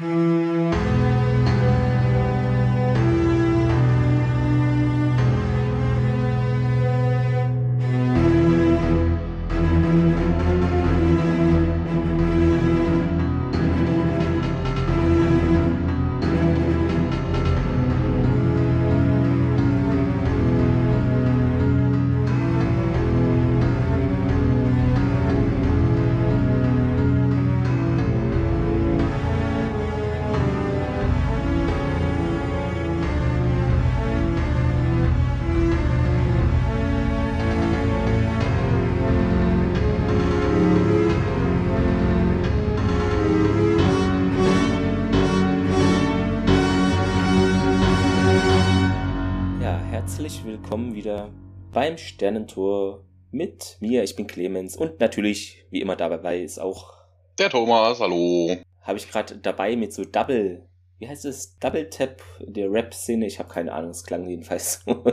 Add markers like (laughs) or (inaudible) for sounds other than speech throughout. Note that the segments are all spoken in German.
Mm-hmm. Beim Sternentor mit mir. Ich bin Clemens und natürlich, wie immer dabei ist auch der Thomas. Hallo. Habe ich gerade dabei mit so Double, wie heißt es? Double Tap der Rap-Szene. Ich habe keine Ahnung, es klang jedenfalls so.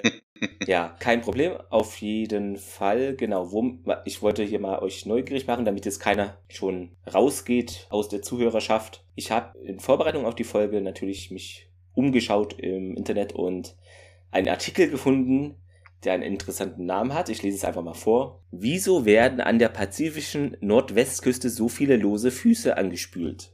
(laughs) ja, kein Problem. Auf jeden Fall, genau. Wo, ich wollte hier mal euch neugierig machen, damit jetzt keiner schon rausgeht aus der Zuhörerschaft. Ich habe in Vorbereitung auf die Folge natürlich mich umgeschaut im Internet und einen Artikel gefunden, der einen interessanten Namen hat. Ich lese es einfach mal vor. Wieso werden an der pazifischen Nordwestküste so viele lose Füße angespült?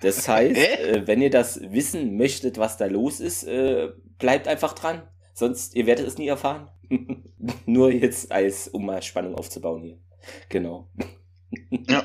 Das (laughs) heißt, äh, wenn ihr das wissen möchtet, was da los ist, äh, bleibt einfach dran. Sonst, ihr werdet es nie erfahren. (laughs) Nur jetzt als, um mal Spannung aufzubauen hier. Genau.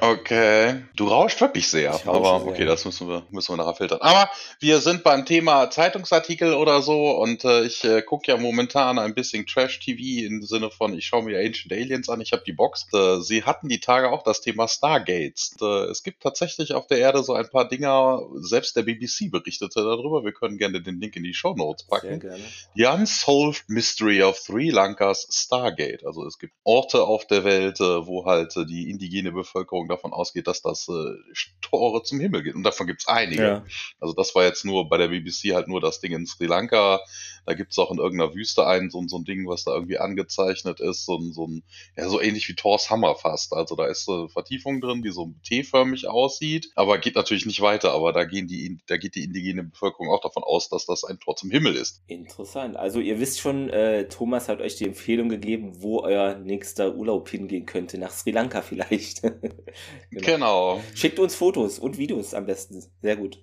Okay. Du rauscht wirklich sehr. Aber okay, das müssen wir, müssen wir nachher filtern. Aber wir sind beim Thema Zeitungsartikel oder so und äh, ich äh, gucke ja momentan ein bisschen Trash-TV im Sinne von, ich schaue mir Ancient Aliens an, ich habe die Box. Äh, sie hatten die Tage auch das Thema Stargates. Äh, es gibt tatsächlich auf der Erde so ein paar Dinger, selbst der BBC berichtete darüber. Wir können gerne den Link in die Show Notes packen. Sehr gerne. The Unsolved Mystery of Sri Lankas Stargate. Also es gibt Orte auf der Welt, äh, wo halt äh, die indigene Bevölkerung davon ausgeht, dass das äh, Tore zum Himmel geht. Und davon gibt es einige. Ja. Also das war jetzt nur bei der BBC halt nur das Ding in Sri Lanka. Da gibt es auch in irgendeiner Wüste ein, so, so ein Ding, was da irgendwie angezeichnet ist, so ein, so ein, ja, so ähnlich wie Thors Hammer fast. Also da ist eine Vertiefung drin, die so T-förmig aussieht, aber geht natürlich nicht weiter. Aber da gehen die, da geht die indigene Bevölkerung auch davon aus, dass das ein Tor zum Himmel ist. Interessant. Also ihr wisst schon, äh, Thomas hat euch die Empfehlung gegeben, wo euer nächster Urlaub hingehen könnte. Nach Sri Lanka vielleicht. (laughs) genau. genau. Schickt uns Fotos und Videos am besten. Sehr gut.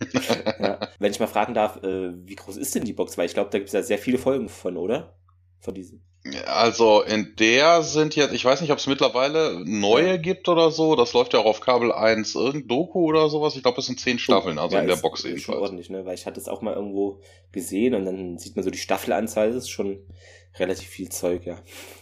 (laughs) ja. Wenn ich mal fragen darf, äh, wie groß ist denn die Box? Weil ich glaube, da gibt es ja sehr viele Folgen von, oder? Von diesen. Also in der sind jetzt, ich weiß nicht, ob es mittlerweile neue ja. gibt oder so. Das läuft ja auch auf Kabel 1 irgendein Doku oder sowas. Ich glaube, es sind zehn Staffeln, also ja, in der Box jedenfalls. Schon ordentlich, ne? Weil ich hatte es auch mal irgendwo gesehen und dann sieht man so die Staffelanzahl, das ist schon relativ viel Zeug, ja.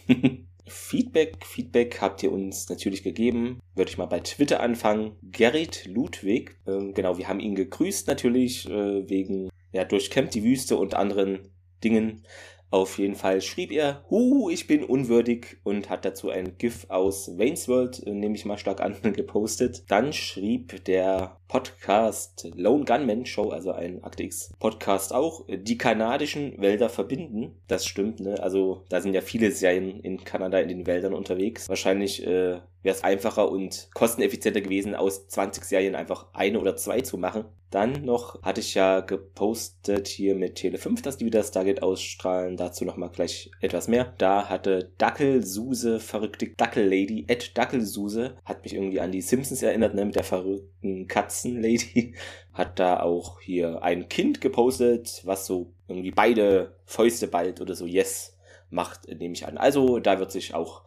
(laughs) Feedback, Feedback habt ihr uns natürlich gegeben. Würde ich mal bei Twitter anfangen. Gerrit Ludwig, ähm, genau, wir haben ihn gegrüßt natürlich äh, wegen, ja, durchkämmt die Wüste und anderen Dingen. Auf jeden Fall schrieb er, Hu, ich bin unwürdig und hat dazu ein GIF aus Wayne's World, äh, nehme ich mal stark an, (laughs) gepostet. Dann schrieb der Podcast Lone Gunman Show, also ein Akte X Podcast auch, die kanadischen Wälder verbinden. Das stimmt, ne? Also da sind ja viele Serien in Kanada in den Wäldern unterwegs. Wahrscheinlich äh, wäre es einfacher und kosteneffizienter gewesen, aus 20 Serien einfach eine oder zwei zu machen. Dann noch hatte ich ja gepostet hier mit Tele5, dass die wieder Stargate ausstrahlen. Dazu nochmal gleich etwas mehr. Da hatte Dackelsuse, verrückte Dackellady, Ed Dackelsuse, hat mich irgendwie an die Simpsons erinnert, ne, mit der verrückten Katzenlady. Hat da auch hier ein Kind gepostet, was so irgendwie beide Fäuste bald oder so Yes macht, nehme ich an. Also da wird sich auch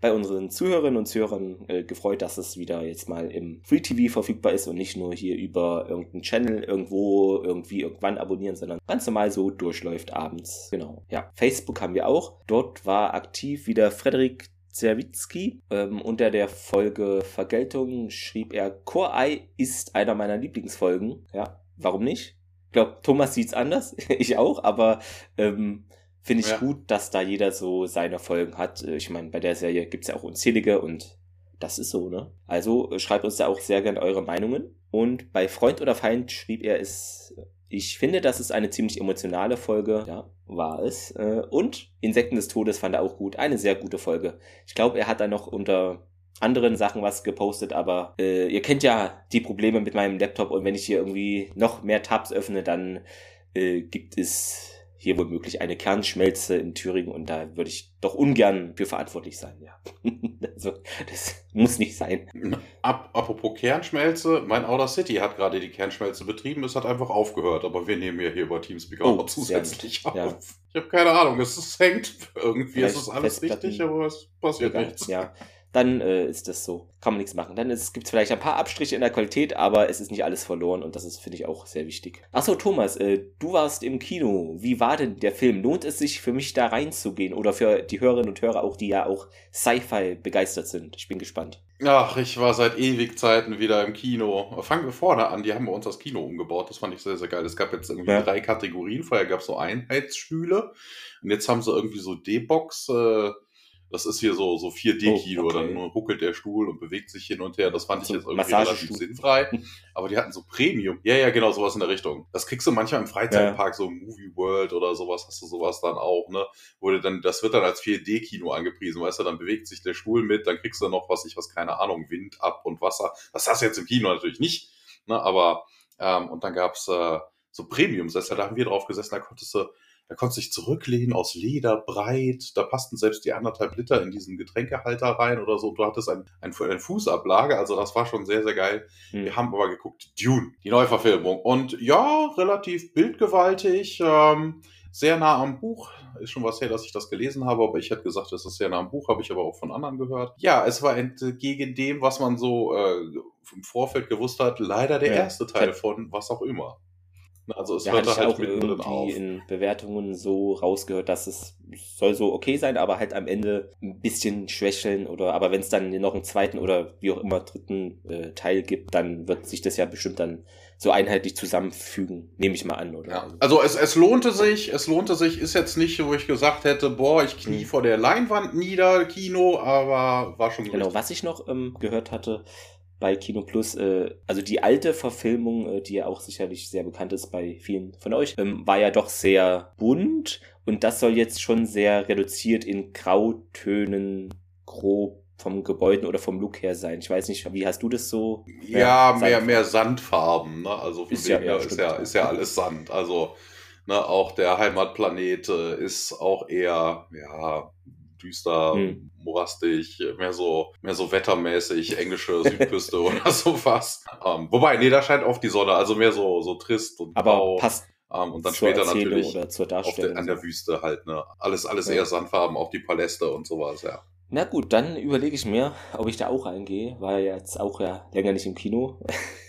bei unseren Zuhörerinnen und Zuhörern äh, gefreut, dass es wieder jetzt mal im Free TV verfügbar ist und nicht nur hier über irgendeinen Channel irgendwo irgendwie irgendwann abonnieren, sondern ganz normal so durchläuft abends. Genau. Ja, Facebook haben wir auch. Dort war aktiv wieder Frederik Zerwitzki. Ähm, unter der Folge Vergeltung schrieb er, Eye ist einer meiner Lieblingsfolgen. Ja, warum nicht? Ich glaube, Thomas sieht's anders, (laughs) ich auch, aber ähm, Finde ich ja. gut, dass da jeder so seine Folgen hat. Äh, ich meine, bei der Serie gibt's ja auch unzählige und das ist so, ne? Also äh, schreibt uns da auch sehr gern eure Meinungen. Und bei Freund oder Feind schrieb er es, ich finde, das ist eine ziemlich emotionale Folge. Ja, war es. Äh, und Insekten des Todes fand er auch gut. Eine sehr gute Folge. Ich glaube, er hat da noch unter anderen Sachen was gepostet, aber äh, ihr kennt ja die Probleme mit meinem Laptop und wenn ich hier irgendwie noch mehr Tabs öffne, dann äh, gibt es hier womöglich eine Kernschmelze in Thüringen und da würde ich doch ungern für verantwortlich sein, ja. (laughs) also, das muss nicht sein. Ap apropos Kernschmelze, mein Outer City hat gerade die Kernschmelze betrieben, es hat einfach aufgehört, aber wir nehmen ja hier über Teamspeak auch oh, noch zusätzlich auf. Ja. Ich habe keine Ahnung, es, es hängt irgendwie, Vielleicht es ist alles richtig, aber es passiert Egal. nichts. Ja, dann äh, ist das so. Kann man nichts machen. Dann gibt es vielleicht ein paar Abstriche in der Qualität, aber es ist nicht alles verloren und das ist, finde ich, auch sehr wichtig. Achso, Thomas, äh, du warst im Kino. Wie war denn der Film? Lohnt es sich für mich da reinzugehen oder für die Hörerinnen und Hörer auch, die ja auch Sci-Fi begeistert sind? Ich bin gespannt. Ach, ich war seit ewig Zeiten wieder im Kino. Fangen wir vorne an, die haben bei uns das Kino umgebaut. Das fand ich sehr, sehr geil. Es gab jetzt irgendwie ja. drei Kategorien. Vorher gab es so Einheitsstühle. Und jetzt haben sie irgendwie so D-Box. Äh, das ist hier so, so 4D-Kino, oh, okay. dann huckelt der Stuhl und bewegt sich hin und her. Das fand so ich jetzt irgendwie relativ sinnfrei. (laughs) Aber die hatten so Premium. Ja, ja, genau, sowas in der Richtung. Das kriegst du manchmal im Freizeitpark, ja. so Movie World oder sowas, hast du sowas dann auch, ne? Du dann, das wird dann als 4D-Kino angepriesen, weißt du, dann bewegt sich der Stuhl mit, dann kriegst du noch, was ich, was, keine Ahnung, Wind ab und Wasser. Das hast du jetzt im Kino natürlich nicht, ne? Aber, ähm, und dann gab's äh, so Premium-Sessel, da haben wir drauf gesessen, da konntest du da konntest du dich zurücklehnen aus Leder, breit. Da passten selbst die anderthalb Liter in diesen Getränkehalter rein oder so. Und du hattest ein, ein, eine Fußablage. Also das war schon sehr, sehr geil. Hm. Wir haben aber geguckt, Dune, die Neuverfilmung. Und ja, relativ bildgewaltig. Ähm, sehr nah am Buch. Ist schon was her, dass ich das gelesen habe, aber ich hätte gesagt, es ist sehr nah am Buch, habe ich aber auch von anderen gehört. Ja, es war entgegen dem, was man so äh, im Vorfeld gewusst hat, leider der ja. erste Teil von was auch immer. Also es ja, hörte halt auch irgendwie auf. in Bewertungen so rausgehört, dass es soll so okay sein, aber halt am Ende ein bisschen schwächeln oder aber wenn es dann noch einen zweiten oder wie auch immer dritten äh, Teil gibt, dann wird sich das ja bestimmt dann so einheitlich zusammenfügen, nehme ich mal an, oder? Ja. Also es, es lohnte sich, es lohnte sich, ist jetzt nicht, wo ich gesagt hätte, boah, ich knie hm. vor der Leinwand nieder, Kino, aber war schon gut. Genau, was ich noch ähm, gehört hatte, bei Kino Plus. Äh, also die alte Verfilmung, äh, die ja auch sicherlich sehr bekannt ist bei vielen von euch, ähm, war ja doch sehr bunt und das soll jetzt schon sehr reduziert in Grautönen grob vom Gebäuden oder vom Look her sein. Ich weiß nicht, wie hast du das so? Ja, mehr, mehr Sandfarben, ne? Also von ist ja, ja, ist, ja, ist ja alles Sand. Also ne, auch der Heimatplanet äh, ist auch eher, ja, düster, hm. morastig, mehr so, mehr so wettermäßig, englische Südküste (laughs) oder sowas. Ähm, wobei, nee, da scheint oft die Sonne, also mehr so, so trist und Aber blau. passt ähm, und dann später natürlich der, an der Wüste halt, ne? Alles, alles ja. eher Sandfarben, auch die Paläste und sowas, ja. Na gut, dann überlege ich mir, ob ich da auch reingehe, war ja jetzt auch ja länger nicht im Kino,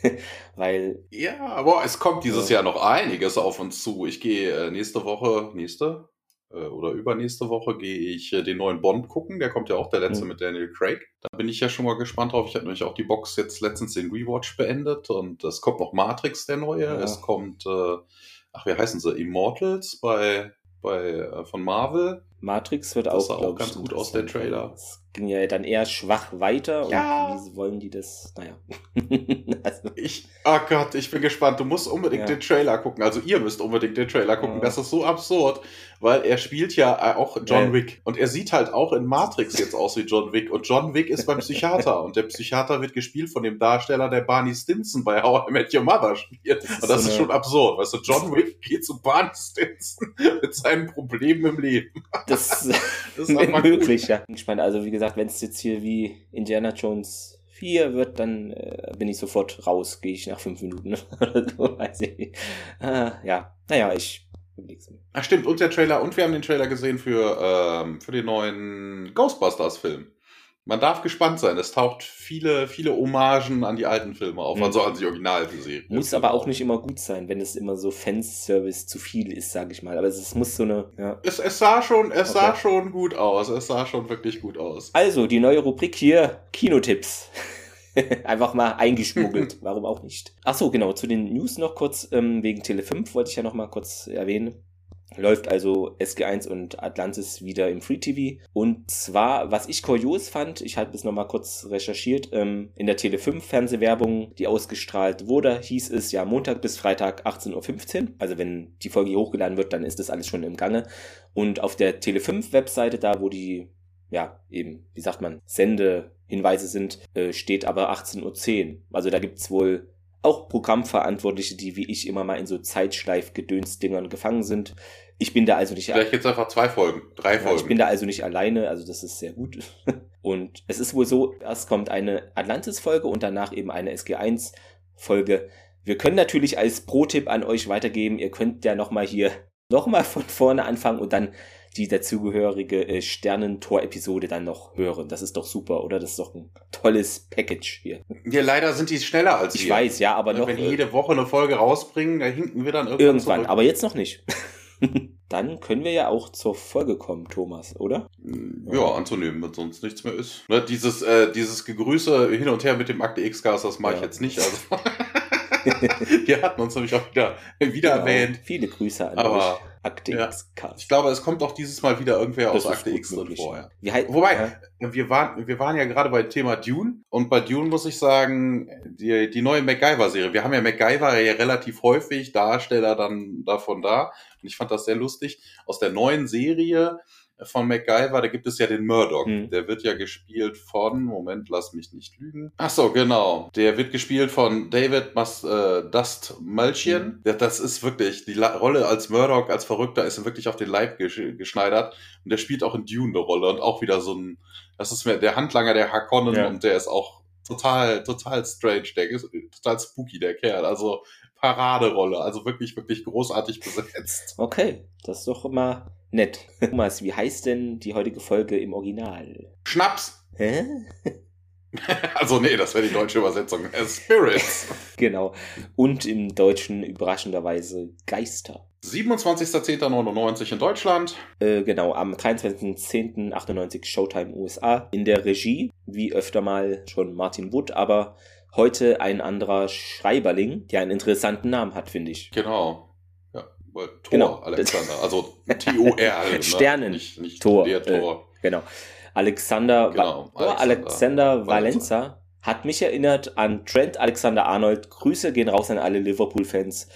(laughs) weil... Ja, aber es kommt dieses ja. Jahr noch einiges auf uns zu. Ich gehe äh, nächste Woche, nächste? Äh, oder übernächste Woche gehe ich äh, den neuen Bond gucken. Der kommt ja auch, der letzte mhm. mit Daniel Craig. Da bin ich ja schon mal gespannt drauf. Ich habe nämlich auch die Box jetzt letztens den Rewatch beendet und es kommt noch Matrix, der neue. Ja. Es kommt, äh, ach, wie heißen sie? Immortals bei, bei äh, von Marvel. Matrix wird das auch, auch ganz gut aus der Trailer. Ging ja dann eher schwach weiter. Ja. Und wie wollen die das? Naja. (laughs) also. Ich, oh Gott, ich bin gespannt. Du musst unbedingt ja. den Trailer gucken. Also ihr müsst unbedingt den Trailer gucken. Ja. Das ist so absurd weil er spielt ja auch John Wick. Und er sieht halt auch in Matrix jetzt aus wie John Wick. Und John Wick ist beim Psychiater. und der Psychiater wird gespielt von dem Darsteller, der Barney Stinson bei How I Met Your Mother spielt. Das und das so ist schon absurd. Weißt du, John Wick geht zu Barney Stinson (laughs) mit seinen Problemen im Leben. Das, (laughs) das ist möglich, ja. Ich meine, also wie gesagt, wenn es jetzt hier wie Indiana Jones 4 wird, dann äh, bin ich sofort raus, gehe ich nach fünf Minuten (laughs) oder so. Ah, ja, naja, ich Ach stimmt, und der Trailer, und wir haben den Trailer gesehen für, ähm, für den neuen Ghostbusters-Film. Man darf gespannt sein. Es taucht viele, viele Hommagen an die alten Filme auf, mhm. also an die Originalserie. Muss aber auch nicht immer gut sein, wenn es immer so Fanservice zu viel ist, sage ich mal. Aber es, es, muss so eine. Ja. Es, es sah schon, es okay. sah schon gut aus. Es sah schon wirklich gut aus. Also die neue Rubrik hier: Kinotipps. (laughs) Einfach mal eingeschmuggelt. (laughs) Warum auch nicht? Ach so, genau. Zu den News noch kurz ähm, wegen Tele5 wollte ich ja noch mal kurz erwähnen. Läuft also SG1 und Atlantis wieder im Free TV. Und zwar, was ich kurios fand, ich habe das nochmal kurz recherchiert, ähm, in der Tele5 Fernsehwerbung, die ausgestrahlt wurde, hieß es ja Montag bis Freitag 18.15 Uhr. Also wenn die Folge hier hochgeladen wird, dann ist das alles schon im Gange. Und auf der Tele5 Webseite, da wo die ja, eben, wie sagt man, Sendehinweise sind, äh, steht aber 18.10 Uhr. Also da gibt's wohl auch Programmverantwortliche, die wie ich immer mal in so Zeitschleif-Gedöns-Dingern gefangen sind. Ich bin da also nicht. Vielleicht gibt's einfach zwei Folgen, drei Folgen. Ich bin da also nicht alleine, also das ist sehr gut. (laughs) Und es ist wohl so, erst kommt eine Atlantis-Folge und danach eben eine SG1-Folge. Wir können natürlich als Pro-Tipp an euch weitergeben, ihr könnt ja nochmal hier (laughs) nochmal von vorne anfangen und dann die dazugehörige äh, Sternentor-Episode dann noch hören. Das ist doch super, oder? Das ist doch ein tolles Package hier. Ja, leider sind die schneller als ich wir. Ich weiß, ja, aber noch. Wenn die jede Woche eine Folge rausbringen, da hinken wir dann irgendwann. Irgendwann, zurück. aber jetzt noch nicht. (laughs) (laughs) dann können wir ja auch zur Folge kommen, Thomas, oder? Ja, anzunehmen, wenn sonst nichts mehr ist. Ne, dieses, äh, dieses Gegrüße hin und her mit dem Akte X-Gas, das mache ja. ich jetzt nicht. Also. (laughs) (laughs) wir hatten uns nämlich auch wieder, wieder genau. erwähnt. Viele Grüße an aber, euch. Akte ja. X Cast. Ich glaube, es kommt auch dieses Mal wieder irgendwer das aus Akte X drin vor. Ja. Wobei, ja. wir, waren, wir waren ja gerade bei Thema Dune und bei Dune muss ich sagen, die, die neue MacGyver-Serie. Wir haben ja MacGyver ja relativ häufig, Darsteller dann davon da. Und ich fand das sehr lustig. Aus der neuen Serie von MacGyver, da gibt es ja den Murdoch. Mhm. Der wird ja gespielt von, Moment, lass mich nicht lügen. Ach so, genau. Der wird gespielt von David Mas, äh, Dust Malchian. Mhm. Das ist wirklich, die La Rolle als Murdoch, als Verrückter, ist wirklich auf den Leib gesch geschneidert. Und der spielt auch in Dune eine Rolle und auch wieder so ein, das ist mir der Handlanger der Harkonnen ja. und der ist auch total, total strange, der ist total spooky, der Kerl. Also Paraderolle, also wirklich, wirklich großartig besetzt. Okay, das ist doch immer nett. Thomas, wie heißt denn die heutige Folge im Original? Schnaps! Hä? (laughs) also nee, das wäre die deutsche Übersetzung. Spirits. (laughs) genau. Und im Deutschen überraschenderweise Geister. 27.10.99 in Deutschland. Äh, genau, am 23.10.98 Showtime USA. In der Regie, wie öfter mal schon Martin Wood, aber heute ein anderer Schreiberling, der einen interessanten Namen hat, finde ich. Genau. Tor genau. Alexander. Also (laughs) T-O-R. ne? Sternen. Nicht, nicht Tor. Der Tor. Äh, genau. Alexander, genau. Alexander, Alexander Valenza, Valenza hat mich erinnert an Trent Alexander Arnold. Grüße gehen raus an alle Liverpool-Fans.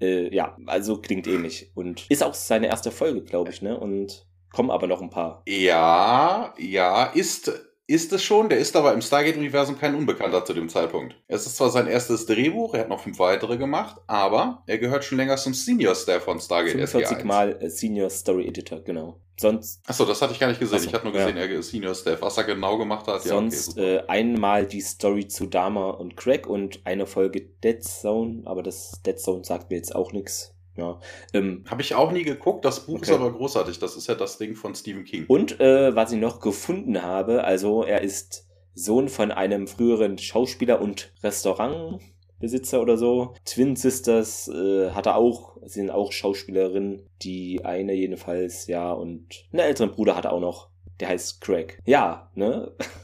Äh, ja, also klingt ähnlich. Und ist auch seine erste Folge, glaube ich, ne? Und kommen aber noch ein paar. Ja, ja, ist ist es schon, der ist aber im Stargate-Universum kein Unbekannter zu dem Zeitpunkt. Es ist zwar sein erstes Drehbuch, er hat noch fünf weitere gemacht, aber er gehört schon länger zum Senior Staff von Stargate 45 SG1. Mal äh, Senior Story Editor, genau. Sonst. Achso, das hatte ich gar nicht gesehen. Achso, ich hatte nur gesehen, ja. er ist Senior Staff. Was er genau gemacht hat, Sonst ja, okay, äh, einmal die Story zu Dama und Craig und eine Folge Dead Zone, aber das Dead Zone sagt mir jetzt auch nichts. Ja, ähm, Habe ich auch nie geguckt. Das Buch okay. ist aber großartig. Das ist ja das Ding von Stephen King. Und äh, was ich noch gefunden habe, also er ist Sohn von einem früheren Schauspieler und Restaurantbesitzer oder so. Twin Sisters äh, hat er auch, sind auch Schauspielerinnen. Die eine jedenfalls, ja, und einen älteren Bruder hat er auch noch. Der heißt Craig. Ja, ne? (laughs)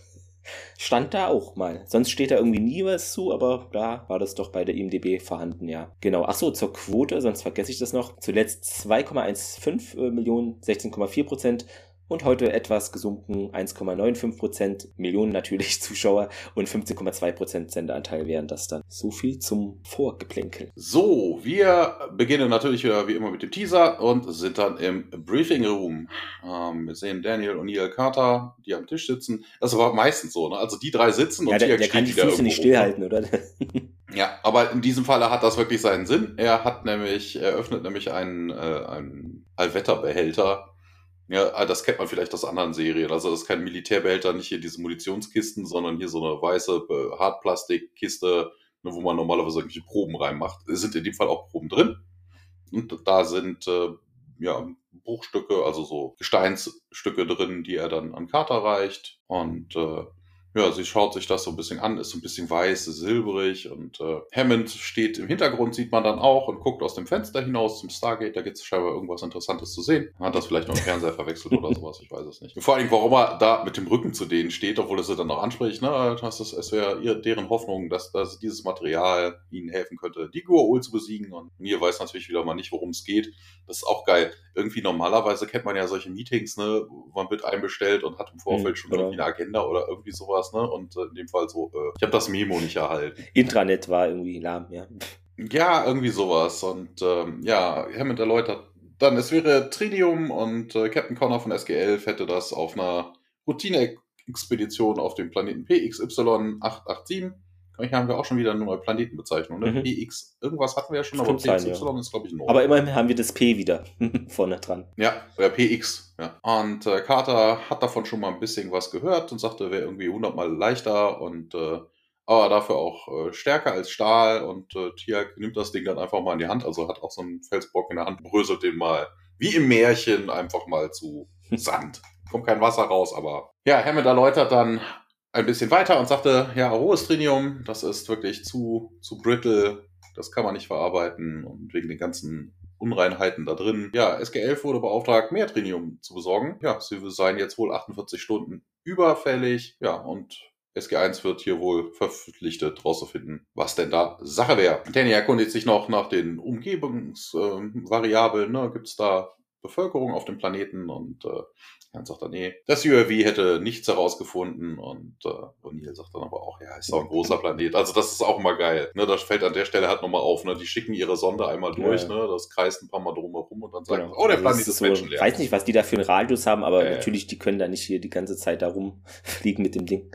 Stand da auch mal. Sonst steht da irgendwie nie was zu, aber da war das doch bei der IMDB vorhanden, ja. Genau. Achso, zur Quote, sonst vergesse ich das noch. Zuletzt 2,15 äh, Millionen, 16,4 Prozent und heute etwas gesunken 1,95 Prozent Millionen natürlich (laughs) Zuschauer und 15,2 Prozent Sendeanteil wären das dann. So viel zum Vorgeplänkel. So, wir beginnen natürlich wieder wie immer mit dem Teaser und sind dann im Briefing Room. Ähm, wir sehen Daniel und Neil Carter, die am Tisch sitzen. Das war meistens so, ne? Also die drei sitzen ja, und der, der kann die Füße nicht stillhalten, oder? (laughs) ja, aber in diesem Falle hat das wirklich seinen Sinn. Er hat nämlich, er öffnet nämlich einen, äh, einen Allwetterbehälter ja, ah, das kennt man vielleicht aus anderen Serien. Also das ist kein Militärbehälter, nicht hier diese Munitionskisten, sondern hier so eine weiße äh, Hartplastikkiste, ne, wo man normalerweise irgendwelche Proben reinmacht. Es sind in dem Fall auch Proben drin. Und da sind äh, ja Bruchstücke, also so Gesteinsstücke drin, die er dann an Carter reicht. Und äh, ja, sie schaut sich das so ein bisschen an, ist so ein bisschen weiß, silbrig und äh, Hammond steht im Hintergrund, sieht man dann auch und guckt aus dem Fenster hinaus zum Stargate. Da gibt es scheinbar irgendwas Interessantes zu sehen. Hat das vielleicht noch im Fernseher verwechselt oder sowas, ich weiß es nicht. Vor allem, warum er da mit dem Rücken zu denen steht, obwohl er sie dann noch anspricht, ne? Das ist, es wäre deren Hoffnung, dass, dass dieses Material ihnen helfen könnte, die Gua'ul zu besiegen. Und Mir weiß natürlich wieder mal nicht, worum es geht. Das ist auch geil. Irgendwie normalerweise kennt man ja solche Meetings, ne? Man wird einbestellt und hat im Vorfeld mhm, schon genau. irgendwie eine Agenda oder irgendwie sowas sowas, ne? Und äh, in dem Fall so, äh, ich habe das Memo nicht erhalten. Intranet war irgendwie lahm, ja. Ja, irgendwie sowas. Und ähm, ja, Hammond erläutert dann, es wäre Trinium und äh, Captain Connor von SG11 hätte das auf einer Routine-Expedition auf dem Planeten PXY887 hier haben wir auch schon wieder eine neue Planetenbezeichnung. Ne? Mhm. PX, irgendwas hatten wir ja schon, aber PXY ja. ist, glaube ich, neu. Aber immerhin haben wir das P wieder (laughs) vorne dran. Ja, ja PX. Ja. Und äh, Carter hat davon schon mal ein bisschen was gehört und sagte, wäre irgendwie hundertmal leichter und äh, aber dafür auch äh, stärker als Stahl. Und äh, Tiak nimmt das Ding dann einfach mal in die Hand, also hat auch so einen Felsbrock in der Hand, bröselt den mal wie im Märchen einfach mal zu Sand. Kommt kein Wasser raus, aber ja, Hammond erläutert dann, ein bisschen weiter und sagte, ja, rohes Trinium, das ist wirklich zu, zu brittle, das kann man nicht verarbeiten und wegen den ganzen Unreinheiten da drin. Ja, SG11 wurde beauftragt, mehr Trinium zu besorgen. Ja, sie seien jetzt wohl 48 Stunden überfällig. Ja, und SG1 wird hier wohl verpflichtet, rauszufinden, was denn da Sache wäre. Danny erkundigt sich noch nach den Umgebungsvariablen. Äh, ne? Gibt es da Bevölkerung auf dem Planeten? Und äh, dann sagt er, nee, das UAV hätte nichts herausgefunden und äh, O'Neill sagt dann aber auch, ja, ist doch ein großer Planet. Also das ist auch immer geil. Ne, das fällt an der Stelle halt nochmal auf. Ne? Die schicken ihre Sonde einmal durch, ja. ne? das kreist ein paar Mal drumherum und dann sagen, genau. oh, der also Planet ist, ist so, menschenleer. Ich weiß nicht, was die da für einen Radius haben, aber äh. natürlich, die können da nicht hier die ganze Zeit da rumfliegen mit dem Ding.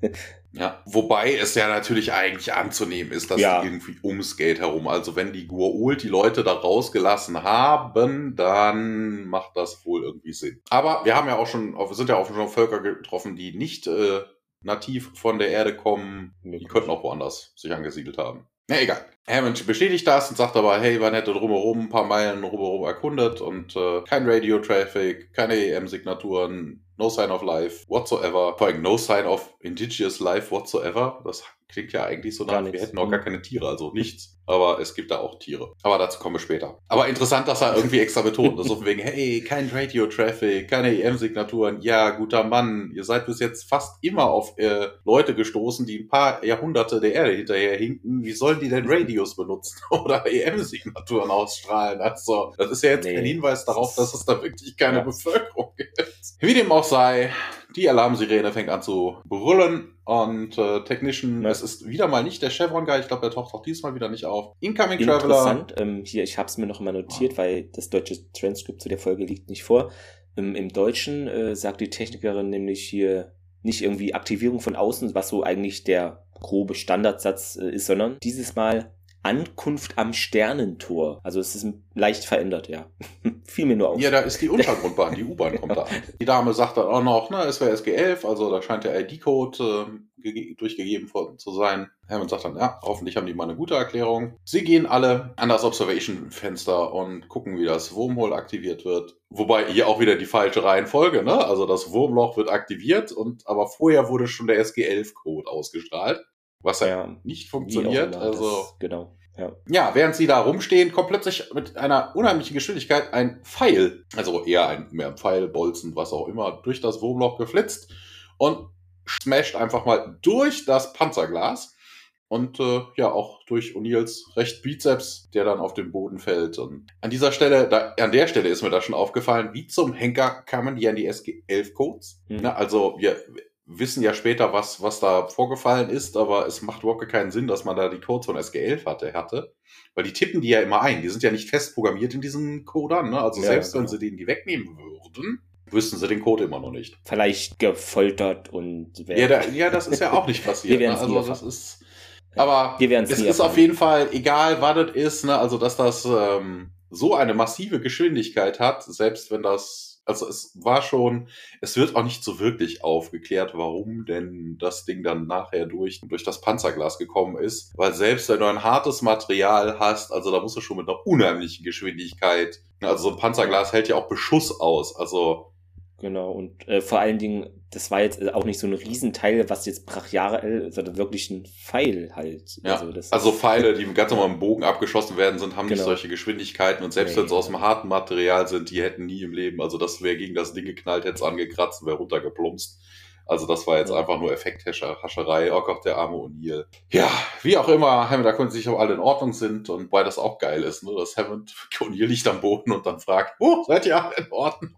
(laughs) Ja, wobei es ja natürlich eigentlich anzunehmen ist, dass ja. irgendwie ums Gate herum, also wenn die Gua'uld die Leute da rausgelassen haben, dann macht das wohl irgendwie Sinn. Aber wir haben ja auch schon, wir sind ja auch schon Völker getroffen, die nicht äh, nativ von der Erde kommen, die könnten auch woanders sich angesiedelt haben. Na egal. Hammond bestätigt das und sagt aber, hey, man hätte drumherum ein paar Meilen drumherum erkundet und äh, kein Radio-Traffic, keine EM-Signaturen, no sign of life whatsoever. Vor allem no sign of indigenous life whatsoever. Das klingt ja eigentlich so nach, wir hätten auch gar keine Tiere, also nichts aber es gibt da auch Tiere. Aber dazu kommen wir später. Aber interessant, dass er irgendwie extra betont. So wegen, hey, kein Radio-Traffic, keine EM-Signaturen. Ja, guter Mann, ihr seid bis jetzt fast immer auf äh, Leute gestoßen, die ein paar Jahrhunderte der Erde hinterher hinken. Wie sollen die denn Radios benutzen (laughs) oder EM-Signaturen ausstrahlen? Also, das ist ja jetzt nee. kein Hinweis darauf, dass es da wirklich keine ja. Bevölkerung gibt. Wie dem auch sei, die Alarmsirene fängt an zu brüllen und äh, Technician, ja. es ist wieder mal nicht der Chevron-Guy, ich glaube, der taucht auch diesmal wieder nicht auf. Incoming Traveler. Interessant, ähm, hier, ich habe es mir noch mal notiert, oh. weil das deutsche Transkript zu der Folge liegt nicht vor. Ähm, Im Deutschen äh, sagt die Technikerin nämlich hier nicht irgendwie Aktivierung von außen, was so eigentlich der grobe Standardsatz äh, ist, sondern dieses Mal Ankunft am Sternentor. Also es ist leicht verändert, ja. (laughs) Fiel mir nur auf. Ja, da ist die Untergrundbahn, die U-Bahn kommt da an. Die Dame sagt dann auch noch, ne, es wäre SG11, also da scheint der ID-Code äh, durchgegeben zu sein. Hammond sagt dann, ja, hoffentlich haben die mal eine gute Erklärung. Sie gehen alle an das Observation-Fenster und gucken, wie das Wurmhole aktiviert wird. Wobei hier auch wieder die falsche Reihenfolge, ne? Also das Wurmloch wird aktiviert und aber vorher wurde schon der SG11-Code ausgestrahlt was ja, nicht funktioniert. also das, genau. Ja. ja, während sie da rumstehen, kommt plötzlich mit einer unheimlichen Geschwindigkeit ein Pfeil, also eher ein mehr Pfeil, Bolzen, was auch immer, durch das Wurmloch geflitzt und smasht einfach mal durch das Panzerglas und äh, ja auch durch O'Neills recht Bizeps, der dann auf den Boden fällt. Und an dieser Stelle, da, an der Stelle ist mir da schon aufgefallen, wie zum Henker kamen die an die SG-11-Codes. Mhm. also wir wissen ja später, was, was da vorgefallen ist, aber es macht überhaupt keinen Sinn, dass man da die Codes von SG11 hatte, hatte. Weil die tippen die ja immer ein. Die sind ja nicht fest programmiert in diesen Codern. Ne? Also ja, selbst genau. wenn sie denen die wegnehmen würden, wüssten sie den Code immer noch nicht. Vielleicht gefoltert und. Ja, da, ja, das ist ja auch nicht (laughs) passiert. Wir ne? Also das ist. Aber es ist auf jeden Fall egal, was das ist. Ne? Also dass das ähm, so eine massive Geschwindigkeit hat, selbst wenn das also es war schon, es wird auch nicht so wirklich aufgeklärt, warum denn das Ding dann nachher durch, durch das Panzerglas gekommen ist. Weil selbst wenn du ein hartes Material hast, also da musst du schon mit einer unheimlichen Geschwindigkeit, also so ein Panzerglas hält ja auch Beschuss aus, also Genau, und äh, vor allen Dingen, das war jetzt auch nicht so ein Riesenteil, was jetzt brachial, sondern wirklich ein Pfeil halt. Ja, also, also Pfeile, die ganz normal im Bogen abgeschossen werden sind, haben genau. nicht solche Geschwindigkeiten und selbst nee. wenn sie aus dem harten Material sind, die hätten nie im Leben, also das wäre gegen das Ding geknallt, hätte es angekratzt, wäre runtergeplumpst. Also das war jetzt ja. einfach nur Effekthascherei. Oh Gott, der arme O'Neill. Ja, wie auch immer, Hammond erkundigt sich, ob alle in Ordnung sind und weil das auch geil ist, ne? dass Hammond (laughs) O'Neill liegt am Boden und dann fragt, oh, seid ihr alle in Ordnung?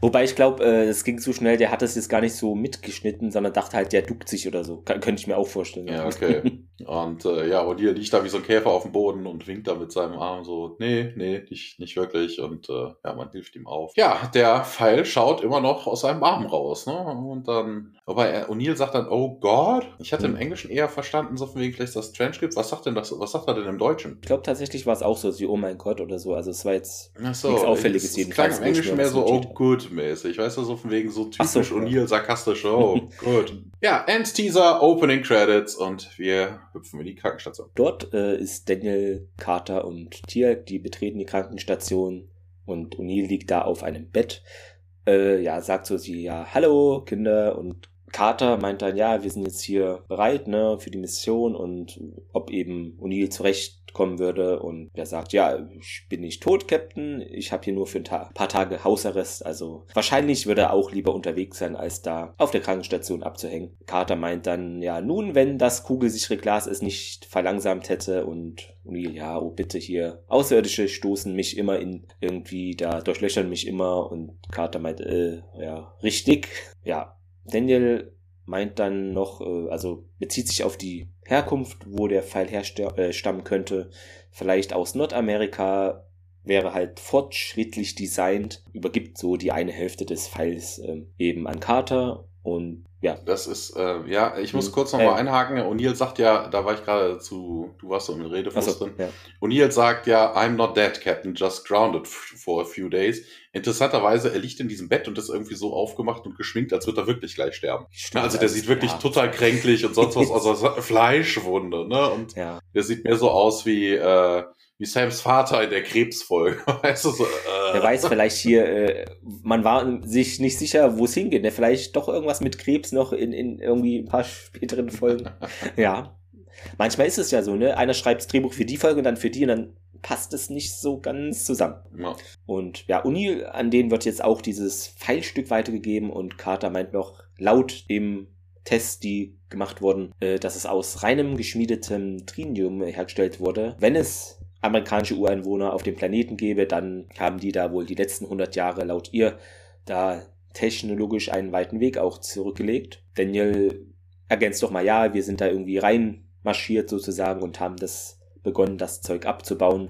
Wobei ich glaube, äh, es ging zu schnell, der hat das jetzt gar nicht so mitgeschnitten, sondern dachte halt, der duckt sich oder so. Kann, könnte ich mir auch vorstellen. Ja, okay. (laughs) und äh, ja, und hier liegt da wie so ein Käfer auf dem Boden und winkt da mit seinem Arm so, nee, nee, nicht, nicht wirklich. Und äh, ja, man hilft ihm auf. Ja, der Pfeil schaut immer noch aus seinem Arm raus, ne? Und dann, wobei O'Neill sagt dann, oh Gott. Ich hatte hm. im Englischen eher verstanden, so von wegen vielleicht das Transcript. Was sagt denn das, was sagt er denn im Deutschen? Ich glaube tatsächlich war es auch so, wie oh mein Gott oder so. Also es war jetzt Ach so, nichts Auffälliges jedenfalls. Klang im Englischen mehr so oh good mäßig. Weißt du, so von wegen so typisch so, O'Neill, sarkastisch, oh (laughs) gut. Ja, End Teaser, Opening Credits und wir hüpfen in die Krankenstation. Dort äh, ist Daniel, Carter und Tier, die betreten die Krankenstation und O'Neill liegt da auf einem Bett. Äh, ja, sagt so sie, ja, hallo Kinder und Carter meint dann, ja, wir sind jetzt hier bereit, ne, für die Mission und ob eben O'Neill zurechtkommen würde und er sagt, ja, ich bin nicht tot, Captain, ich habe hier nur für ein Ta paar Tage Hausarrest, also wahrscheinlich würde er auch lieber unterwegs sein, als da auf der Krankenstation abzuhängen. Carter meint dann, ja, nun, wenn das kugelsichere Glas es nicht verlangsamt hätte und O'Neill, ja, oh bitte hier, Außerirdische stoßen mich immer in, irgendwie da durchlöchern mich immer und Carter meint, äh, ja, richtig, ja, Daniel meint dann noch, äh, also bezieht sich auf die Herkunft, wo der Pfeil herstammen äh, könnte. Vielleicht aus Nordamerika wäre halt fortschrittlich designt, übergibt so die eine Hälfte des Pfeils äh, eben an Carter und ja. Das ist, äh, ja, ich muss hm. kurz nochmal äh, einhaken. O'Neill sagt ja, da war ich gerade zu, du warst so im Redefluss so, drin. Ja. O'Neill sagt ja, I'm not dead, Captain, just grounded for a few days. Interessanterweise, er liegt in diesem Bett und ist irgendwie so aufgemacht und geschminkt, als würde er wirklich gleich sterben. Stimmt, also der sieht wirklich ja. total kränklich und sonst was, (laughs) also Fleischwunde, ne? Und ja. der sieht mehr so aus wie, äh, wie Sams Vater in der Krebsfolge. (laughs) weißt du, so, äh. Wer weiß, vielleicht hier, äh, man war sich nicht sicher, wo es hingeht. Ne? Vielleicht doch irgendwas mit Krebs noch in, in irgendwie ein paar späteren Folgen. (laughs) ja. Manchmal ist es ja so, ne? Einer schreibt das Drehbuch für die Folge und dann für die und dann passt es nicht so ganz zusammen. Ja. Und ja, Uni, an denen wird jetzt auch dieses Pfeilstück weitergegeben und Carter meint noch laut im Test, die gemacht wurden, äh, dass es aus reinem geschmiedetem Trinium hergestellt wurde. Wenn es amerikanische Ureinwohner auf dem Planeten gäbe, dann haben die da wohl die letzten 100 Jahre laut ihr da technologisch einen weiten Weg auch zurückgelegt. Daniel ergänzt doch mal, ja, wir sind da irgendwie reinmarschiert sozusagen und haben das begonnen, das Zeug abzubauen.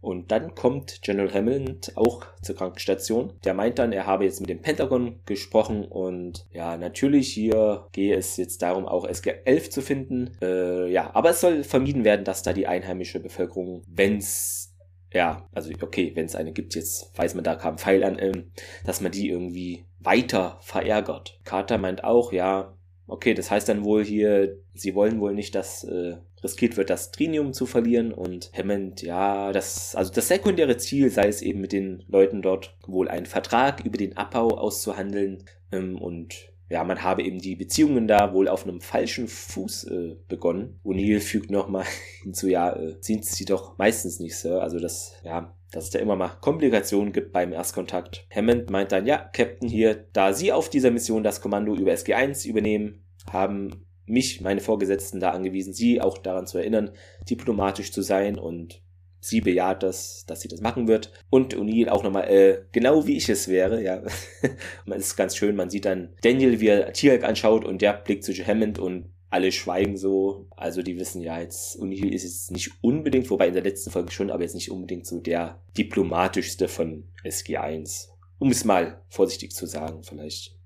Und dann kommt General Hammond auch zur Krankenstation. Der meint dann, er habe jetzt mit dem Pentagon gesprochen und ja, natürlich hier gehe es jetzt darum, auch SG-11 zu finden. Äh, ja, aber es soll vermieden werden, dass da die einheimische Bevölkerung, wenn's ja, also okay, wenn es eine gibt, jetzt weiß man, da kam Pfeil an, ähm, dass man die irgendwie weiter verärgert. Carter meint auch, ja, okay, das heißt dann wohl hier, sie wollen wohl nicht, dass äh, riskiert wird, das Trinium zu verlieren und Hammond, ja, das, also das sekundäre Ziel sei es eben mit den Leuten dort wohl einen Vertrag über den Abbau auszuhandeln ähm, und ja, man habe eben die Beziehungen da wohl auf einem falschen Fuß äh, begonnen. O'Neill fügt nochmal (laughs) hinzu, ja, äh, sind sie doch meistens nicht, Sir. Also das, ja, dass es da immer mal Komplikationen gibt beim Erstkontakt. Hammond meint dann, ja, Captain hier, da Sie auf dieser Mission das Kommando über SG1 übernehmen, haben mich, meine Vorgesetzten, da angewiesen, sie auch daran zu erinnern, diplomatisch zu sein und sie bejaht das, dass sie das machen wird. Und O'Neill auch nochmal, äh, genau wie ich es wäre, ja. (laughs) man ist ganz schön, man sieht dann Daniel, wie er Tierk anschaut und der blickt zu Hammond und alle schweigen so. Also die wissen ja jetzt, O'Neill ist jetzt nicht unbedingt, wobei in der letzten Folge schon, aber jetzt nicht unbedingt so der diplomatischste von SG1. Um es mal vorsichtig zu sagen, vielleicht.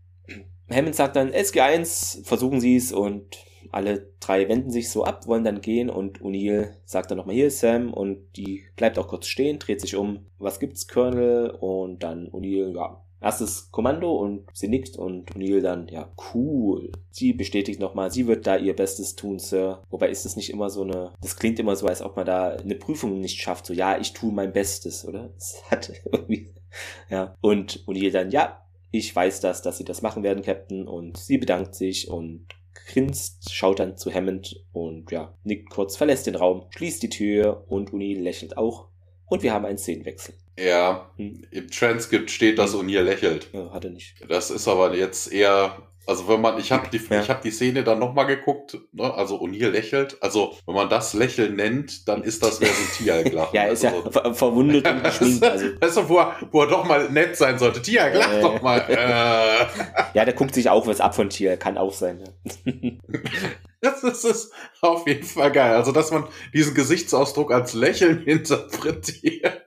Hammond sagt dann, SG1, versuchen Sie es und alle drei wenden sich so ab, wollen dann gehen und O'Neill sagt dann nochmal hier Sam und die bleibt auch kurz stehen, dreht sich um, was gibt's Colonel und dann O'Neill, ja, erstes Kommando und sie nickt und O'Neill dann, ja, cool. Sie bestätigt nochmal, sie wird da ihr Bestes tun, Sir. Wobei ist das nicht immer so eine, das klingt immer so, als ob man da eine Prüfung nicht schafft, so, ja, ich tue mein Bestes, oder? Das hat (laughs) irgendwie, ja. Und O'Neill dann, ja, ich weiß das, dass sie das machen werden, Captain. Und sie bedankt sich und grinst, schaut dann zu Hammond und ja, nickt kurz, verlässt den Raum, schließt die Tür und Uni lächelt auch. Und wir haben einen Szenenwechsel. Ja, hm. im Transkript steht, dass hm. O'Neill lächelt. Ja, hat er nicht. Das ist aber jetzt eher also wenn man, ich habe die, ja. ich habe die Szene dann nochmal geguckt, ne? also O'Neill lächelt. Also wenn man das Lächeln nennt, dann ist das mehr so ein Tierglachen. (laughs) ja, ist also, ja verwundet und (laughs) geschminkt. Also. Weißt du, wo er, wo er doch mal nett sein sollte. Tia, lach äh, doch mal. Äh. ja, der guckt sich auch was ab von Tia, kann auch sein. (laughs) Das, ist, das ist auf jeden Fall geil. Also dass man diesen Gesichtsausdruck als Lächeln interpretiert.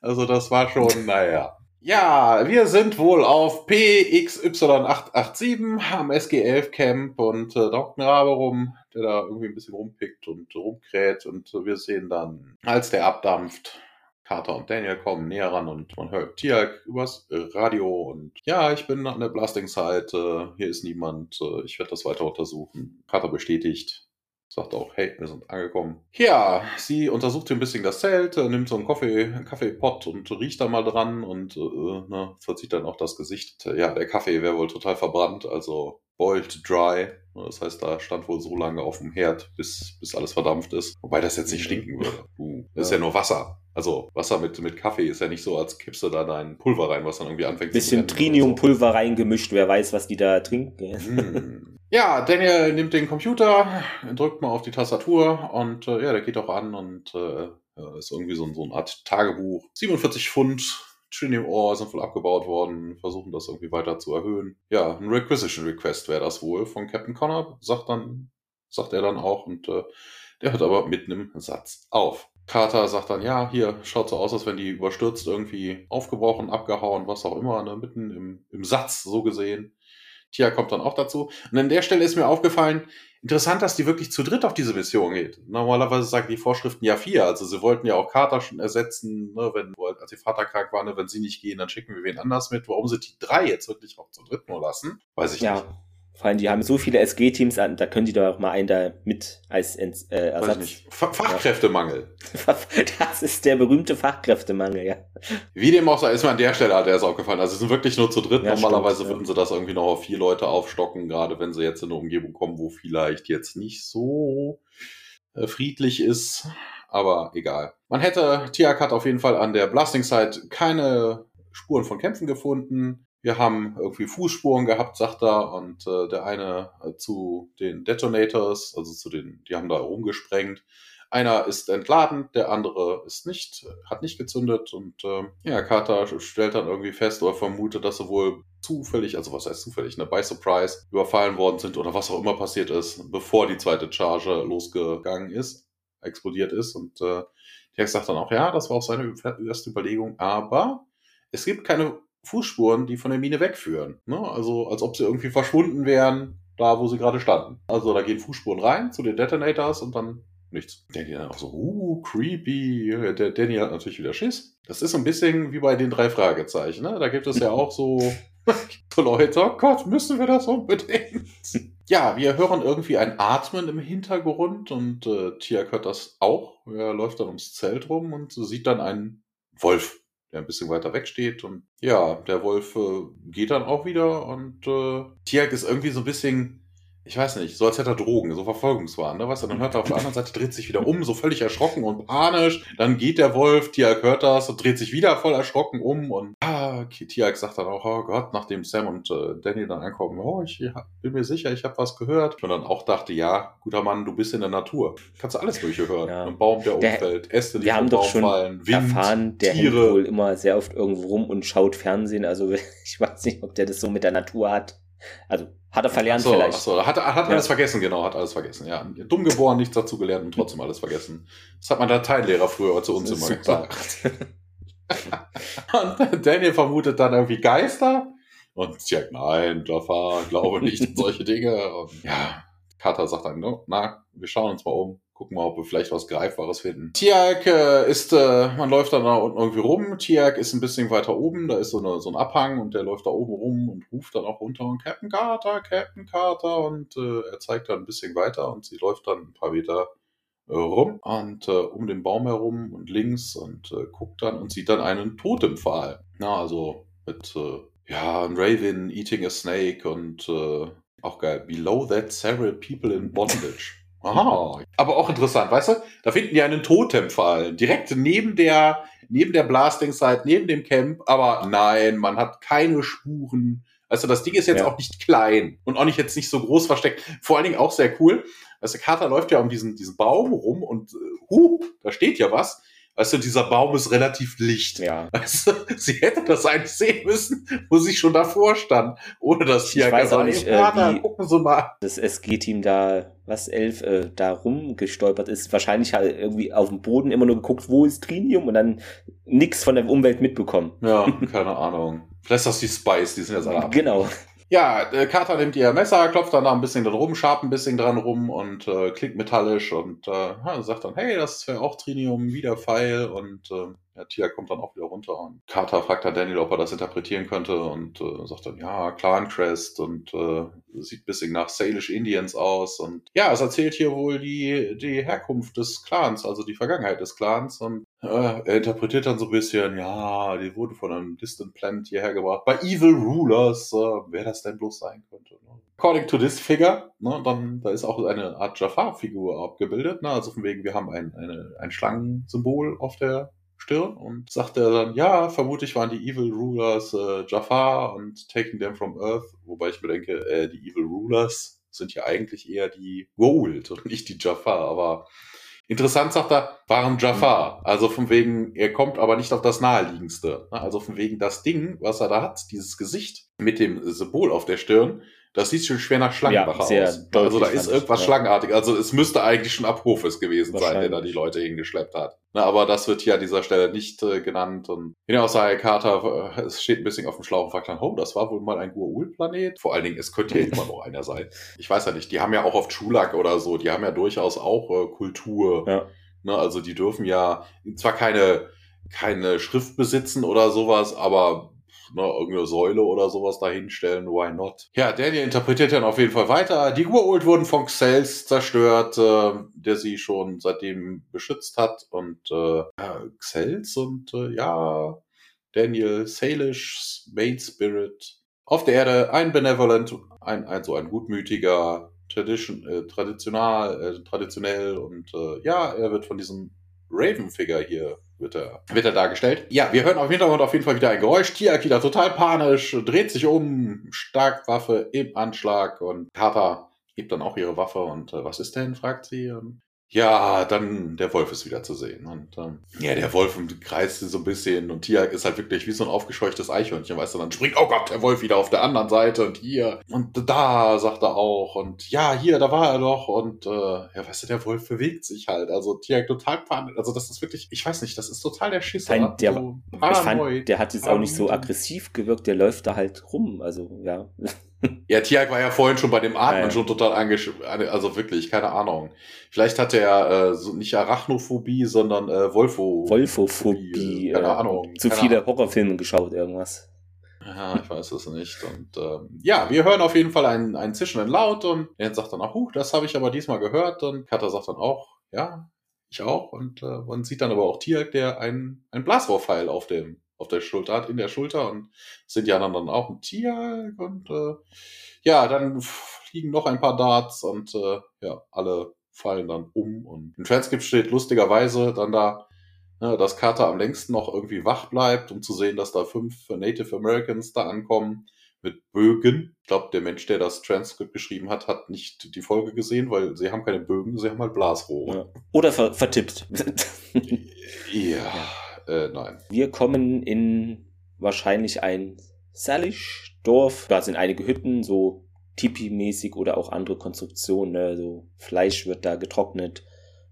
Also das war schon, naja. Ja, wir sind wohl auf PXY887 am SG11 Camp und äh, da hockt ein Rabe rum, der da irgendwie ein bisschen rumpickt und rumkräht und wir sehen dann, als der abdampft, Carter und Daniel kommen näher ran und man hört Tiag übers Radio und ja, ich bin an der Blasting-Site, hier ist niemand, äh, ich werde das weiter untersuchen. Carter bestätigt, sagt auch, hey, wir sind angekommen. Ja, sie untersucht ein bisschen das Zelt, äh, nimmt so einen Kaffee, einen Kaffeepott und riecht da mal dran und äh, ne, verzieht dann auch das Gesicht. Ja, der Kaffee wäre wohl total verbrannt, also boiled dry. Das heißt, da stand wohl so lange auf dem Herd, bis, bis alles verdampft ist. Wobei das jetzt nicht mhm. stinken würde. (laughs) Uh, das ist ja nur Wasser. Also Wasser mit, mit Kaffee ist ja nicht so, als kippst du da dein Pulver rein, was dann irgendwie anfängt Bisschen zu Triniumpulver so. reingemischt, wer weiß, was die da trinken. Hm. Ja, Daniel nimmt den Computer, drückt mal auf die Tastatur und äh, ja, der geht auch an und äh, ist irgendwie so, so eine Art Tagebuch. 47 Pfund Trinium Ore sind wohl abgebaut worden, versuchen das irgendwie weiter zu erhöhen. Ja, ein Requisition Request wäre das wohl von Captain Connor, sagt dann, sagt er dann auch und äh, der hört aber mitten im Satz auf. Carter sagt dann, ja, hier schaut so aus, als wenn die überstürzt irgendwie aufgebrochen, abgehauen, was auch immer, ne, mitten im, im Satz so gesehen. Tia kommt dann auch dazu. Und an der Stelle ist mir aufgefallen, interessant, dass die wirklich zu dritt auf diese Mission geht. Normalerweise sagen die Vorschriften ja vier. Also sie wollten ja auch Carter schon ersetzen, ne, wenn, als ihr Vater krank war, ne, wenn sie nicht gehen, dann schicken wir wen anders mit. Warum sie die drei jetzt wirklich auch zu dritt nur lassen, weiß ich ja. nicht. Vor allem, die haben so viele SG-Teams an, da können die doch mal einen da mit als äh, Ersatz. Fachkräftemangel. (laughs) Das ist der berühmte Fachkräftemangel, ja. Wie dem auch sei, ist mir an der Stelle hat er es aufgefallen. Also, sie sind wirklich nur zu dritt. Ja, Normalerweise stimmt, würden ja. sie das irgendwie noch auf vier Leute aufstocken, gerade wenn sie jetzt in eine Umgebung kommen, wo vielleicht jetzt nicht so äh, friedlich ist. Aber egal. Man hätte, Tiak hat auf jeden Fall an der Blasting Site keine Spuren von Kämpfen gefunden. Wir haben irgendwie Fußspuren gehabt, sagt er, und äh, der eine äh, zu den Detonators, also zu den, die haben da rumgesprengt. Einer ist entladen, der andere ist nicht, hat nicht gezündet und äh, ja, Carter stellt dann irgendwie fest oder vermutet, dass sie wohl zufällig, also was heißt zufällig, ne, by surprise überfallen worden sind oder was auch immer passiert ist, bevor die zweite Charge losgegangen ist, explodiert ist und äh, Tex sagt dann auch, ja, das war auch seine erste Überlegung, aber es gibt keine Fußspuren, die von der Mine wegführen. Ne? Also als ob sie irgendwie verschwunden wären, da wo sie gerade standen. Also da gehen Fußspuren rein zu den Detonators und dann nichts. Danny dann auch so, uh, creepy. Der Danny hat natürlich wieder Schiss. Das ist so ein bisschen wie bei den drei Fragezeichen. Ne? Da gibt es ja auch so, (laughs) Leute, oh Gott, müssen wir das unbedingt? ja, wir hören irgendwie ein Atmen im Hintergrund und äh, Tiak hört das auch. Er läuft dann ums Zelt rum und sieht dann einen Wolf der ein bisschen weiter weg steht. Und ja, der Wolf äh, geht dann auch wieder und äh, Tiag ist irgendwie so ein bisschen ich weiß nicht, so als hätte er Drogen, so Verfolgungswahn, ne? Weißt du, dann hört er auf der anderen Seite, dreht sich wieder um, so völlig erschrocken und panisch. Dann geht der Wolf, Tiag hört das und dreht sich wieder voll erschrocken um und ah, Tiag sagt dann auch, oh Gott, nachdem Sam und äh, Danny dann ankommen, oh, ich ja, bin mir sicher, ich habe was gehört. Und dann auch dachte, ja, guter Mann, du bist in der Natur. Kannst du alles Mögliche hören. Ja. Ein Baum, der umfällt, Äste, die wir vom haben Baum doch schon fallen, Wind, erfahren, der Tiere. hängt wohl immer sehr oft irgendwo rum und schaut Fernsehen. Also (laughs) ich weiß nicht, ob der das so mit der Natur hat. Also hat er verlernt so, vielleicht. Achso, hat, hat alles ja. vergessen, genau, hat alles vergessen. Ja, dumm geboren, nichts dazu gelernt und trotzdem alles vergessen. Das hat mein Lateinlehrer früher zu uns immer super. gesagt. und Daniel vermutet dann irgendwie Geister und Jack, nein, Jafar, glaube nicht an solche Dinge. Und ja, Carter sagt dann, no, na, wir schauen uns mal um gucken mal, ob wir vielleicht was Greifbares finden. Tiag äh, ist, äh, man läuft dann da unten irgendwie rum. Tiag ist ein bisschen weiter oben, da ist so, eine, so ein Abhang und der läuft da oben rum und ruft dann auch runter und Captain Carter, Captain Carter und äh, er zeigt dann ein bisschen weiter und sie läuft dann ein paar Meter äh, rum und äh, um den Baum herum und links und äh, guckt dann und sieht dann einen Totempfahl. Na, also mit, ja, ein Raven eating a snake und auch geil. Below that several people in bondage. Aha, aber auch interessant, weißt du? Da finden die einen Totempfahl direkt neben der neben der Blasting-Site, neben dem Camp, aber nein, man hat keine Spuren. Also das Ding ist jetzt ja. auch nicht klein und auch nicht jetzt nicht so groß versteckt. Vor allen Dingen auch sehr cool. Also Carter läuft ja um diesen, diesen Baum rum und uh, da steht ja was. Weißt du, dieser Baum ist relativ licht. Ja. Weißt du, (laughs) sie hätte das eigentlich sehen müssen, wo sie schon davor stand, ohne dass hier ich weiß auch nicht, äh, wie gucken Sie mal. das SG-Team da, was elf, äh, da rumgestolpert ist. Wahrscheinlich halt irgendwie auf dem Boden immer nur geguckt, wo ist Trinium und dann nichts von der Umwelt mitbekommen. Ja, keine Ahnung. Vielleicht ist das die Spice, die sind jetzt alle (laughs) ab. Genau. Ja, äh, Carter nimmt ihr Messer, klopft dann da ein bisschen dran rum, schabt ein bisschen dran rum und äh, klingt metallisch und äh, sagt dann, hey, das wäre auch Trinium, wieder Pfeil und äh, ja, Tia kommt dann auch wieder runter und Carter fragt dann Daniel, ob er das interpretieren könnte und äh, sagt dann, ja, Clan Crest und äh, sieht bisschen nach Salish Indians aus und ja, es erzählt hier wohl die, die Herkunft des Clans, also die Vergangenheit des Clans und äh, er interpretiert dann so ein bisschen, ja, die wurde von einem Distant Planet hierher gebracht, bei Evil Rulers, äh, wer das denn bloß sein könnte. Ne? According to this figure, ne, dann, da ist auch eine Art Jafar-Figur abgebildet, ne, also von wegen, wir haben ein, eine, ein Schlangensymbol auf der Stirn und sagte dann, ja, vermutlich waren die Evil Rulers äh, Jafar und Taking Them from Earth, wobei ich mir denke, äh, die Evil Rulers sind ja eigentlich eher die Gold und nicht die Jafar, aber Interessant sagt er, waren Jafar. Also von wegen, er kommt aber nicht auf das naheliegendste. Also von wegen das Ding, was er da hat, dieses Gesicht mit dem Symbol auf der Stirn, das sieht schon schwer nach Schlangenbacher ja, aus. Also da ist irgendwas ja. Schlangenartig. Also es müsste eigentlich schon Abhofes gewesen sein, der da die Leute hingeschleppt hat. Na, aber das wird hier an dieser Stelle nicht äh, genannt. Und genau, Aussage Carter, äh, es steht ein bisschen auf dem Schlauch und fragt dann, oh, das war wohl mal ein Gua'ul-Planet. Vor allen Dingen, es könnte ja (laughs) immer noch einer sein. Ich weiß ja nicht, die haben ja auch auf Chulak oder so, die haben ja durchaus auch äh, Kultur. Ja. Ne, also die dürfen ja zwar keine, keine Schrift besitzen oder sowas, aber ne, irgendeine Säule oder sowas dahinstellen, why not? Ja, Daniel interpretiert dann auf jeden Fall weiter. Die Urult wurden von Xels zerstört, äh, der sie schon seitdem beschützt hat und äh, Xels und äh, ja, Daniel Salish, Main Spirit. Auf der Erde ein Benevolent, ein, ein so ein gutmütiger, tradition, äh, traditional, äh, traditionell und äh, ja, er wird von diesem Raven-Figure hier wird er, wird er dargestellt. Ja, wir hören auf Hintergrund auf jeden Fall wieder ein Geräusch. Tia wieder total panisch, dreht sich um, Starkwaffe im Anschlag und Carter gibt dann auch ihre Waffe und äh, was ist denn, fragt sie. Und ja, dann der Wolf ist wieder zu sehen. Und ähm, ja, der Wolf kreist so ein bisschen und Tia ist halt wirklich wie so ein aufgescheuchtes Eichhörnchen, weißt du, dann springt, oh Gott, der Wolf wieder auf der anderen Seite und hier und da, sagt er auch. Und ja, hier, da war er doch. Und äh, ja, weißt du, der Wolf bewegt sich halt. Also Tia total panisch. Also das ist wirklich, ich weiß nicht, das ist total der Schisser. Nein, der, so ich fand, der hat jetzt auch nicht so aggressiv gewirkt, der läuft da halt rum. Also, ja. Ja, Tiag war ja vorhin schon bei dem Atmen ja. schon total angeschrieben. Also wirklich, keine Ahnung. Vielleicht hat er äh, so nicht Arachnophobie, sondern äh, Wolfo Wolfophobie. Keine äh, Ahnung. Zu keine viele Ahnung. Horrorfilme geschaut, irgendwas. Ja, ich weiß es nicht. Und ähm, ja, wir hören auf jeden Fall einen, einen zischenden Laut und er sagt dann auch, huh, das habe ich aber diesmal gehört. Und Katha sagt dann auch, ja, ich auch. Und äh, man sieht dann aber auch Tiag, der einen, einen Blasrohrpfeil auf dem auf der Schulter hat, in der Schulter und sind die anderen dann auch ein Tier und äh, ja, dann fliegen noch ein paar Darts und äh, ja, alle fallen dann um und im Transkript steht lustigerweise dann da, ne, dass Carter am längsten noch irgendwie wach bleibt, um zu sehen, dass da fünf Native Americans da ankommen mit Bögen. Ich glaube, der Mensch, der das Transkript geschrieben hat, hat nicht die Folge gesehen, weil sie haben keine Bögen, sie haben halt Blasrohre. Ja. Oder ver vertippt. ja. ja. (laughs) Äh, nein. Wir kommen in wahrscheinlich ein Salish-Dorf. Da sind einige Hütten, so Tipi-mäßig oder auch andere Konstruktionen. Ne? So Fleisch wird da getrocknet.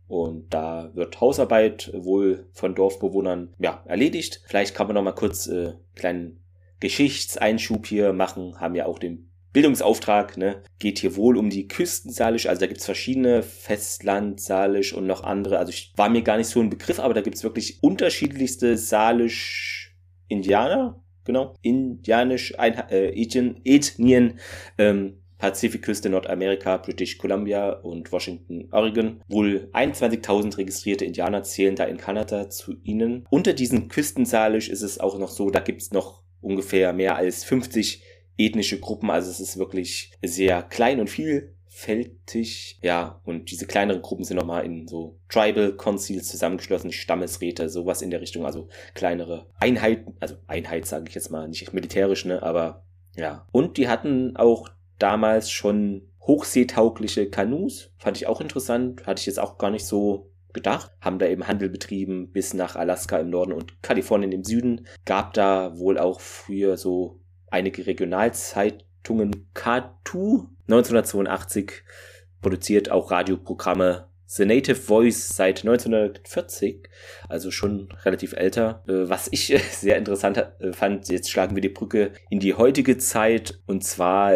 Und da wird Hausarbeit wohl von Dorfbewohnern ja, erledigt. Vielleicht kann man noch mal kurz äh, kleinen Geschichtseinschub hier machen. Haben ja auch den Bildungsauftrag, ne, geht hier wohl um die Küstensalisch, also da gibt's verschiedene, Festland, Salisch und noch andere, also ich war mir gar nicht so ein Begriff, aber da gibt's wirklich unterschiedlichste Salisch-Indianer, genau, indianisch ein, äh, Ethnien, ähm, Pazifikküste Nordamerika, British Columbia und Washington, Oregon. Wohl 21.000 registrierte Indianer zählen da in Kanada zu ihnen. Unter diesen Küstensalisch ist es auch noch so, da gibt's noch ungefähr mehr als 50 ethnische Gruppen. Also es ist wirklich sehr klein und viel vielfältig. Ja, und diese kleineren Gruppen sind nochmal in so Tribal Concils zusammengeschlossen, Stammesräte, sowas in der Richtung, also kleinere Einheiten, also Einheit sage ich jetzt mal, nicht militärisch, ne, aber ja. Und die hatten auch damals schon hochseetaugliche Kanus, fand ich auch interessant, hatte ich jetzt auch gar nicht so gedacht, haben da eben Handel betrieben bis nach Alaska im Norden und Kalifornien im Süden. Gab da wohl auch früher so einige Regionalzeitungen K2 1982 produziert auch Radioprogramme The Native Voice seit 1940, also schon relativ älter. Äh, was ich (laughs) sehr interessant äh, fand, jetzt schlagen wir die Brücke in die heutige Zeit. Und zwar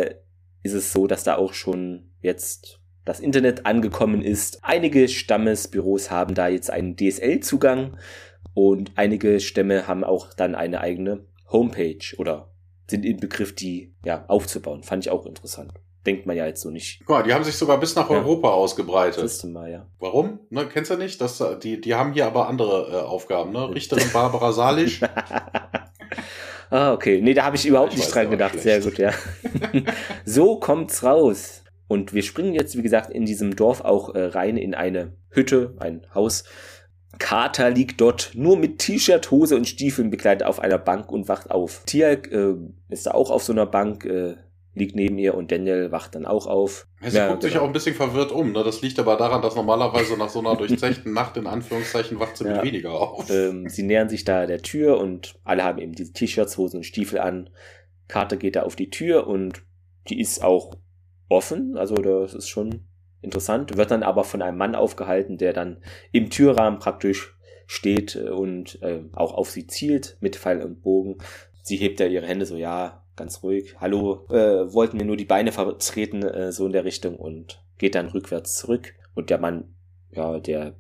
ist es so, dass da auch schon jetzt das Internet angekommen ist. Einige Stammesbüros haben da jetzt einen DSL-Zugang und einige Stämme haben auch dann eine eigene Homepage oder sind im Begriff, die ja aufzubauen. Fand ich auch interessant denkt man ja jetzt so nicht. Guck mal, die haben sich sogar bis nach Europa ja. ausgebreitet. Das mal, ja. Warum? Ne, kennst du nicht? Das, die, die haben hier aber andere äh, Aufgaben, ne? Richterin Barbara Salisch. (laughs) ah, okay. Nee, da habe ich überhaupt ich nicht dran gedacht. Sehr gut, ja. (laughs) so kommt's raus. Und wir springen jetzt, wie gesagt, in diesem Dorf auch äh, rein in eine Hütte, ein Haus. Kater liegt dort nur mit T-Shirt, Hose und Stiefeln bekleidet auf einer Bank und wacht auf. Tialk äh, ist da auch auf so einer Bank, äh, liegt neben ihr und Daniel wacht dann auch auf. Sie ja, guckt genau. sich auch ein bisschen verwirrt um. Ne? Das liegt aber daran, dass normalerweise nach so einer (laughs) durchzechten Nacht in Anführungszeichen wacht sie ja. mit weniger auf. Ähm, sie nähern sich da der Tür und alle haben eben diese T-Shirts, Hosen und Stiefel an. Carter geht da auf die Tür und die ist auch offen. Also das ist schon interessant. Wird dann aber von einem Mann aufgehalten, der dann im Türrahmen praktisch steht und äh, auch auf sie zielt mit Pfeil und Bogen. Sie hebt ja ihre Hände so, ja, ganz ruhig. Hallo, äh, wollten mir nur die Beine vertreten, äh, so in der Richtung und geht dann rückwärts zurück. Und der Mann, ja, der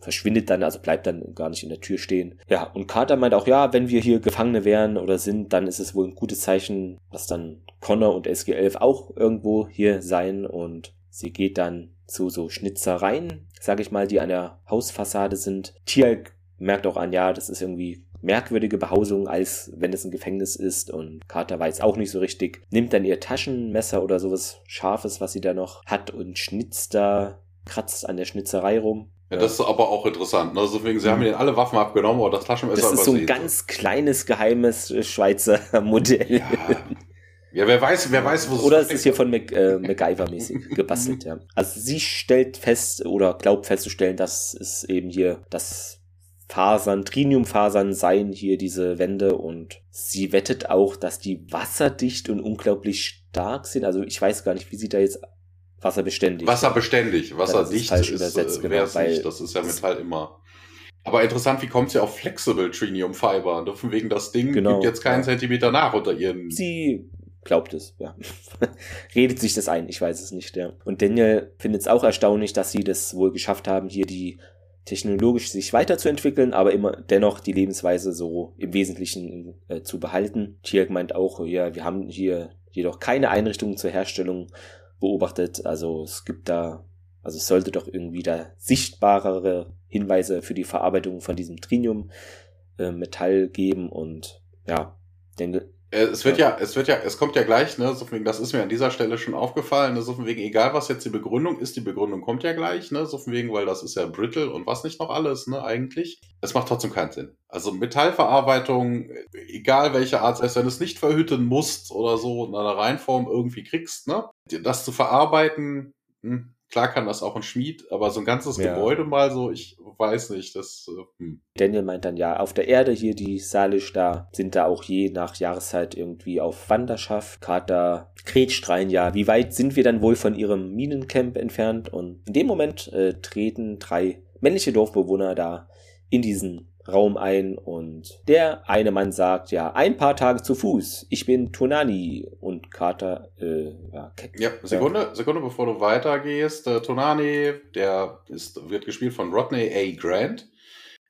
verschwindet dann, also bleibt dann gar nicht in der Tür stehen. Ja, und Carter meint auch, ja, wenn wir hier Gefangene wären oder sind, dann ist es wohl ein gutes Zeichen, dass dann Connor und SG11 auch irgendwo hier sein und sie geht dann zu so Schnitzereien, sag ich mal, die an der Hausfassade sind. Tialk merkt auch an, ja, das ist irgendwie merkwürdige Behausung, als wenn es ein Gefängnis ist. Und Carter weiß auch nicht so richtig. Nimmt dann ihr Taschenmesser oder sowas Scharfes, was sie da noch hat und schnitzt da, kratzt an der Schnitzerei rum. Ja, das ist aber auch interessant. Ne? Deswegen, sie haben ihnen alle Waffen abgenommen, aber das Taschenmesser Das ist so ein ganz kleines, geheimes Schweizer Modell. Ja. Ja, wer weiß, wer weiß, wo es Oder es ist hier von Mac, äh, MacGyver-mäßig (laughs) gebastelt, ja. Also sie stellt fest oder glaubt festzustellen, dass es eben hier das Fasern, Triniumfasern seien hier diese Wände und sie wettet auch, dass die wasserdicht und unglaublich stark sind. Also ich weiß gar nicht, wie sie da jetzt wasserbeständig. Wasserbeständig, wasserdicht ist, ist, äh, genau, weil nicht. Das ist ja Metall immer. Aber interessant, wie kommt sie auf Flexible Trinium Fiber? Von wegen das Ding genau, gibt jetzt keinen ja. Zentimeter nach unter ihren. Sie glaubt es, ja. (laughs) Redet sich das ein, ich weiß es nicht, ja. Und Daniel findet es auch erstaunlich, dass sie das wohl geschafft haben, hier die technologisch sich weiterzuentwickeln, aber immer dennoch die Lebensweise so im Wesentlichen äh, zu behalten. Tierk meint auch, ja, wir haben hier jedoch keine Einrichtungen zur Herstellung beobachtet. Also es gibt da, also es sollte doch irgendwie da sichtbarere Hinweise für die Verarbeitung von diesem Trinium äh, Metall geben und ja, äh, es wird ja. ja, es wird ja, es kommt ja gleich, ne, so von wegen, das ist mir an dieser Stelle schon aufgefallen, ne, so von wegen, egal was jetzt die Begründung ist, die Begründung kommt ja gleich, ne, so von wegen, weil das ist ja brittle und was nicht noch alles, ne, eigentlich. Es macht trotzdem keinen Sinn. Also Metallverarbeitung, egal welche Art, selbst wenn du es nicht verhüten musst oder so in einer Reinform irgendwie kriegst, ne, das zu verarbeiten, hm, Klar kann das auch ein Schmied, aber so ein ganzes ja. Gebäude mal so, ich weiß nicht, das. Äh, hm. Daniel meint dann ja, auf der Erde hier die Salisch da sind da auch je nach Jahreszeit irgendwie auf Wanderschaft. Kater grätscht rein, ja, wie weit sind wir dann wohl von ihrem Minencamp entfernt? Und in dem Moment äh, treten drei männliche Dorfbewohner da in diesen Raum ein und der eine Mann sagt, ja, ein paar Tage zu Fuß, ich bin Tonani und Carter, äh, ja, ja Sekunde, Sekunde, bevor du weitergehst, äh, Tonani, der ist, wird gespielt von Rodney A. Grant.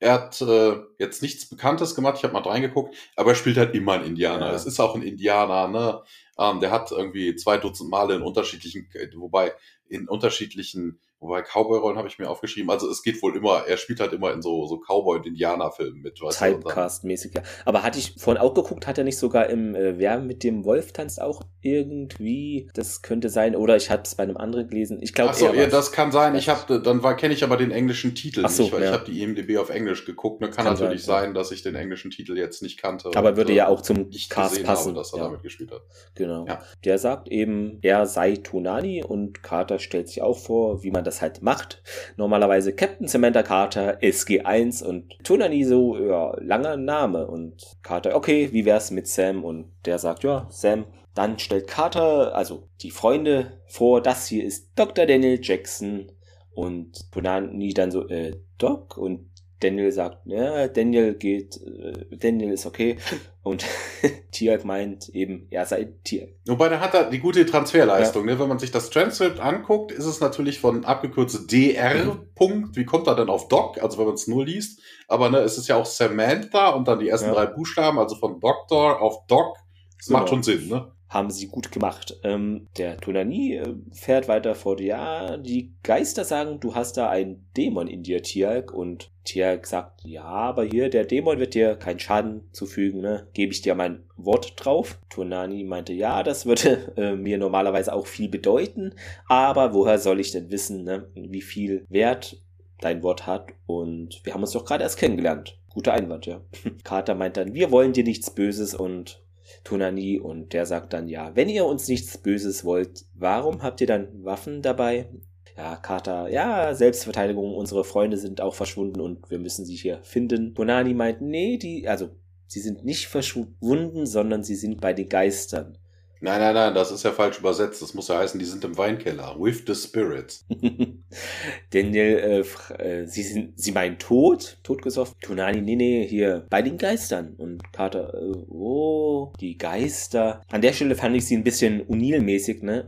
Er hat äh, jetzt nichts Bekanntes gemacht, ich habe mal reingeguckt, aber er spielt halt immer einen Indianer. Es ist auch ein Indianer, ne? Ähm, der hat irgendwie zwei Dutzend Male in unterschiedlichen, wobei in unterschiedlichen Wobei Cowboy-Rollen habe ich mir aufgeschrieben. Also es geht wohl immer, er spielt halt immer in so, so Cowboy- und Indianer-Filmen mit. Typecast-mäßig, ja. Aber hatte ich vorhin auch geguckt, hat er nicht sogar im äh, Wer mit dem Wolf tanzt auch irgendwie, das könnte sein, oder ich hatte es bei einem anderen gelesen. Ich glaube, Achso, ja, das kann sein. Ich habe, dann kenne ich aber den englischen Titel Ach so, nicht, weil ja. ich habe die IMDb auf Englisch geguckt. Ne, kann, Kann natürlich sein, sein, dass ich den englischen Titel jetzt nicht kannte. Aber und, würde äh, ja auch zum nicht Cast passen. Habe, dass er ja. damit gespielt hat. Genau. Ja. Der sagt eben, er sei Tonani und Carter stellt sich auch vor, wie man das halt macht. Normalerweise Captain Samantha Carter, SG1 und Tonani so, ja, langer Name. Und Carter, okay, wie wär's mit Sam? Und der sagt, ja, Sam. Dann stellt Carter, also die Freunde, vor, das hier ist Dr. Daniel Jackson. Und Tonani dann so, äh, Doc? Und Daniel sagt, ja, Daniel geht, äh, Daniel ist okay. Und (laughs) Tiag meint eben, er sei Tiag. Wobei, da hat er die gute Transferleistung. Ne? Wenn man sich das Transkript anguckt, ist es natürlich von abgekürzt DR. Punkt. Wie kommt er denn auf Doc? Also wenn man es nur liest. Aber ne, es ist ja auch Samantha und dann die ersten Ja. drei Buchstaben, also von Doctor auf Doc. Das macht Genau. schon Sinn, ne? Haben sie gut gemacht. Ähm, der Tonani äh, fährt weiter fort. Ja, die Geister sagen, du hast da einen Dämon in dir, Tiag. Und Tiag sagt, ja, aber hier, der Dämon wird dir keinen Schaden zufügen, ne? Gebe ich dir mein Wort drauf. Tonani meinte, ja, das würde (laughs) äh, mir normalerweise auch viel bedeuten. Aber woher soll ich denn wissen, ne? wie viel Wert dein Wort hat? Und wir haben uns doch gerade erst kennengelernt. Guter Einwand, ja. (laughs) Carter meint dann, wir wollen dir nichts Böses und Tonani und der sagt dann, ja, wenn ihr uns nichts Böses wollt, warum habt ihr dann Waffen dabei? Ja, Carter, ja, Selbstverteidigung, unsere Freunde sind auch verschwunden und wir müssen sie hier finden. Tonani meint, nee, die, also, sie sind nicht verschwunden, sondern sie sind bei den Geistern. Nein, nein, nein, das ist ja falsch übersetzt. Das muss ja heißen, die sind im Weinkeller. With the Spirits. (laughs) Daniel, äh, äh, sie sind, sie meinen tot, totgesoffen. Tonani, nee, nee, hier, bei den Geistern. Und Carter, äh, oh, die Geister. An der Stelle fand ich sie ein bisschen Unil-mäßig, ne?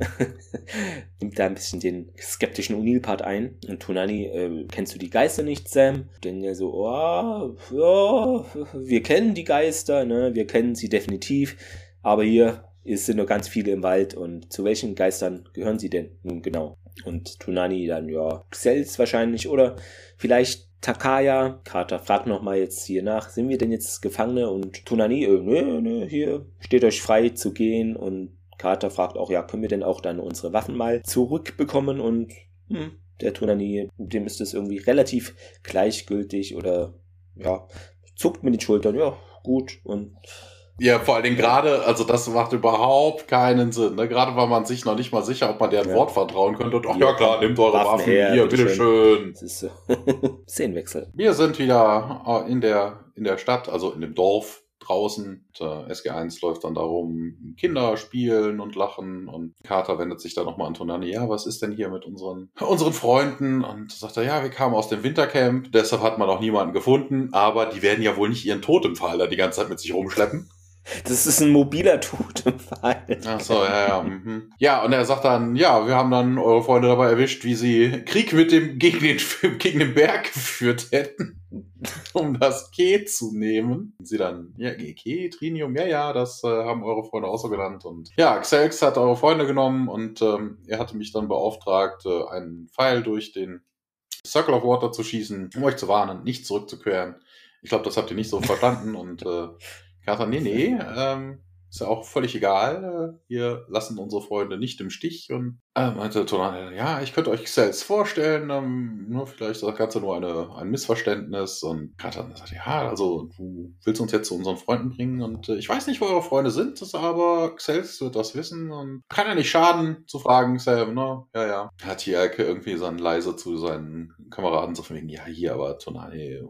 (laughs) Nimmt da ein bisschen den skeptischen Unil-Part ein. Und Tonani, äh, kennst du die Geister nicht, Sam? Daniel so, oh, ja, wir kennen die Geister, ne? Wir kennen sie definitiv. Aber hier es sind nur ganz viele im Wald. Und zu welchen Geistern gehören sie denn nun genau? Und Tunani dann, ja, Xels wahrscheinlich oder vielleicht Takaya. Carter fragt nochmal jetzt hier nach, sind wir denn jetzt Gefangene? Und Tunani, äh, nö, nö, hier steht euch frei zu gehen. Und Carter fragt auch, ja, können wir denn auch dann unsere Waffen mal zurückbekommen? Und hm, der Tunani, dem ist es irgendwie relativ gleichgültig oder ja, zuckt mit den Schultern, ja, gut. Und Ja, vor allen Dingen gerade, also das macht überhaupt keinen Sinn. Ne? Gerade war man sich noch nicht mal sicher, ob man deren Ja. Wort vertrauen könnte. Und ach Ja, ja klar, nehmt eure Waffen Waffen, her, hier, bitteschön. bitteschön. es ist so (laughs) Szenenwechsel. Wir sind wieder äh, in der, in der Stadt, also in dem Dorf draußen. Und, äh, SG1 läuft dann darum, Kinder spielen und lachen und Carter wendet sich dann nochmal an Tonani, ja, was ist denn hier mit unseren, unseren Freunden? Und sagt er, ja, wir kamen aus dem Wintercamp, deshalb hat man auch niemanden gefunden, aber die werden ja wohl nicht ihren Totempfahl da die ganze Zeit mit sich rumschleppen. Das ist ein mobiler Totenfall. Ach so, ja, ja. Mhm. Ja, und er sagt dann, ja, wir haben dann eure Freunde dabei erwischt, wie sie Krieg mit dem, gegen den, (laughs) gegen den Berg geführt hätten, (laughs) um das Ke zu nehmen. Und sie dann, ja, Ke, Trinium, ja, ja, das äh, haben eure Freunde auch so genannt. Und ja, Xelx hat eure Freunde genommen und ähm, er hatte mich dann beauftragt, äh, einen Pfeil durch den Circle of Water zu schießen, um euch zu warnen, nicht zurückzukehren. Ich glaube, das habt ihr nicht so verstanden und äh, Carter, nee, nee, ähm, ist ja auch völlig egal. Äh, wir lassen unsere Freunde nicht im Stich. Und äh, meinte Tonal, ja, ich könnte euch selbst vorstellen, ähm, nur vielleicht ist das Ganze nur eine, ein Missverständnis. Und Carter sagt, ja, also du willst uns jetzt zu unseren Freunden bringen und äh, ich weiß nicht, wo eure Freunde sind, das aber Xels wird das wissen und kann ja nicht schaden zu fragen, Sam, ne? Ja, ja. Hat hier irgendwie dann leise zu seinen Kameraden so von wegen, ja, hier, aber Tonali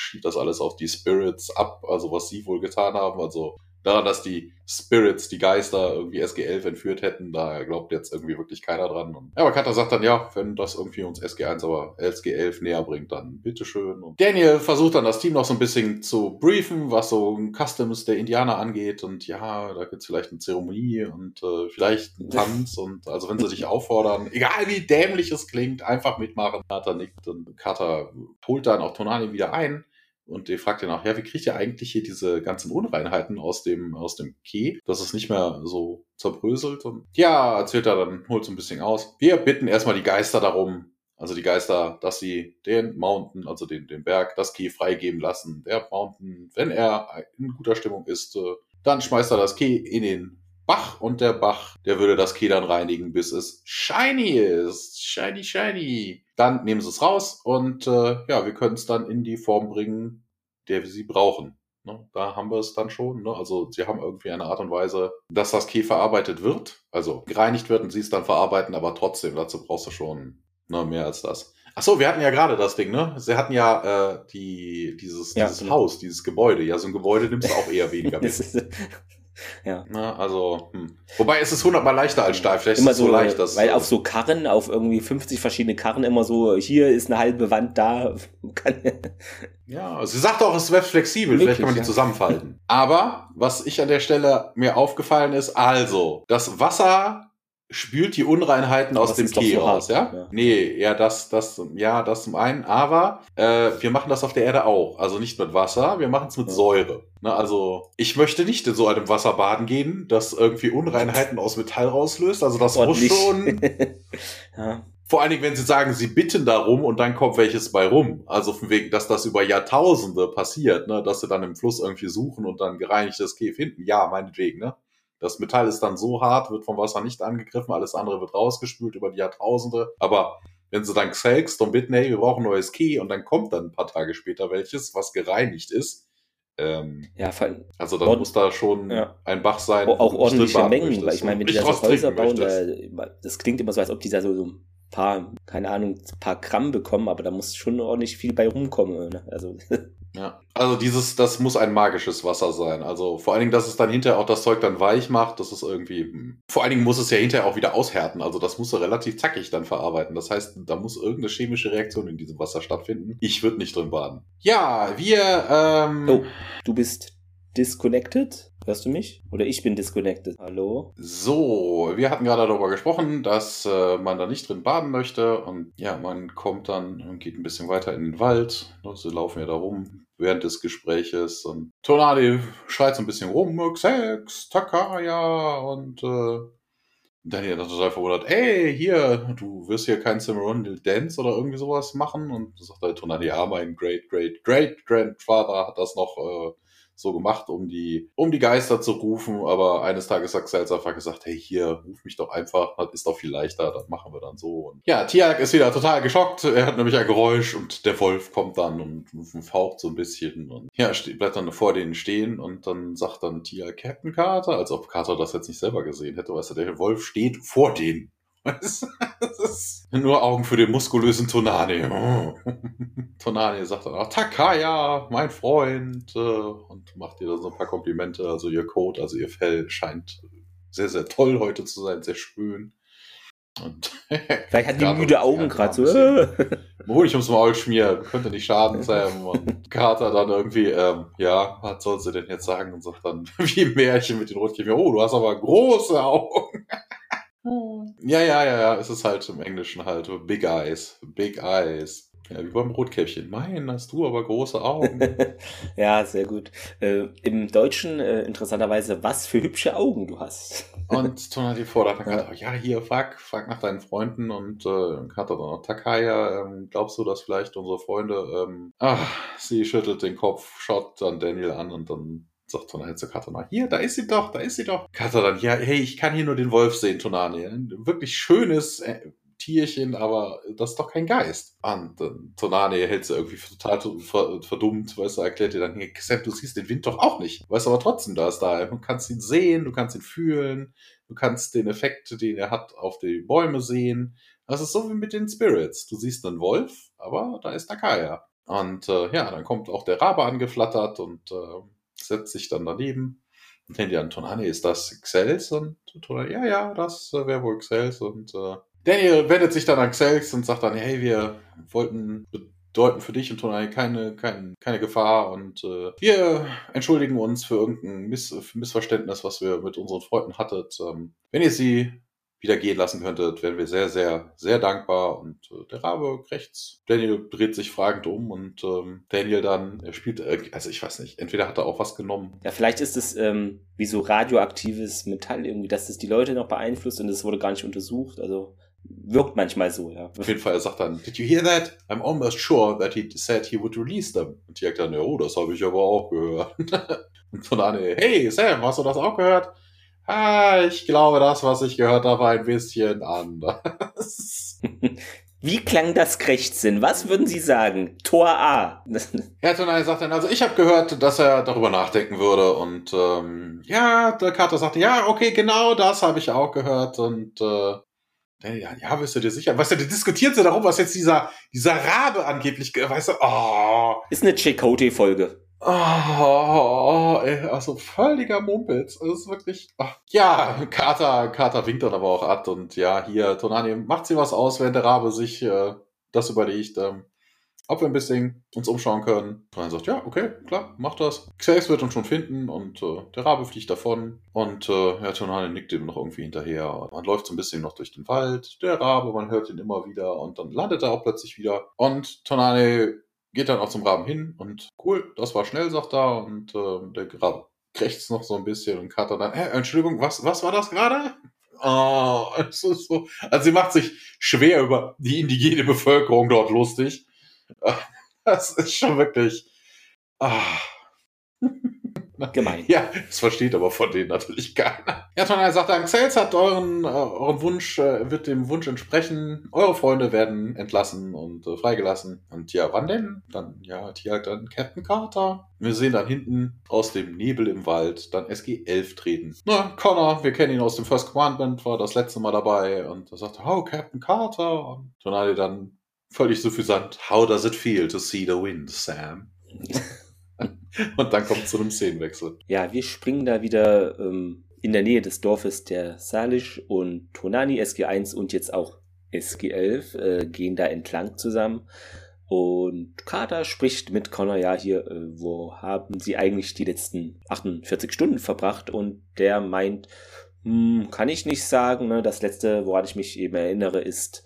schiebt das alles auf die Spirits ab, also was sie wohl getan haben, also daran, dass die Spirits, die Geister irgendwie SG11 entführt hätten, da glaubt jetzt irgendwie wirklich keiner dran. Und, ja, aber Kata sagt dann, ja, wenn das irgendwie uns SG1 aber SG11 näher bringt, dann bitteschön. Und Daniel versucht dann das Team noch so ein bisschen zu briefen, was so Customs der Indianer angeht und ja, da gibt's vielleicht eine Zeremonie und äh, vielleicht einen Tanz und also wenn sie dich auffordern, (laughs) egal wie dämlich es klingt, einfach mitmachen. Kata nickt und Kata holt dann auch Tonali wieder ein und der fragt ihn auch, ja, wie kriegt ihr eigentlich hier diese ganzen Unreinheiten aus dem, aus dem Key, dass es nicht mehr so zerbröselt? Und ja, erzählt er dann, holt so ein bisschen aus. Wir bitten erstmal die Geister darum, Also die Geister, dass sie den Mountain, also den, den Berg, das Key freigeben lassen. Der Mountain, wenn er in guter Stimmung ist, äh, dann schmeißt er das Key in den Bach und der Bach, der würde das Key dann reinigen, bis es shiny ist. Shiny, shiny. Dann nehmen sie es raus und äh, ja, wir können es dann in die Form bringen, der wir sie brauchen. Ne, da haben wir es dann schon. Ne? Also sie haben irgendwie eine Art und Weise, dass das Key verarbeitet wird, also gereinigt wird und sie es dann verarbeiten, aber trotzdem, dazu brauchst du schon ne, mehr als das. Ach so, wir hatten ja gerade das Ding, ne? Sie hatten ja äh, die, dieses, ja, dieses genau. Haus, dieses Gebäude. Ja, so ein Gebäude nimmst du auch eher weniger (laughs) mit. Ja. Na, also, hm. Wobei es ist hundertmal leichter als steif. Vielleicht immer ist es so, so leicht, dass, weil auf so Karren, auf irgendwie 50 verschiedene Karren immer so, hier ist eine halbe Wand da. (laughs) ja, sie sagt auch, es wäre flexibel. Wirklich, Vielleicht kann man die ja. zusammenfalten. Aber was ich an der Stelle mir aufgefallen ist, also, das Wasser spült die Unreinheiten aus dem Tee so raus, ja? ja? Nee, ja, das, das, ja, das zum einen, aber äh, wir machen das auf der Erde auch. Also nicht mit Wasser, wir machen es mit ja. Säure. Ne, also ich möchte nicht in so einem Wasser baden gehen, das irgendwie Unreinheiten aus Metall rauslöst. Also das muss schon. (laughs) ja. Vor allen Dingen, wenn sie sagen, sie bitten darum und dann kommt welches bei rum. Also von wegen, dass das über Jahrtausende passiert, ne, dass sie dann im Fluss irgendwie suchen und dann gereinigtes Käf finden. Ja, meinetwegen, ne? Das Metall ist dann so hart, wird vom Wasser nicht angegriffen, alles andere wird rausgespült über die Jahrtausende. Aber wenn sie dann xelkst und bitten, hey, wir brauchen ein neues Key und dann kommt dann ein paar Tage später welches, was gereinigt ist, ähm, ja, allem, also dann muss da schon ja. ein Bach sein. Auch ordentliche Mengen, weil ich meine, wenn die da so Häuser bauen, da, das klingt immer so, als ob die da so, so ein paar, keine Ahnung, ein paar Gramm bekommen, aber da muss schon ordentlich viel bei rumkommen. Ne? Also (laughs) Ja, also dieses, das muss ein magisches Wasser sein. Also vor allen Dingen, dass es dann hinterher auch das Zeug dann weich macht, das ist irgendwie. Hm. Vor allen Dingen muss es ja hinterher auch wieder aushärten. Also das muss er relativ zackig dann verarbeiten. Das heißt, da muss irgendeine chemische Reaktion in diesem Wasser stattfinden. Ich würde nicht drin baden. Ja, wir. Ähm, oh, du bist disconnected. Hörst du mich? Oder ich bin disconnected. Hallo? So, wir hatten gerade darüber gesprochen, dass äh, man da nicht drin baden möchte. Und ja, man kommt dann und geht ein bisschen weiter in den Wald. Sie laufen ja da rum während des Gespräches. Und Tonali schreit so ein bisschen rum, Xex, Takaya und äh, Daniel dann total verwundert, ey, hier, du wirst hier kein Cimarron Dance oder irgendwie sowas machen. Und sagt halt Tonali, ja, mein Great, Great, Great Grandfather hat das noch äh, so gemacht, um die, um die Geister zu rufen. Aber eines Tages hat Xelz einfach gesagt, hey, hier, ruf mich doch einfach, das ist doch viel leichter, das machen wir dann so. Und ja, Tiag ist wieder total geschockt. Er hat nämlich ein Geräusch und der Wolf kommt dann und, faucht so ein bisschen und ja, bleibt dann vor denen stehen und dann sagt dann Tiag Captain Carter, als ob Carter das jetzt nicht selber gesehen hätte, weißt du, der Wolf steht vor denen. Nur Augen für den muskulösen Tonane. Oh. (laughs) Tonane sagt dann auch, Takaya, mein Freund, äh, und macht ihr dann so ein paar Komplimente. Also ihr Code, also ihr Fell scheint sehr, sehr toll heute zu sein, sehr schön. Und (laughs) Vielleicht hat die müde Augen gerade so. Honig ums Maul schmieren, könnte nicht schaden, Sam. Und Carter dann irgendwie, ähm, ja, was soll sie denn jetzt sagen? Und sagt dann, (laughs) wie ein Märchen mit den Rotkäppchen, oh, du hast aber große Augen. Ja, ja, ja, ja, es ist halt im Englischen halt Big Eyes, Big Eyes. Ja, wie beim Rotkäppchen. Mein, hast du aber große Augen. (laughs) ja, sehr gut. Äh, Im Deutschen äh, interessanterweise, was für hübsche Augen du hast. (laughs) und Ton hat die fordert dann ja. ja, hier, frag, frag nach deinen Freunden und äh, hat dann noch Takaya, ähm, glaubst du, dass vielleicht unsere Freunde, ähm, ach, sie schüttelt den Kopf, schaut dann Daniel an und dann sagt Tonani zu Katana, hier, da ist sie doch, da ist sie doch. Katana, ja, hey, ich kann hier nur den Wolf sehen, Tonani. Ein wirklich schönes äh, Tierchen, aber das ist doch kein Geist. Und äh, Tonani hält sie irgendwie total verdummt, weißt du, erklärt ihr dann, hey, Sam, du siehst den Wind doch auch nicht. Weißt aber trotzdem, da ist da. Du kannst ihn sehen, du kannst ihn fühlen, du kannst den Effekt, den er hat, auf die Bäume sehen. Das ist so wie mit den Spirits. Du siehst einen Wolf, aber da ist Nakaya. Und äh, ja, dann kommt auch der Rabe angeflattert und äh, setzt sich dann daneben und denkt ja, Tonani, ist das Xels? Und Tonani, ja, ja, das äh, wäre wohl Xels. Und äh, Daniel wendet sich dann an Xels und sagt dann, hey, wir wollten bedeuten für dich und Tonani keine, keine, keine Gefahr und äh, wir entschuldigen uns für irgendein Miss Missverständnis, was wir mit unseren Freunden hattet. Ähm, wenn ihr sie wieder gehen lassen könntet, wären wir sehr, sehr, sehr dankbar. Und äh, der Rabe rechts. Daniel dreht sich fragend um und ähm, Daniel dann, er spielt, äh, also ich weiß nicht, entweder hat er auch was genommen. Ja, vielleicht ist es ähm, wie so radioaktives Metall irgendwie, dass das die Leute noch beeinflusst und es wurde gar nicht untersucht. Also wirkt manchmal so, ja. Auf jeden Fall, er sagt dann, Did you hear that? I'm almost sure that he said he would release them. Und Tiag dann, ja, oh, das habe ich aber auch gehört. (laughs) und von Anne, hey Sam, hast du das auch gehört? Ah, ich glaube, das, was ich gehört habe, ein bisschen anders. (laughs) Wie klang das Krächzen? Was würden Sie sagen? Tor A. (laughs) Herr Tonai sagt dann, also ich habe gehört, dass er darüber nachdenken würde. Und ähm, ja, der Kater sagte, ja, okay, genau das habe ich auch gehört. Und äh, ja, ja, bist du dir sicher? Weißt du, die diskutieren sie darum, was jetzt dieser, dieser Rabe angeblich, weißt du, oh. Ist eine Chakotay-Folge. Oh, ey, also völliger Mumpitz. Das ist wirklich. Ach, ja, Kater, Kater winkt dann aber auch ab und ja, hier, Tonani, macht sie was aus, wenn der Rabe sich äh, das überlegt, ähm, ob wir ein bisschen uns umschauen können. Tonani sagt, ja, okay, klar, mach das. Xex wird uns schon finden und äh, der Rabe fliegt davon und äh, ja, Tonani nickt ihm noch irgendwie hinterher. Man läuft so ein bisschen noch durch den Wald, der Rabe, man hört ihn immer wieder und dann landet er auch plötzlich wieder und Tonani geht dann auch zum Raben hin und cool, das war schnell, sagt er. Und äh, der Rabe krächzt noch so ein bisschen und Kater dann, äh, Entschuldigung, was, was war das gerade? Oh, (laughs) es ist so. Also sie macht sich schwer über die indigene Bevölkerung dort lustig. (laughs) Das ist schon wirklich. Ah. (laughs) Gemein. Ja, das versteht aber von denen natürlich keiner. Ja, Tonal sagt dann, Xels hat euren, äh, euren Wunsch, äh, wird dem Wunsch entsprechen. Eure Freunde werden entlassen und äh, freigelassen. Und ja, wann denn? Dann, ja, hier halt dann Captain Carter. Wir sehen dann hinten aus dem Nebel im Wald dann SG-11 treten. Na, Connor, wir kennen ihn aus dem First Commandment, war das letzte Mal dabei und er sagt, oh, Captain Carter. Und Tonali dann völlig suffisant, how does it feel to see the wind, Sam? (laughs) (laughs) Und dann kommt es zu einem Szenenwechsel. Ja, wir springen da wieder ähm, in der Nähe des Dorfes der Salish und Tonani SG1 und jetzt auch SG11 äh, gehen da entlang zusammen. Und Carter spricht mit Connor, ja, hier, äh, wo haben sie eigentlich die letzten 48 Stunden verbracht? Und der meint, hm, kann ich nicht sagen. Ne? Das letzte, woran ich mich eben erinnere, ist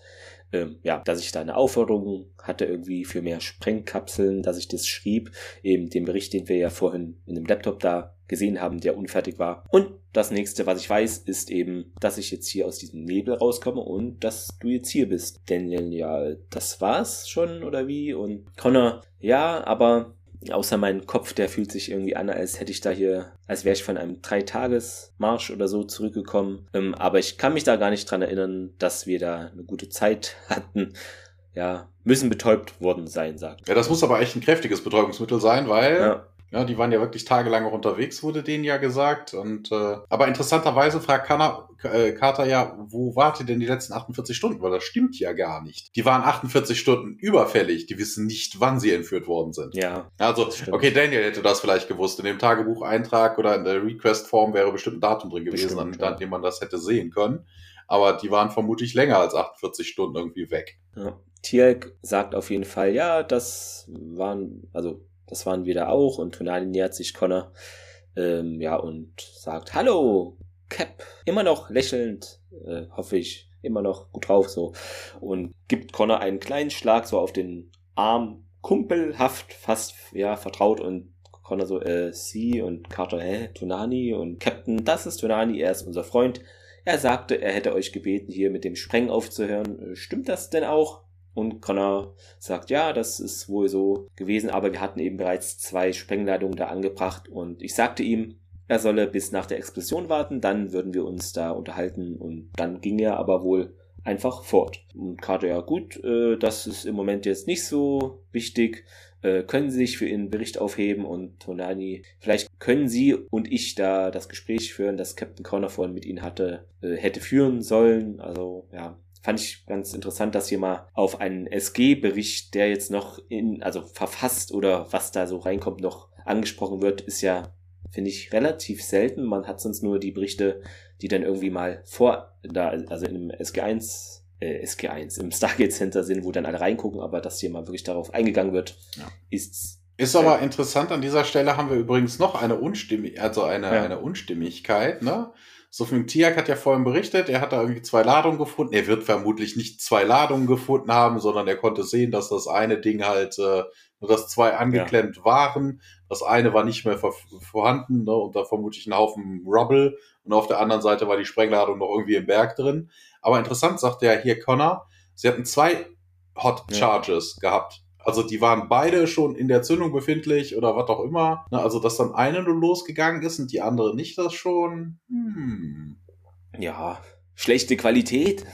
ähm, ja, dass ich da eine Aufforderung hatte irgendwie für mehr Sprengkapseln, dass ich das schrieb, eben den Bericht, den wir ja vorhin in dem Laptop da gesehen haben, der unfertig war. Und das nächste, was ich weiß, ist eben, dass ich jetzt hier aus diesem Nebel rauskomme und dass du jetzt hier bist. Daniel, ja, das war's schon oder wie? Und Connor, ja, aber Außer mein Kopf, der fühlt sich irgendwie an, als hätte ich da hier, als wäre ich von einem Dreitagesmarsch oder so zurückgekommen. Ähm, aber ich kann mich da gar nicht dran erinnern, dass wir da eine gute Zeit (laughs) hatten. Ja, müssen betäubt worden sein, sagt. Ja, das muss aber echt ein kräftiges Betäubungsmittel sein, weil ja. Ja, die waren ja wirklich tagelang auch unterwegs, wurde denen ja gesagt. Und äh, aber interessanterweise fragt Kana, äh, Carter ja, wo wart ihr denn die letzten 48 Stunden? Weil das stimmt ja gar nicht. Die waren 48 Stunden überfällig. Die wissen nicht, wann sie entführt worden sind. Ja. Also, okay, Daniel hätte das vielleicht gewusst. In dem Tagebucheintrag oder in der Request-Form wäre bestimmt ein Datum drin gewesen, bestimmt, an, ja. dem man das hätte sehen können. Aber die waren vermutlich länger als 48 Stunden irgendwie weg. Ja. Tierk sagt auf jeden Fall, ja, das waren, also das waren wir da auch und Tonali nähert sich Connor, ähm, ja, und sagt, hallo, Cap, immer noch lächelnd, äh, hoffe ich, immer noch gut drauf, so, und gibt Connor einen kleinen Schlag so auf den Arm, kumpelhaft, fast, ja, vertraut und Connor so, äh, sie und Carter, hä, Tonani und Captain, das ist Tonani, er ist unser Freund. Er sagte, er hätte euch gebeten, hier mit dem Sprengen aufzuhören. Äh, stimmt das denn auch? Und Connor sagt, ja, das ist wohl so gewesen, aber wir hatten eben bereits zwei Sprengladungen da angebracht. Und ich sagte ihm, er solle bis nach der Explosion warten, dann würden wir uns da unterhalten. Und dann ging er aber wohl einfach fort. Und Carter, ja gut, äh, das ist im Moment jetzt nicht so wichtig, äh, können Sie sich für Ihren Bericht aufheben? Und Tonani, vielleicht können Sie und ich da das Gespräch führen, das Captain Connor vorhin mit Ihnen hatte, äh, hätte führen sollen. Also ja, fand ich ganz interessant, dass hier mal auf einen SG-Bericht, der jetzt noch in, also verfasst oder was da so reinkommt, noch angesprochen wird, ist ja, finde ich, relativ selten. Man hat sonst nur die Berichte, die dann irgendwie mal vor, da, also in einem SG1 äh, SG1 im Stargate Center sind, wo dann alle reingucken, aber dass hier mal wirklich darauf eingegangen wird, ja. ist ist aber interessant, an dieser Stelle haben wir übrigens noch eine Unstimmigkeit, also eine, ja. eine Unstimmigkeit, ne? Sofim Tiak hat ja vorhin berichtet, er hat da irgendwie zwei Ladungen gefunden. Er wird vermutlich nicht zwei Ladungen gefunden haben, sondern er konnte sehen, dass das eine Ding halt, äh, dass zwei angeklemmt ja. waren. Das eine war nicht mehr vorhanden ne, und da vermutlich ein Haufen Rubble und auf der anderen Seite war die Sprengladung noch irgendwie im Berg drin. Aber interessant sagt ja hier Connor, sie hatten zwei Hot Charges ja. gehabt. Also die waren beide schon in der Zündung befindlich oder was auch immer. Ne, also dass dann eine nur losgegangen ist und die andere nicht, das schon. Hm. Ja, schlechte Qualität.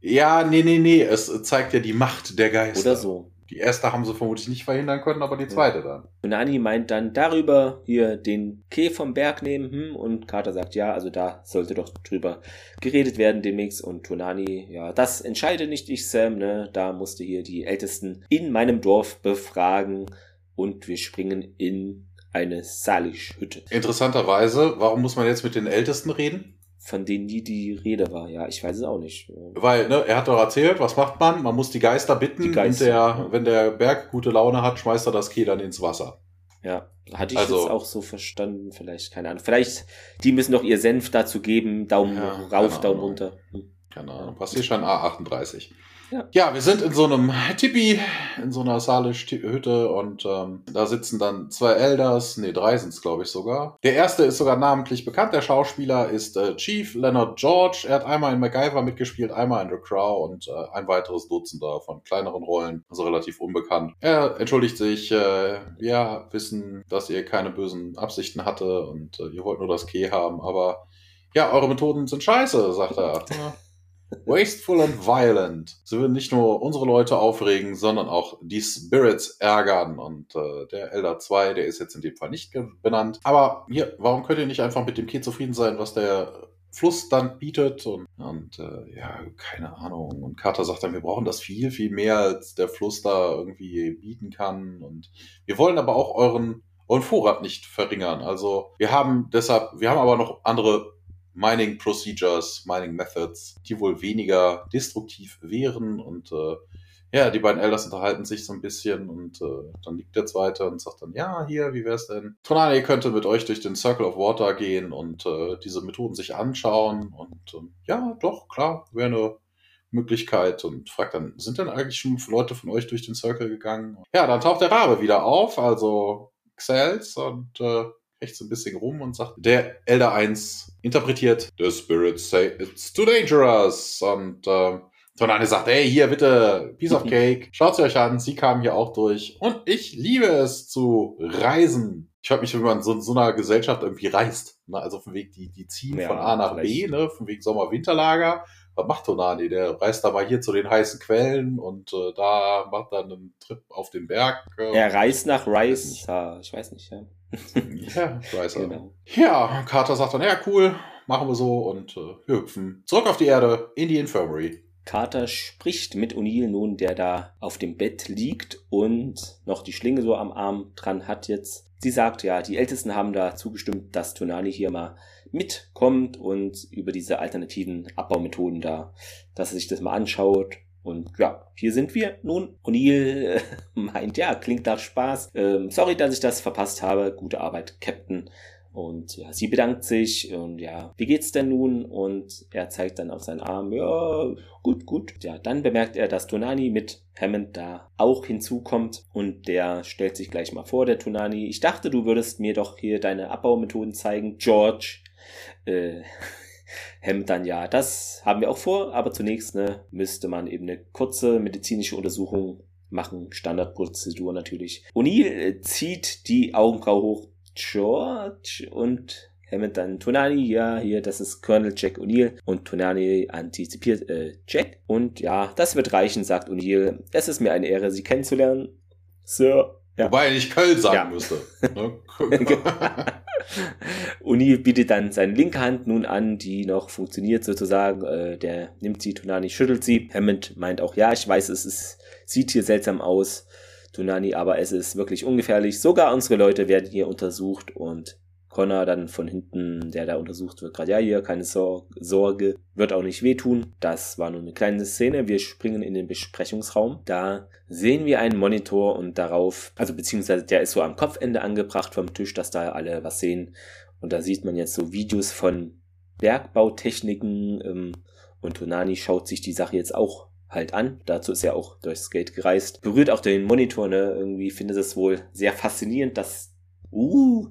ja, nee, nee, nee. Es zeigt ja die Macht der Geister. Oder so. Die erste haben sie vermutlich nicht verhindern können, aber die zweite ja. dann. Und Nani meint dann darüber hier den Keh vom Berg nehmen, hm, und Carter sagt ja, also da sollte doch drüber geredet werden demnächst und Tonani, ja, das entscheide nicht ich, Sam, ne, da musste hier die Ältesten in meinem Dorf befragen und wir springen in eine Salish-Hütte. Interessanterweise, warum muss man jetzt mit den Ältesten reden? Von denen nie die Rede war. Ja, ich weiß es auch nicht. Weil, ne, er hat doch erzählt, was macht man? Man muss die Geister bitten die Geister, der, ja. wenn der Berg gute Laune hat, schmeißt er das Keh dann ins Wasser. Ja, hatte ich also, jetzt auch so verstanden, vielleicht, keine Ahnung. Vielleicht, die müssen doch ihr Senf dazu geben, Daumen ja, rauf, Daumen runter. Hm. Keine Ahnung, Passierschein A38. Ja. ja, wir sind in so einem Tipi, in so einer Salisch-Hütte und ähm, da sitzen dann zwei Elders, nee, drei sind es, glaube ich, sogar. Der erste ist sogar namentlich bekannt, der Schauspieler ist äh, Chief Leonard George. Er hat einmal in MacGyver mitgespielt, einmal in The Crow und äh, ein weiteres Dutzender von kleineren Rollen, also relativ unbekannt. Er entschuldigt sich, äh, wir wissen, dass ihr keine bösen Absichten hatte und äh, ihr wollt nur das Key haben, aber ja, eure Methoden sind scheiße, sagt er. Wasteful and violent. Sie würden nicht nur unsere Leute aufregen, sondern auch die Spirits ärgern. Und äh, der Elder 2, der ist jetzt in dem Fall nicht benannt. Aber hier, warum könnt ihr nicht einfach mit dem Key zufrieden sein, was der Fluss dann bietet? Und, und äh, ja, keine Ahnung. Und Carter sagt dann, wir brauchen das viel, viel mehr, als der Fluss da irgendwie bieten kann. Und wir wollen aber auch euren, euren Vorrat nicht verringern. Also wir haben deshalb, wir haben aber noch andere Mining Procedures, Mining Methods, die wohl weniger destruktiv wären. Und äh, ja, die beiden Elders unterhalten sich so ein bisschen und äh, dann liegt der zweite und sagt dann, ja, hier, wie wär's denn? Tonani könnte mit euch durch den Circle of Water gehen und äh, diese Methoden sich anschauen. Und äh, ja, doch, klar, wäre eine Möglichkeit und fragt dann, sind denn eigentlich schon Leute von euch durch den Circle gegangen? Ja, dann taucht der Rabe wieder auf, also Xels und äh, echt so ein bisschen rum und sagt, der Elder 1 interpretiert, the spirits say it's too dangerous. Und äh, Tonane sagt, hey, hier bitte, Piece of (laughs) Cake, schaut sie euch an, sie kamen hier auch durch. Und ich liebe es zu reisen. Ich frage mich, wenn man so in so einer Gesellschaft irgendwie reist. Ne? Also von Weg, die, die ziehen ja, von A nach vielleicht. B, ne? von wegen Sommer-Winterlager. Was macht Tonani? Der reist da mal hier zu den heißen Quellen und äh, da macht dann einen Trip auf den Berg. Äh, er reist nach Rice. Ich weiß nicht, ja (laughs) ja, weiß. Genau. Ja, Carter sagt dann, ja, cool, machen wir so und äh, wir hüpfen zurück auf die Erde in die Infirmary. Carter spricht mit O'Neill nun, der da auf dem Bett liegt und noch die Schlinge so am Arm dran hat jetzt. Sie sagt ja, die Ältesten haben da zugestimmt, dass Tonani hier mal mitkommt und über diese alternativen Abbaumethoden da, dass er sich das mal anschaut und ja, hier sind wir nun. O'Neill äh, (laughs) meint, ja, klingt nach Spaß. Ähm, sorry, dass ich das verpasst habe. Gute Arbeit, Captain. Und ja, sie bedankt sich und ja, wie geht's denn nun? Und er zeigt dann auf seinen Arm, ja, gut, gut. Ja, dann bemerkt er, dass Tonani mit Hammond da auch hinzukommt und der stellt sich gleich mal vor, der Tonani. Ich dachte, du würdest mir doch hier deine Abbaumethoden zeigen, George. Äh, (laughs) Hemd dann ja, das haben wir auch vor, aber zunächst ne, müsste man eben eine kurze medizinische Untersuchung machen, Standardprozedur natürlich. O'Neill äh, zieht die Augenbraue hoch, George und Hammond dann Tonani, ja, hier, das ist Colonel Jack O'Neill und Tonani antizipiert äh, Jack und ja, das wird reichen, sagt O'Neill. Es ist mir eine Ehre, Sie kennenzulernen, Sir. Ja. Wobei er nicht Köln sagen ja. müsste. Ne? (laughs) Uni bietet dann seine linke Hand nun an, die noch funktioniert sozusagen. Äh, der nimmt sie, Tunani schüttelt sie. Hammond meint auch, ja, ich weiß, es ist, sieht hier seltsam aus, Tunani, aber es ist wirklich ungefährlich. Sogar unsere Leute werden hier untersucht und Connor dann von hinten, der da untersucht wird, gerade ja, hier, keine Sorge, wird auch nicht wehtun. Das war nur eine kleine Szene. Wir springen in den Besprechungsraum. Da sehen wir einen Monitor und darauf, also beziehungsweise der ist so am Kopfende angebracht vom Tisch, dass da alle was sehen. Und da sieht man jetzt so Videos von Bergbautechniken ähm, und Tonani schaut sich die Sache jetzt auch halt an. Dazu ist er auch durchs Gate gereist. Berührt auch den Monitor, ne? Irgendwie findet es wohl sehr faszinierend, dass, uh,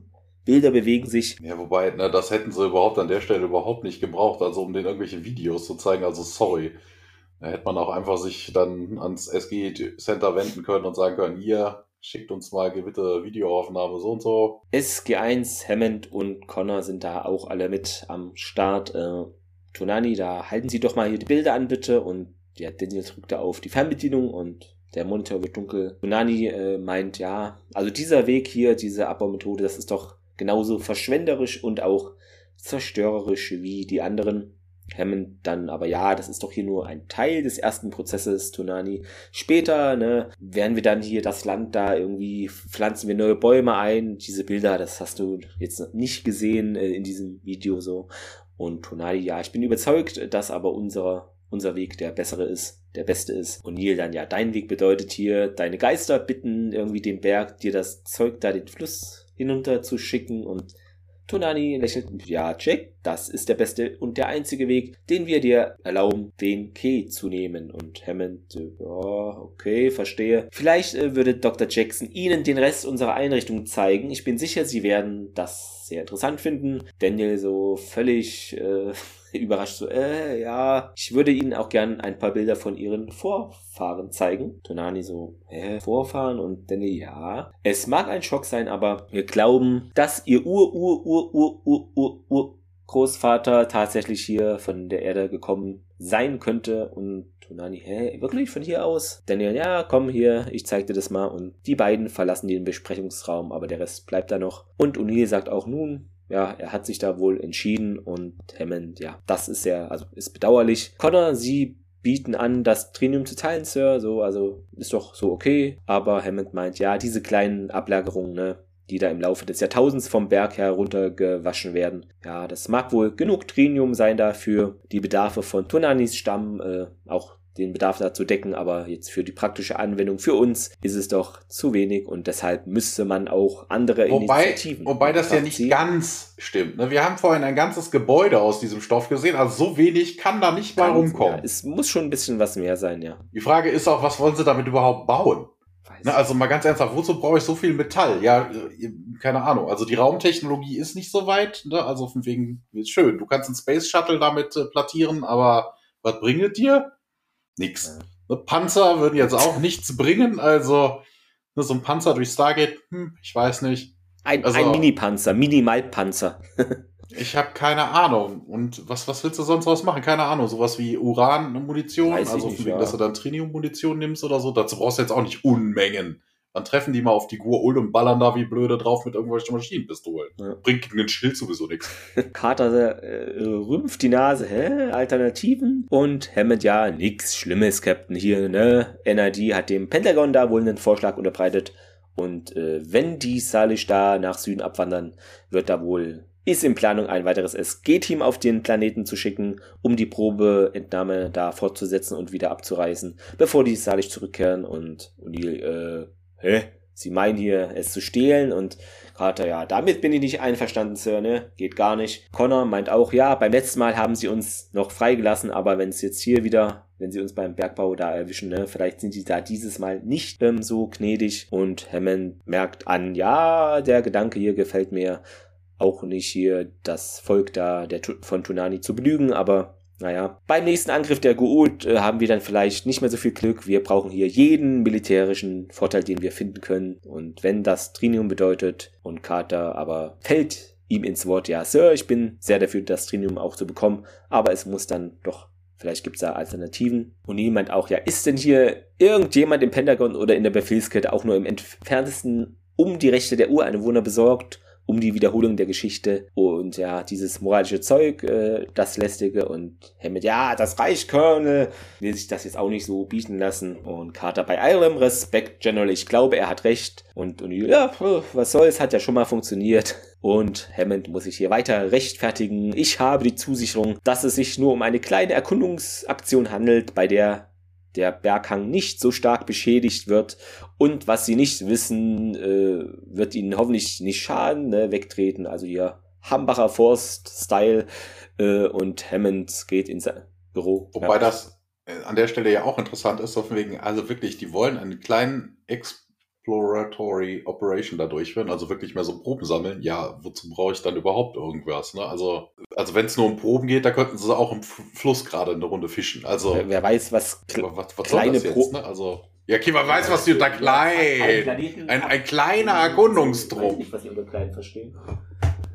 Bilder bewegen sich. Ja, wobei, ne, das hätten sie überhaupt an der Stelle überhaupt nicht gebraucht, also um den irgendwelche Videos zu zeigen, also sorry. Da hätte man auch einfach sich dann ans SG Center wenden können und sagen können, hier, schickt uns mal gewitte Videoaufnahme so und so. SG1, Hammond und Connor sind da auch alle mit am Start. Äh, Tonani, da halten Sie doch mal hier die Bilder an, bitte. Und ja, Daniel drückt da auf die Fernbedienung und der Monitor wird dunkel. Tonani äh, meint, ja, also dieser Weg hier, diese Abbaumethode, das ist doch genauso verschwenderisch und auch zerstörerisch wie die anderen. Hammond dann aber ja, das ist doch hier nur ein Teil des ersten Prozesses, Tonani. Später, ne, werden wir dann hier das Land da irgendwie, pflanzen wir neue Bäume ein. Diese Bilder, das hast du jetzt nicht gesehen äh, in diesem Video so. Und Tonali, ja, ich bin überzeugt, dass aber unser, unser Weg der bessere ist, der beste ist. Und Neil dann, ja, dein Weg bedeutet hier, deine Geister bitten irgendwie den Berg, dir das Zeug da den Fluss hinunter zu schicken und Tonani lächelt, ja, Jack, das ist der beste und der einzige Weg, den wir dir erlauben, den Key zu nehmen. Und Hammond, ja, okay, verstehe. Vielleicht äh, würde Dr. Jackson Ihnen den Rest unserer Einrichtung zeigen. Ich bin sicher, Sie werden das sehr interessant finden. Daniel so völlig äh, (laughs) (laughs) überrascht so, äh, ja, ich würde Ihnen auch gern ein paar Bilder von Ihren Vorfahren zeigen. Tonani so, hä, Vorfahren? Und Danny, ja. Es mag ein Schock sein, aber wir glauben, dass Ihr Ur, Ur, Ur, Ur, Ur, Ur, Ur Großvater tatsächlich hier von der Erde gekommen sein könnte und Tonani, hä, wirklich von hier aus? Daniel, ja, komm hier, ich zeig dir das mal und die beiden verlassen den Besprechungsraum, aber der Rest bleibt da noch und O'Neill sagt auch nun, ja, er hat sich da wohl entschieden und Hammond, ja, das ist ja, also ist bedauerlich. Connor, sie bieten an, das Trinium zu teilen, Sir, so, also ist doch so okay, aber Hammond meint, ja, diese kleinen Ablagerungen, ne, die da im Laufe des Jahrtausends vom Berg heruntergewaschen werden. Ja, das mag wohl genug Trinium sein dafür, die Bedarfe von Tunanis Stamm äh, auch den Bedarf dazu decken, aber jetzt für die praktische Anwendung für uns ist es doch zu wenig und deshalb müsste man auch andere wobei, Initiativen. Wobei das ja nicht ganz stimmt. Ne? Wir haben vorhin ein ganzes Gebäude aus diesem Stoff gesehen, also so wenig kann da nicht mal rumkommen. Ja, es muss schon ein bisschen was mehr sein, ja. Die Frage ist auch, was wollen sie damit überhaupt bauen? Ne, also mal ganz ernsthaft, wozu brauche ich so viel Metall? Ja, äh, keine Ahnung. Also die Raumtechnologie ist nicht so weit. Ne? Also von wegen ist schön. Du kannst einen Space Shuttle damit äh, plattieren, aber was bringt dir? Nix. Ne, Panzer würden jetzt auch (laughs) nichts bringen, also ne, so ein Panzer durch Stargate, hm, ich weiß nicht. Ein, also, ein Mini-Panzer, Minimalpanzer. (laughs) ich habe keine Ahnung. Und was, was willst du sonst was machen? Keine Ahnung. Sowas wie Uran-Munition, also nicht, wegen, ja. dass du dann Trinium-Munition nimmst oder so. Dazu brauchst du jetzt auch nicht Unmengen. Dann treffen die mal auf die Gur und ballern da wie blöde drauf mit irgendwelchen Maschinenpistolen. Ja. Bringt gegen den Schild sowieso nichts. (laughs) Carter äh, rümpft die Nase, hä? Alternativen? Und Hammond, ja, nix Schlimmes, Captain, hier, ne? NID hat dem Pentagon da wohl einen Vorschlag unterbreitet. Und äh, wenn die Salish da nach Süden abwandern, wird da wohl ist in Planung, ein weiteres SG-Team auf den Planeten zu schicken, um die Probeentnahme da fortzusetzen und wieder abzureisen, bevor die Salish zurückkehren und O'Neill, äh, hä? Sie meinen hier, es zu stehlen und Carter, ja, damit bin ich nicht einverstanden, Sir, ne? Geht gar nicht. Connor meint auch, ja, beim letzten Mal haben sie uns noch freigelassen, aber wenn es jetzt hier wieder, wenn sie uns beim Bergbau da erwischen, ne, vielleicht sind sie da dieses Mal nicht ähm, so gnädig und Hammond merkt an, ja, der Gedanke hier gefällt mir auch nicht hier das Volk da der, von Tunani zu belügen, aber naja, beim nächsten Angriff der Gu'uld äh, haben wir dann vielleicht nicht mehr so viel Glück. Wir brauchen hier jeden militärischen Vorteil, den wir finden können. Und wenn das Trinium bedeutet und Carter aber fällt ihm ins Wort, ja, Sir, ich bin sehr dafür, das Trinium auch zu bekommen, aber es muss dann doch Vielleicht gibt's da Alternativen. Und niemand auch, ja, ist denn hier irgendjemand im Pentagon oder in der Befehlskette auch nur im entferntesten um die Rechte der Ureinwohner besorgt? Um die Wiederholung der Geschichte. Und ja, dieses moralische Zeug, äh, das lästige. Und Hammett, ja, das Colonel, will sich das jetzt auch nicht so bieten lassen. Und Carter bei allem Respekt, General, ich glaube, er hat recht. Und, und ja, was soll's, hat ja schon mal funktioniert. Und Hammond muss sich hier weiter rechtfertigen. Ich habe die Zusicherung, dass es sich nur um eine kleine Erkundungsaktion handelt, bei der der Berghang nicht so stark beschädigt wird und was sie nicht wissen, äh, wird ihnen hoffentlich nicht schaden, ne? wegtreten. Also hier Hambacher Forst-Style äh, und Hammond geht ins Büro. Wobei ja. das äh, an der Stelle ja auch interessant ist, auf wegen, also wirklich, die wollen einen kleinen Exploratory Operation da durchführen, also wirklich mehr so Proben sammeln. Ja, wozu brauche ich dann überhaupt irgendwas? Ne? Also, also wenn es nur um Proben geht, da könnten sie auch im Fluss gerade eine Runde fischen. Also wer, wer weiß, was, was, was kleine Proben. Ne? Also ja, okay, man weiß, was die unter klein. Ein, ein kleiner Erkundungstrupp. Ich weiß nicht, was die unter klein verstehen.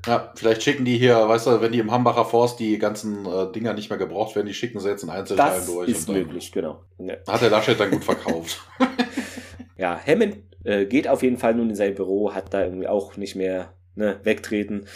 Ja, vielleicht schicken die hier, weißt du, wenn die im Hambacher Forst die ganzen äh, Dinger nicht mehr gebraucht werden, die schicken sie jetzt in Einzelteilen das durch. Das ist möglich, genau. Ja. Hat der Laschet dann gut verkauft. (laughs) ja, Hammond äh, geht auf jeden Fall nun in sein Büro, hat da irgendwie auch nicht mehr ne, wegtreten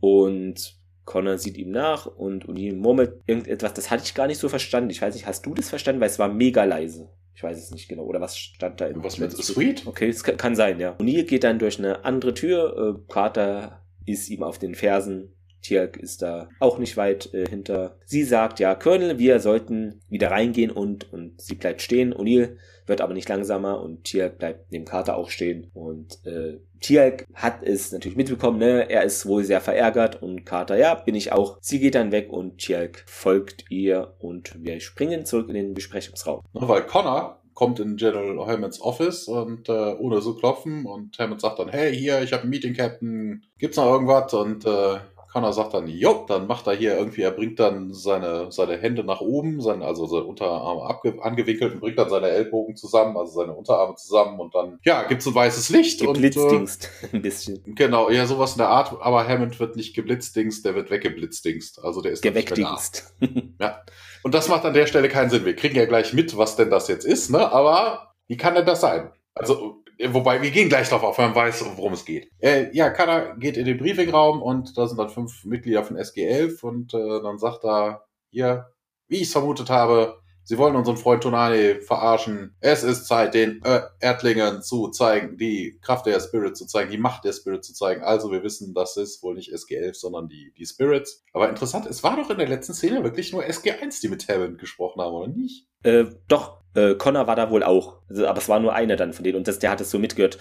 und Connor sieht ihm nach und O'Neill murmelt irgendetwas, das hatte ich gar nicht so verstanden. Ich weiß nicht, hast du das verstanden? Weil es war mega leise. Ich weiß es nicht genau. Oder was stand da? Was mit Sweet? Okay, es kann, kann sein, ja. O'Neill geht dann durch eine andere Tür. Äh, Carter ist ihm auf den Fersen. Tialk ist da auch nicht weit äh, hinter. Sie sagt, ja, Colonel, wir sollten wieder reingehen und, und sie bleibt stehen. O'Neill wird aber nicht langsamer und Tialk bleibt neben Carter auch stehen. Und äh, Tialk hat es natürlich mitbekommen, ne? Er ist wohl sehr verärgert und Carter, ja, bin ich auch. Sie geht dann weg und Tialk folgt ihr und wir springen zurück in den Besprechungsraum. Weil Connor kommt in General Hammonds Office und äh, ohne so klopfen und Hammond sagt dann, hey, hier, ich habe ein Meeting, Captain, gibt's noch irgendwas? Und äh, Connor sagt dann, jo, dann macht er hier irgendwie, er bringt dann seine, seine Hände nach oben, sein, also seine Unterarme abge, angewickelt und bringt dann seine Ellbogen zusammen, also seine Unterarme zusammen und dann, ja, gibt's ein weißes Licht. Geblitzdingst, und, (laughs) äh, ein bisschen. Genau, ja, sowas in der Art, aber Hammond wird nicht geblitzdingst, der wird weggeblitzdingst. Also der ist Geweckdingst. (laughs) ja. Und das macht an der Stelle keinen Sinn. Wir kriegen ja gleich mit, was denn das jetzt ist, ne? Aber wie kann denn das sein? Also, äh, wobei, wir gehen gleich darauf auf, wenn man weiß, worum es geht. Äh, ja, Kada geht in den Briefingraum und da sind dann fünf Mitglieder von SG11 und äh, dann sagt er, hier, wie ich es vermutet habe, Sie wollen unseren Freund Tonani verarschen. Es ist Zeit, den äh, Erdlingen zu zeigen, die Kraft der Spirit zu zeigen, die Macht der Spirit zu zeigen. Also wir wissen, das ist wohl nicht SG11, sondern die, die Spirits. Aber interessant, es war doch in der letzten Szene wirklich nur SG1, die mit Hammond gesprochen haben, oder nicht? Äh, doch, äh, Connor war da wohl auch. Also, aber es war nur einer dann von denen und das, der hat es so mitgehört.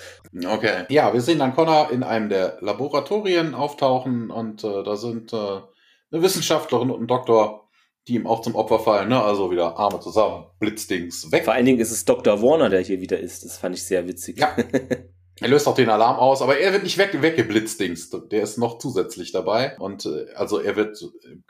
Okay. Ja, wir sehen dann Connor in einem der Laboratorien auftauchen und äh, da sind äh, eine Wissenschaftlerin und ein Doktor die ihm auch zum Opfer fallen, ne? Also wieder Arme zusammen, Blitzdings weg. Vor allen Dingen ist es Dr. Warner, der hier wieder ist. Das fand ich sehr witzig. Ja. (laughs) Er löst auch den Alarm aus, aber er wird nicht weg, weggeblitzdings. Der ist noch zusätzlich dabei. Und äh, also er wird,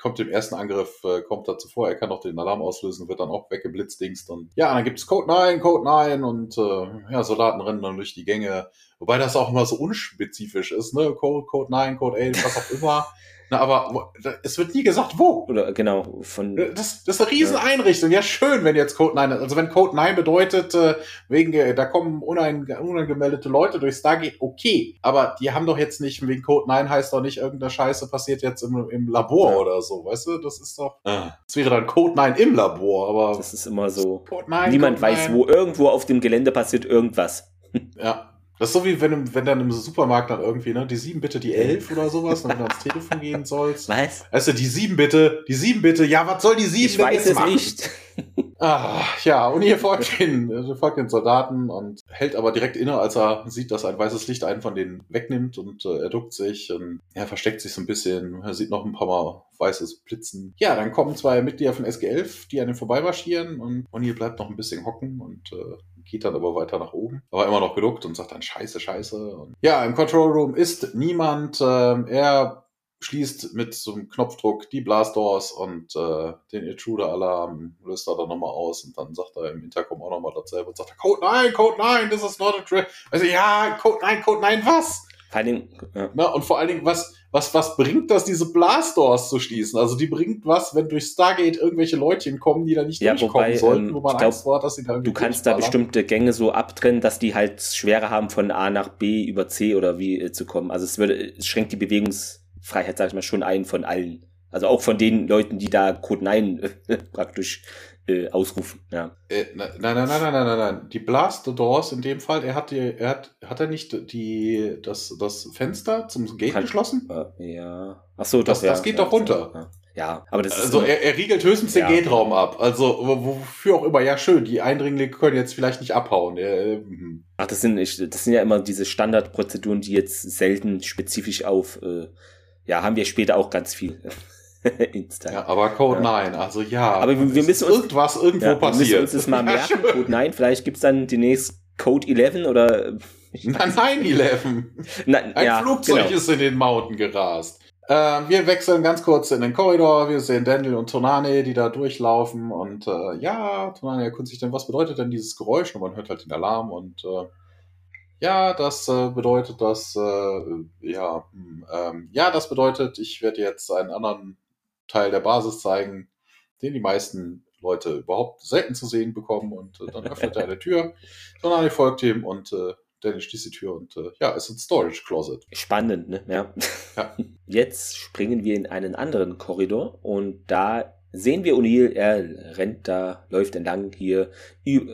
kommt im ersten Angriff, äh, kommt er zuvor, er kann noch den Alarm auslösen, wird dann auch weggeblitzdingst. Und ja, dann gibt es Code 9, Code 9 und äh, ja, Soldaten rennen dann durch die Gänge. Wobei das auch immer so unspezifisch ist, ne? Code, Code 9, Code 8, was auch immer. (laughs) Na, aber es wird nie gesagt, wo. Oder genau, von. Das, das ist eine Rieseneinrichtung. Ja. ja, schön, wenn jetzt Code 9, also wenn Code 9 bedeutet, äh, wegen, da kommen unangemeldete Leute durch Stargate, okay. Aber die haben doch jetzt nicht, wegen Code 9 heißt doch nicht, irgendeine Scheiße passiert jetzt im, im Labor ja. oder so, weißt du? Das ist doch. Ah. Das wäre dann Code 9 im Labor, aber. Das ist immer so. Code 9, Niemand Code weiß, 9. wo irgendwo auf dem Gelände passiert irgendwas. Ja. Das ist so wie wenn, wenn dann im Supermarkt nach irgendwie, ne, die sieben bitte, die elf oder sowas, wenn du ans Telefon gehen sollst. Was? Du, die sieben bitte, die sieben bitte, ja, was soll die sieben ich weiß es machen? nicht. Ah, ja, und hier folgt den, also folgt den Soldaten und hält aber direkt inne, als er sieht, dass ein weißes Licht einen von denen wegnimmt und äh, er duckt sich und er versteckt sich so ein bisschen. Er sieht noch ein paar Mal weißes Blitzen. Ja, dann kommen zwei Mitglieder von SG11, die an ihm vorbeimarschieren und O'Neill bleibt noch ein bisschen hocken und äh, geht dann aber weiter nach oben. Aber immer noch geduckt und sagt dann Scheiße, Scheiße. Und ja, im Control Room ist niemand. Ähm, er schließt mit so einem Knopfdruck die Blastdoors und äh, den Intruder-Alarm löst er dann nochmal aus und dann sagt er im Intercom auch nochmal dasselbe und sagt, Code 9, Code 9, this is not a trick. Also ja, Code 9, Code 9, was? Vor allen Dingen, ja. Na, und vor allen Dingen, was, was, was bringt das, diese Blastdoors zu schließen? Also die bringt was, wenn durch Stargate irgendwelche Leutchen kommen, die da nicht ja, durchkommen wobei, sollten, ähm, wo man Angst glaub, hat, dass sie da Du kannst da bestimmte Gänge so abtrennen, dass die halt schwerer haben, von A nach B über C oder wie äh, zu kommen. Also es würde, es schränkt die Bewegungsfreiheit, sag ich mal, schon ein von allen. Also auch von den Leuten, die da Code 9 äh, (laughs) praktisch äh, ausrufen. Ja. Äh, nein, nein, nein, nein, nein, nein, nein. Die Blast Doors in dem Fall, er hat die, er hat, hat er nicht die, das, das Fenster zum Gate Kann, geschlossen? Äh, ja. Ach so, das, das, das geht ja, doch runter. Ja. Ja, aber das ist. Also er, er riegelt höchstens ja. den Gate-Raum ab. Also wofür auch immer. Ja, schön. Die Eindringlinge können jetzt vielleicht nicht abhauen. Äh, mhm. Ach, das sind, das sind ja immer diese Standardprozeduren, die jetzt selten spezifisch auf äh, ja, haben wir später auch ganz viel. (laughs) Insta. Ja, aber Code ja. 9, also ja. Aber wir, wir müssen uns, irgendwas irgendwo ja, passiert. Wir müssen uns das mal merken, Code 9, vielleicht gibt's dann demnächst Code 11 oder. Nein, 9-11. Ein ja, Flugzeug genau. ist in den Mountain gerast. Äh, wir wechseln ganz kurz in den Korridor. Wir sehen Daniel und Tonane, die da durchlaufen. Und äh, ja, Tonane erkundigt sich dann, was bedeutet denn dieses Geräusch? Und man hört halt den Alarm. Und äh, ja, das äh, bedeutet, dass, äh, ja, hm, ähm, ja, das bedeutet, ich werde jetzt einen anderen Teil der Basis zeigen, den die meisten Leute überhaupt selten zu sehen bekommen. Und äh, dann öffnet er eine Tür. Tonane folgt ihm und äh, Danny schließt die Tür und äh, ja, es ist ein Storage Closet. Spannend, ne? Ja. ja. (laughs) Jetzt springen wir in einen anderen Korridor und da sehen wir O'Neill, er rennt da, läuft entlang hier,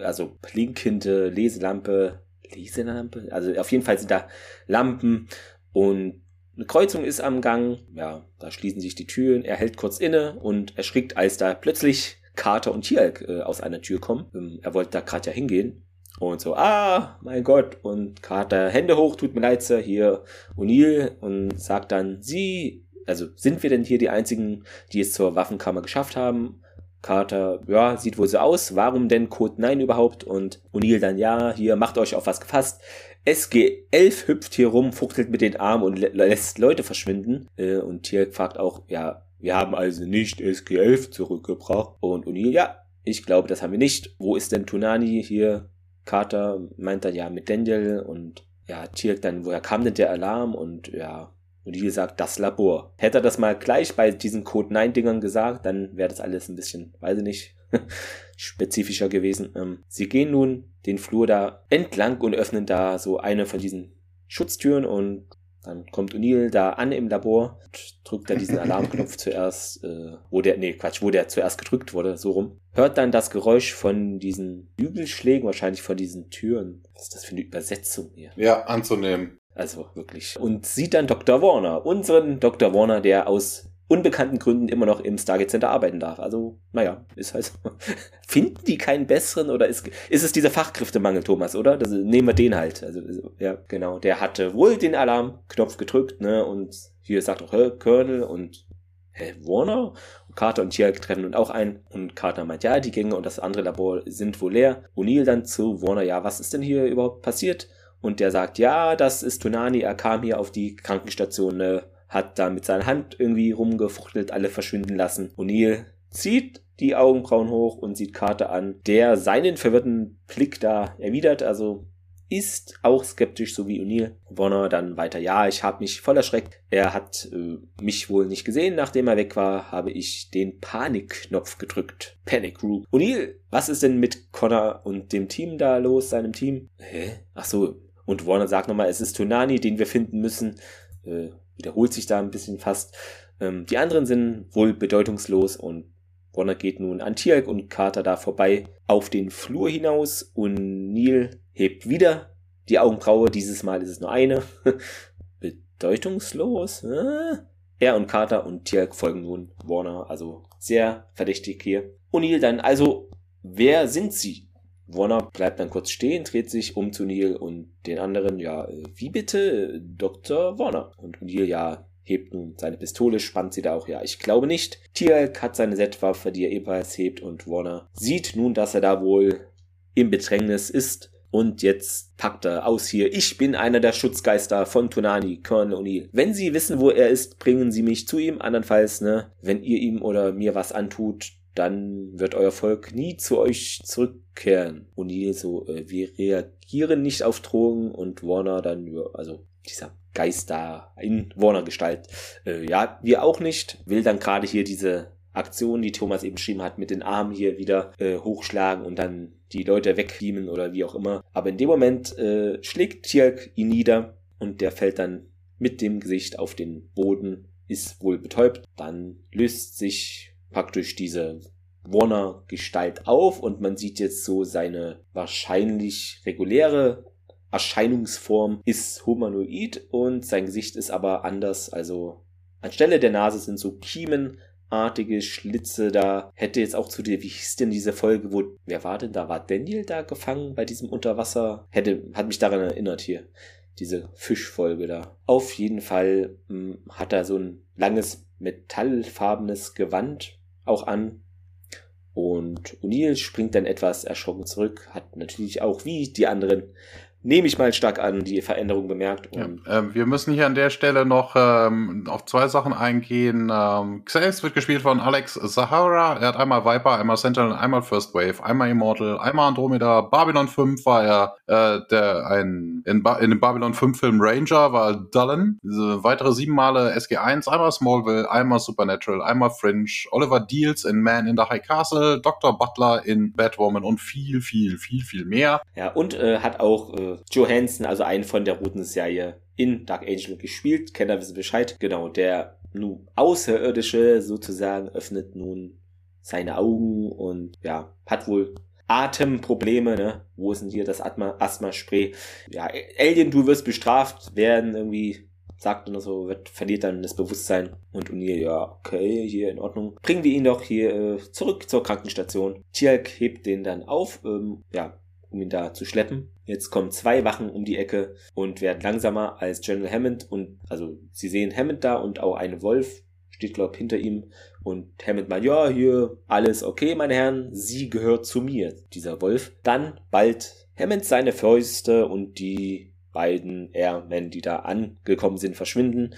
also blinkende Leselampe, Leselampe, also auf jeden Fall sind da Lampen und eine Kreuzung ist am Gang, ja, da schließen sich die Türen, er hält kurz inne und erschrickt, als da plötzlich Carter und Tialk äh, aus einer Tür kommen. Ähm, er wollte da gerade ja hingehen und so, ah, mein Gott. Und Carter, Hände hoch, tut mir leid, Sir, hier O'Neill und sagt dann, Sie, also sind wir denn hier die Einzigen, die es zur Waffenkammer geschafft haben? Carter, ja, sieht wohl so aus. Warum denn Code 9 überhaupt? Und O'Neill dann, ja, hier, macht euch auf was gefasst. SG-11 hüpft hier rum, fuchtelt mit den Armen und lässt Leute verschwinden. Äh, und Tier fragt auch, ja, wir haben also nicht SG-11 zurückgebracht. Und O'Neill, ja, ich glaube, das haben wir nicht. Wo ist denn Tunani hier? Carter meint dann ja mit Daniel und ja, Tirk dann, woher kam denn der Alarm und ja, und sagt, das Labor. Hätte er das mal gleich bei diesen Code 9 Dingern gesagt, dann wäre das alles ein bisschen, weiß ich nicht, (laughs) spezifischer gewesen. Ähm, sie gehen nun den Flur da entlang und öffnen da so eine von diesen Schutztüren und dann kommt O'Neill da an im Labor, drückt da diesen (laughs) Alarmknopf zuerst, äh, wo der, nee, Quatsch, wo der zuerst gedrückt wurde, so rum. Hört dann das Geräusch von diesen Übelschlägen, wahrscheinlich von diesen Türen. Was ist das für eine Übersetzung hier? Ja, anzunehmen. Also wirklich. Und sieht dann Dr. Warner, unseren Dr. Warner, der aus unbekannten Gründen immer noch im Stargate Center arbeiten darf. Also, naja, ist halt so. (laughs) Finden die keinen besseren oder ist, ist es dieser Fachkräftemangel, Thomas, oder? Das, nehmen wir den halt. Also, ja, genau. Der hatte wohl den Alarmknopf gedrückt, ne? Und hier sagt auch, hä, Colonel und hä, Warner? Und Carter und Tiag treffen nun auch ein. Und Carter meint, ja, die Gänge und das andere Labor sind wohl leer. O'Neill dann zu Warner, ja, was ist denn hier überhaupt passiert? Und der sagt, ja, das ist Tonani, er kam hier auf die Krankenstation, ne? Hat da mit seiner Hand irgendwie rumgefuchtelt, alle verschwinden lassen. O'Neill zieht die Augenbrauen hoch und sieht Carter an, der seinen verwirrten Blick da erwidert, also ist auch skeptisch, so wie O'Neill. Warner dann weiter, ja, ich habe mich voll erschreckt. Er hat äh, mich wohl nicht gesehen, nachdem er weg war, habe ich den Panikknopf gedrückt. Panic Group. O'Neill, was ist denn mit Connor und dem Team da los, seinem Team? Hä? Ach so. Und Warner sagt nochmal, es ist Tonani, den wir finden müssen. Äh, wiederholt sich da ein bisschen fast. Ähm, die anderen sind wohl bedeutungslos und Warner geht nun an Tialk und Carter da vorbei auf den Flur hinaus und Neil hebt wieder die Augenbraue. Dieses Mal ist es nur eine. (laughs) bedeutungslos? Äh? Er und Carter und Tialk folgen nun Warner, also sehr verdächtig hier. O'Neill dann, also, wer sind sie? Warner bleibt dann kurz stehen, dreht sich um zu Neil und den anderen, ja, äh, wie bitte? Dr. Warner. Und Neil, ja, hebt nun seine Pistole, spannt sie da auch, ja, ich glaube nicht. Tialk hat seine Setwaffe, die er ebenfalls hebt und Warner sieht nun, dass er da wohl im Bedrängnis ist. Und jetzt packt er aus hier. Ich bin einer der Schutzgeister von Tonani, Colonel O'Neill. Wenn Sie wissen, wo er ist, bringen Sie mich zu ihm. Andernfalls, ne, wenn ihr ihm oder mir was antut, dann wird euer Volk nie zu euch zurückkehren. O'Neill so, äh, wir reagieren nicht auf Drogen und Warner dann, also dieser Geist da in Warner-Gestalt, äh, ja, wir auch nicht, will dann gerade hier diese Aktion, die Thomas eben beschrieben hat, mit den Armen hier wieder äh, hochschlagen und dann die Leute wegbeamen oder wie auch immer. Aber in dem Moment äh, schlägt Tjalk ihn nieder und der fällt dann mit dem Gesicht auf den Boden, ist wohl betäubt. Dann löst sich praktisch diese Warner-Gestalt auf und man sieht jetzt so seine wahrscheinlich reguläre Erscheinungsform ist humanoid und sein Gesicht ist aber anders. Also anstelle der Nase sind so kiemenartige Schlitze da. Hätte jetzt auch zu dir, wie hieß denn diese Folge, wo, wer war denn da? War Daniel da gefangen bei diesem Unterwasser? Hätte, hat mich daran erinnert hier. diese Fischfolge da. Auf jeden Fall mh, hm, hat er so ein langes metallfarbenes Gewand auch an. Und O'Neill springt dann etwas erschrocken zurück, hat natürlich auch wie die anderen nehme ich mal stark an, die Veränderung bemerkt. Ja, äh, wir müssen hier an der Stelle noch ähm, auf zwei Sachen eingehen. Ähm, Xaves wird gespielt von Alex Sahara. Er hat einmal Viper, einmal Sentinel, einmal First Wave, einmal Immortal, einmal Andromeda. Babylon 5 war er äh, der ein in, ba in dem Babylon 5 Film Ranger war Dullen. Diese weitere sieben Male SG1, einmal Smallville, einmal Supernatural, einmal Fringe, Oliver Deals in Man in the High Castle, Dr. Butler in Batwoman und viel, viel, viel, viel mehr. Ja, und äh, hat auch äh, Johansson, also einen von der roten Serie, in Dark Angel gespielt. Kenner wissen Bescheid. Genau, der nun Außerirdische sozusagen öffnet nun seine Augen und ja, hat wohl Atemprobleme, ne? Wo ist denn hier das Asthma-Spray? Ja, Alien, du wirst bestraft, werden irgendwie, sagt er so, wird, verliert dann das Bewusstsein. Und O'Neill, ja, okay, hier in Ordnung. Bringen wir ihn doch hier äh, zurück zur Krankenstation. Tialk hebt den dann auf, ähm, ja, um ihn da zu schleppen. Jetzt kommen zwei Wachen um die Ecke und werden langsamer als General Hammond und also sie sehen Hammond da und auch eine Wolf steht glaube hinter ihm und Hammond meint, ja, hier alles okay, meine Herren, sie gehört zu mir, dieser Wolf. Dann bald Hammond seine Fäuste und die beiden Airmen, die da angekommen sind, verschwinden.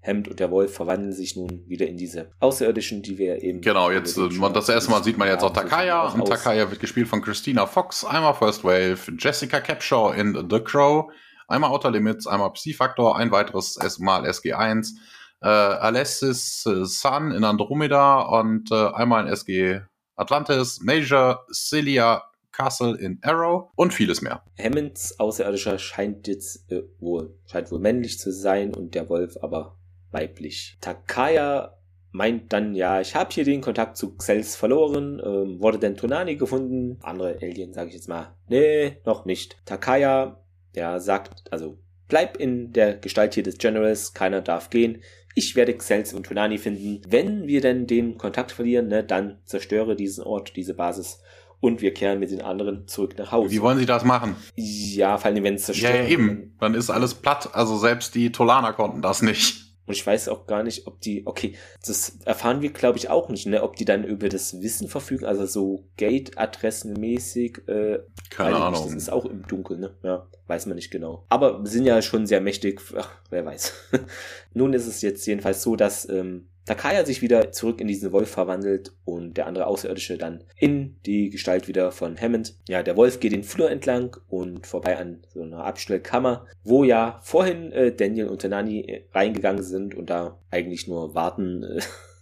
Hemd und der Wolf verwandeln sich nun wieder in diese Außerirdischen, die wir eben. Genau, jetzt äh, das erste Mal sieht man jetzt auch Takaya. Und Takaya wird gespielt von Christina Fox, einmal First Wave, Jessica Capshaw in The Crow, einmal Outer Limits, einmal Psi-Factor, ein weiteres Mal SG1, äh, Alessis äh, Sun in Andromeda und äh, einmal in SG Atlantis, Major, Celia, Castle in Arrow und vieles mehr. Hammonds Außerirdischer scheint jetzt äh, wohl, scheint wohl männlich zu sein und der Wolf aber weiblich. Takaya meint dann, ja, ich habe hier den Kontakt zu Xels verloren, ähm, wurde denn Tonani gefunden? Andere Alien, sage ich jetzt mal, nee, noch nicht. Takaya, der sagt, also bleib in der Gestalt hier des Generals, keiner darf gehen. Ich werde Xels und Tonani finden. Wenn wir denn den Kontakt verlieren, ne, dann zerstöre diesen Ort, diese Basis und wir kehren mit den anderen zurück nach Hause. Wie wollen Sie das machen? Ja, vor allem, wenn es zerstört. Ja, ja, eben. Dann ist alles platt. Also selbst die Tolaner konnten das nicht. Und ich weiß auch gar nicht, ob die, okay, das erfahren wir, glaube ich, auch nicht, ne, ob die dann über das Wissen verfügen, also so Gate-Adressen-mäßig. Äh, Keine Ahnung. Nicht, das ist auch im Dunkeln, ne? Ja, weiß man nicht genau. Aber sind ja schon sehr mächtig, ach, wer weiß. (laughs) Nun ist es jetzt jedenfalls so, dass ähm, Takaya sich wieder zurück in diesen Wolf verwandelt und der andere Außerirdische dann in die Gestalt wieder von Hammond. Ja, der Wolf geht den Flur entlang und vorbei an so einer Abstellkammer, wo ja vorhin äh, Daniel und Tanani äh, reingegangen sind und da eigentlich nur warten.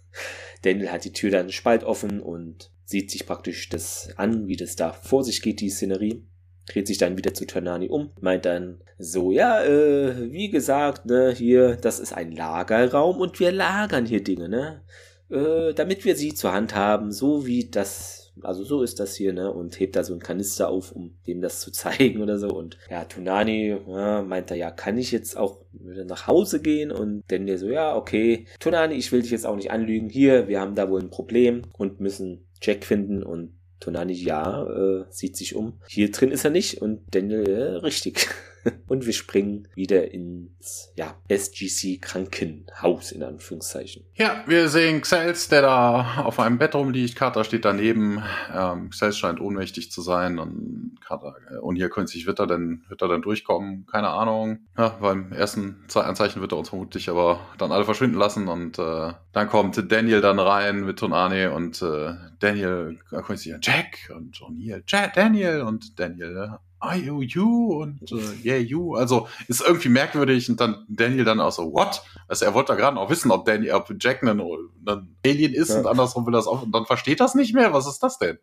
(laughs) Daniel hat die Tür dann spalt offen und sieht sich praktisch das an, wie das da vor sich geht, die Szenerie dreht sich dann wieder zu Ternani um, meint dann so, ja, äh, wie gesagt, ne, hier, das ist ein Lagerraum und wir lagern hier Dinge, ne, äh, damit wir sie zur Hand haben, so wie das, also so ist das hier, ne, und hebt da so einen Kanister auf, um dem das zu (laughs) zeigen oder so, und ja, Tunani, ja, meint er, ja, kann ich jetzt auch wieder nach Hause gehen, und der so, ja, okay, Tunani, ich will dich jetzt auch nicht anlügen, hier, wir haben da wohl ein Problem und müssen Jack finden und Tonani, ja, äh, sieht sich um. Hier drin ist er nicht und Daniel, äh, richtig. (laughs) (laughs) und wir springen wieder ins ja, SGC Krankenhaus in Anführungszeichen. Ja, wir sehen Xels, der da auf einem Bett rumliegt. Carter steht daneben. Ähm, Xels scheint ohnmächtig zu sein und Carter, äh, und hier könnte sich, wird er denn, wird er denn durchkommen? Keine Ahnung. Ja, beim ersten Anzeichen wird er uns vermutlich aber dann alle verschwinden lassen und äh, dann kommt Daniel dann rein mit Tonane und äh, Daniel, da kommt sich Jack und O'Neill, Jack, Daniel und Daniel, are you you und äh, yeah you. Also ist irgendwie merkwürdig und dann Daniel dann auch so, what? Also er wollte da gerade auch wissen, ob Daniel, ob Jack ein, ein Alien ist ja. und andersrum will das auch und dann versteht das nicht mehr. Was ist das denn?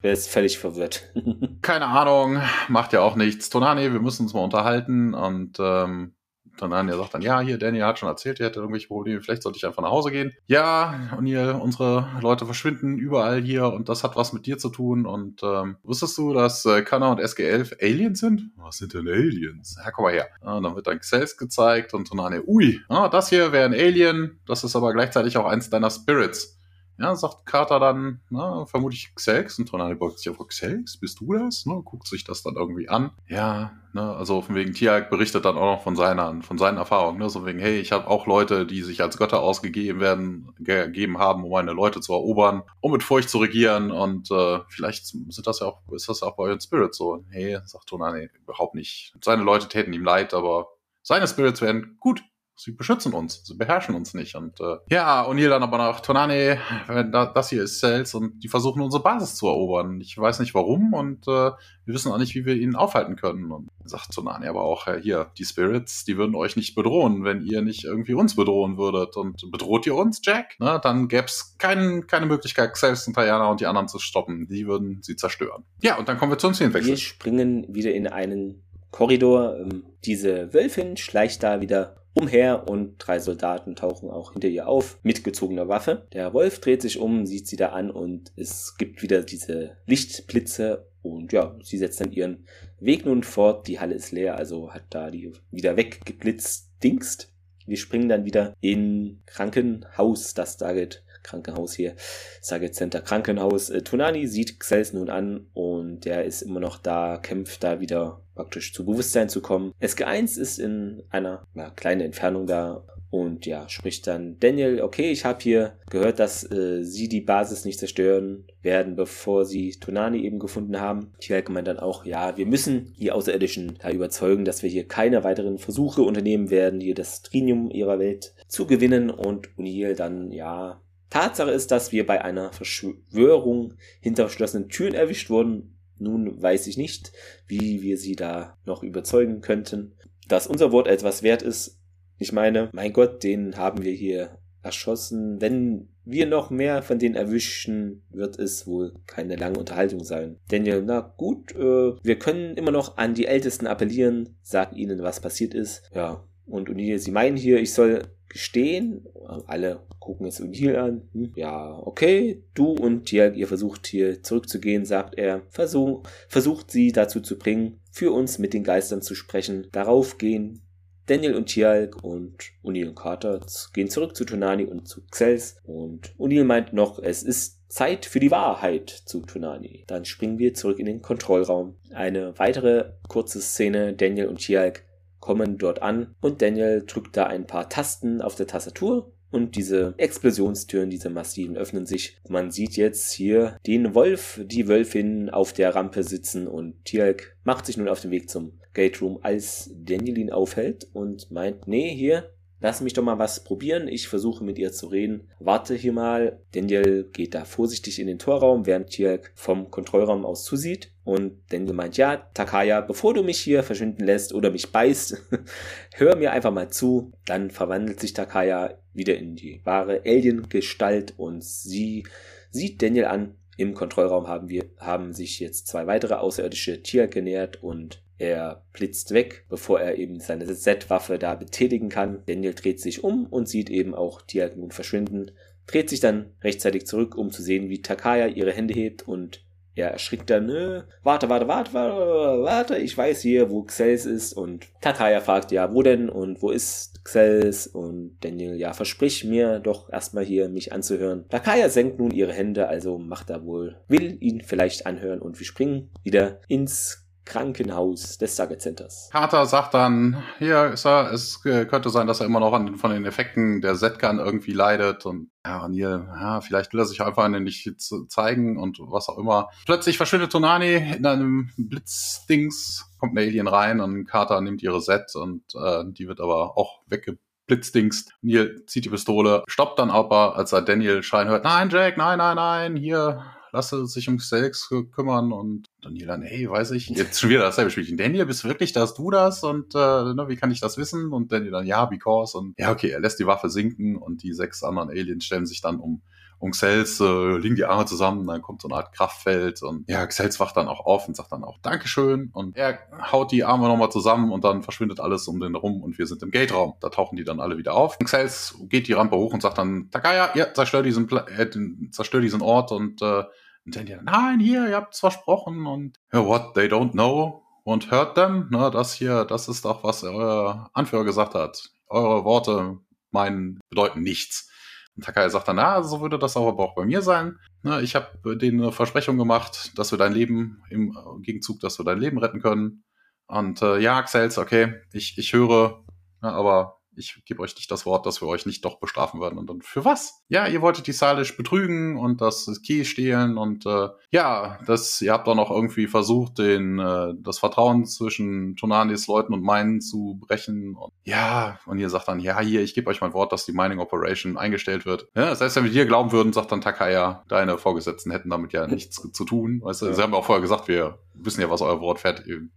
Wer ist völlig verwirrt? (laughs) Keine Ahnung, macht ja auch nichts. Tonani, wir müssen uns mal unterhalten und ähm, dann sagt dann, ja, hier, Daniel hat schon erzählt, er hätte irgendwelche Probleme, vielleicht sollte ich einfach nach Hause gehen. Ja, und hier, unsere Leute verschwinden überall hier und das hat was mit dir zu tun. Und ähm, wusstest du, dass äh, Kanna und SG11 Aliens sind? Was sind denn Aliens? Ja, komm mal her. Ja, dann wird dann Xels gezeigt und Anja, ui, ah, das hier wäre ein Alien, das ist aber gleichzeitig auch eins deiner Spirits. Ja, sagt Carter dann, na, vermutlich Xelx und Tonali beugt sich auf Xelx, bist du das? Ne, guckt sich das dann irgendwie an. Ja, ne, also von wegen Tiag berichtet dann auch noch von seiner, von seinen Erfahrungen, ne, so wegen, hey, ich habe auch Leute, die sich als Götter ausgegeben werden, gegeben haben, um meine Leute zu erobern, um mit Furcht zu regieren und äh, vielleicht sind das ja auch, ist das ja auch bei euren Spirits so. Hey, sagt Tonali, überhaupt nicht. Seine Leute täten ihm leid, aber seine Spirits werden gut Sie beschützen uns, sie beherrschen uns nicht. Und äh, ja, O'Neill dann aber nach Tonani, wenn da, das hier ist Cells und die versuchen unsere Basis zu erobern. Ich weiß nicht warum und äh, wir wissen auch nicht, wie wir ihn aufhalten können. Und sagt Tonani aber auch, äh, hier, die Spirits, die würden euch nicht bedrohen, wenn ihr nicht irgendwie uns bedrohen würdet. Und bedroht ihr uns, Jack? Ne, dann gäb's kein, keine Möglichkeit, Cells und Diana und die anderen zu stoppen. Die würden sie zerstören. Ja, und dann kommen wir zum Szenenwechsel. Wir springen wieder in einen Korridor. Ähm, diese Wölfin schleicht da wieder umher und drei Soldaten tauchen auch hinter ihr auf mit gezogener Waffe. Der Wolf dreht sich um, sieht sie da an und es gibt wieder diese Lichtblitze und ja, sie setzt dann ihren Weg nun fort. Die Halle ist leer, also hat da die wieder weggeblitzt, dingst. Wir springen dann wieder in Krankenhaus, das Stargate Krankenhaus hier, Stargate Center Krankenhaus. Äh, Tonani sieht Xels nun an und der ist immer noch da, kämpft da wieder praktisch zu Bewusstsein zu kommen. SG1 ist in einer ja, kleinen Entfernung da und ja, spricht dann Daniel, okay, ich habe hier gehört, dass äh, sie die Basis nicht zerstören werden, bevor sie Tonani eben gefunden haben. Tialk meint dann auch, ja, wir müssen die Außerirdischen da überzeugen, dass wir hier keine weiteren Versuche unternehmen werden, hier das Trinium ihrer Welt zu gewinnen und O'Neill dann, ja, Tatsache ist, dass wir bei einer Verschwörung hinter verschlossenen Türen erwischt wurden nun weiß ich nicht, wie wir sie da noch überzeugen könnten. Dass unser Wort etwas wert ist, ich meine, mein Gott, den haben wir hier erschossen. Wenn wir noch mehr von denen erwischen, wird es wohl keine lange Unterhaltung sein. Daniel, na gut, äh, wir können immer noch an die Ältesten appellieren, sag ihnen, was passiert ist. Ja, und O'Neill, sie meinen hier, ich soll gestehen. Alle gucken jetzt O'Neill an. Hm, ja, okay, du und Tiag, ihr versucht hier zurückzugehen, sagt er. Versuch, versucht sie dazu zu bringen, für uns mit den Geistern zu sprechen. Darauf gehen Daniel und Tialk und O'Neill und Carter gehen zurück zu Tonani und zu Xels. Und O'Neill meint noch, es ist Zeit für die Wahrheit zu Tonani. Dann springen wir zurück in den Kontrollraum. Eine weitere kurze Szene, Daniel und Tialk kommen dort an und Daniel drückt da ein paar Tasten auf der Tastatur und diese Explosionstüren, diese massiven, öffnen sich. Man sieht jetzt hier den Wolf, die Wölfin auf der Rampe sitzen und Tialk macht sich nun auf den Weg zum Gate Room, als Daniel ihn aufhält und meint, nee, hier, Lass mich doch mal was probieren. Ich versuche mit ihr zu reden. Warte hier mal. Daniel geht da vorsichtig in den Torraum, während Tierk vom Kontrollraum aus zusieht. Und Daniel meint, ja, Takaya, bevor du mich hier verschwinden lässt oder mich beißt, (laughs) hör mir einfach mal zu. Dann verwandelt sich Takaya wieder in die wahre Alien-Gestalt und sie sieht Daniel an. Im Kontrollraum haben wir, haben sich jetzt zwei weitere außerirdische Tiere genähert und er blitzt weg, bevor er eben seine Z-Waffe da betätigen kann. Daniel dreht sich um und sieht eben auch Tiag nun verschwinden, dreht sich dann rechtzeitig zurück, um zu sehen, wie Takaya ihre Hände hebt und er erschrickt dann, äh, warte, warte, warte, warte, warte, ich weiß hier, wo Xels ist und Takaya fragt, ja, wo denn und wo ist Xels und Daniel, ja, versprich mir doch erstmal hier mich anzuhören. Takaya senkt nun ihre Hände, also macht er wohl, will ihn vielleicht anhören und wir springen wieder ins Krankenhaus des Saget Centers. Carter sagt dann, hier ist er, es könnte sein, dass er immer noch an von den Effekten der Z-Gun irgendwie leidet und ja, O'Neill, ja, vielleicht will er sich einfach nicht zeigen und was auch immer. Plötzlich verschwindet Tonani in einem Blitzdings, kommt ein Alien rein und Carter nimmt ihre Z und äh, die wird aber auch weggeblitzdingst. Neil zieht die Pistole, stoppt dann aber, als er Daniel schreien hört, nein, Jack, nein, nein, nein, hier, lasse sich um Stakes kümmern und Daniel dann, hey, weiß ich, jetzt schon wieder dasselbe Spielchen. Daniel, bist du wirklich das, du das? Und äh, ne, wie kann ich das wissen? Und Daniel dann, ja, because. Und ja, okay, er lässt die Waffe sinken und die sechs anderen Aliens stellen sich dann um um Xels äh, liegen die Arme zusammen, dann kommt so eine Art Kraftfeld und ja, Xels wacht dann auch auf und sagt dann auch Dankeschön und er haut die Arme nochmal zusammen und dann verschwindet alles um den rum und wir sind im Gate-Raum. Da tauchen die dann alle wieder auf. Xels geht die Rampe hoch und sagt dann Takaya, ja, zerstör diesen, Pla äh, zerstör diesen Ort und äh, die, nein, hier, ihr habt's versprochen und what they don't know und hört them, ne, das hier, das ist doch, was euer Anführer gesagt hat. Eure Worte meinen, bedeuten nichts. Und Takai sagt dann, na, so würde das aber auch bei mir sein. Ne, ich habe denen eine Versprechung gemacht, dass wir dein Leben im Gegenzug, dass wir dein Leben retten können. Und äh, ja, Xels, okay, ich, ich höre, ne, aber ich gebe euch nicht das Wort, dass wir euch nicht doch bestrafen werden. Und dann, für was? Ja, ihr wolltet die Salish betrügen und das Key stehlen und äh, ja, das, ihr habt doch noch irgendwie versucht, den, äh, das Vertrauen zwischen Tonanis Leuten und meinen zu brechen. Und, ja, und ihr sagt dann, ja, hier, ich gebe euch mein Wort, dass die Mining Operation eingestellt wird. Ja, das heißt, wenn wir dir glauben würden, sagt dann Takaya, deine Vorgesetzten hätten damit ja nichts zu tun. Weißt du, ja. sie haben ja auch vorher gesagt, wir wissen ja, was euer Wort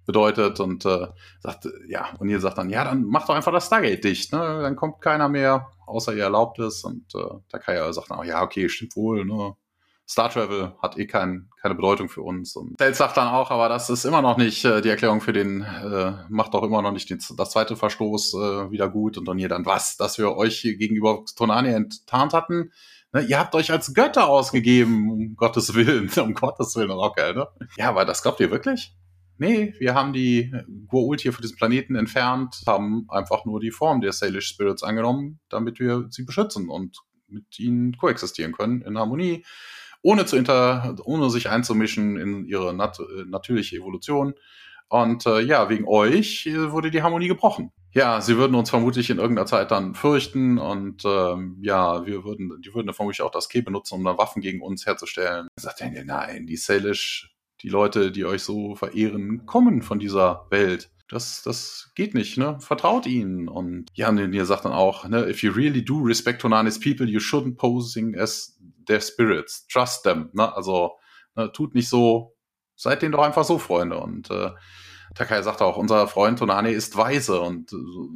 bedeutet und äh, sagt, ja, und ihr sagt dann, ja, dann macht doch einfach das Stargate dicht, ne? Dann kommt keiner mehr, außer ihr erlaubt es. Und äh, Takaya sagt dann, auch, ja, okay, stimmt wohl, ne? Star Travel hat eh kein, keine Bedeutung für uns. Und Tels sagt dann auch, aber das ist immer noch nicht äh, die Erklärung für den, äh, macht doch immer noch nicht den, das zweite Verstoß äh, wieder gut. Und dann hier dann was, dass wir euch gegenüber Tonani enttarnt hatten. Ne, ihr habt euch als Götter ausgegeben, um Gottes Willen, (laughs) um Gottes Willen, okay, ne? Ja, aber das glaubt ihr wirklich? Nee, wir haben die Goa'uld hier von diesem Planeten entfernt, haben einfach nur die Form der Salish Spirits angenommen, damit wir sie beschützen und mit ihnen koexistieren können in Harmonie, ohne zu inter, ohne sich einzumischen in ihre nat natürliche Evolution. Und äh, ja, wegen euch äh, wurde die Harmonie gebrochen. Ja, sie würden uns vermutlich in irgendeiner Zeit dann fürchten und ähm, ja, wir würden, die würden vermutlich auch das Key benutzen, um dann Waffen gegen uns herzustellen. Sagt Daniel, nein, die Salish, die Leute, die euch so verehren, kommen von dieser Welt. Das, das geht nicht, ne? Vertraut ihnen. Und ja, und ihr sagt dann auch, ne, if you really do respect Tonanis people, you shouldn't posing as their spirits. Trust them, ne? Also, ne, tut nicht so, seid denen doch einfach so Freunde. Und äh, Takai sagt auch, unser Freund Tonani ist weise und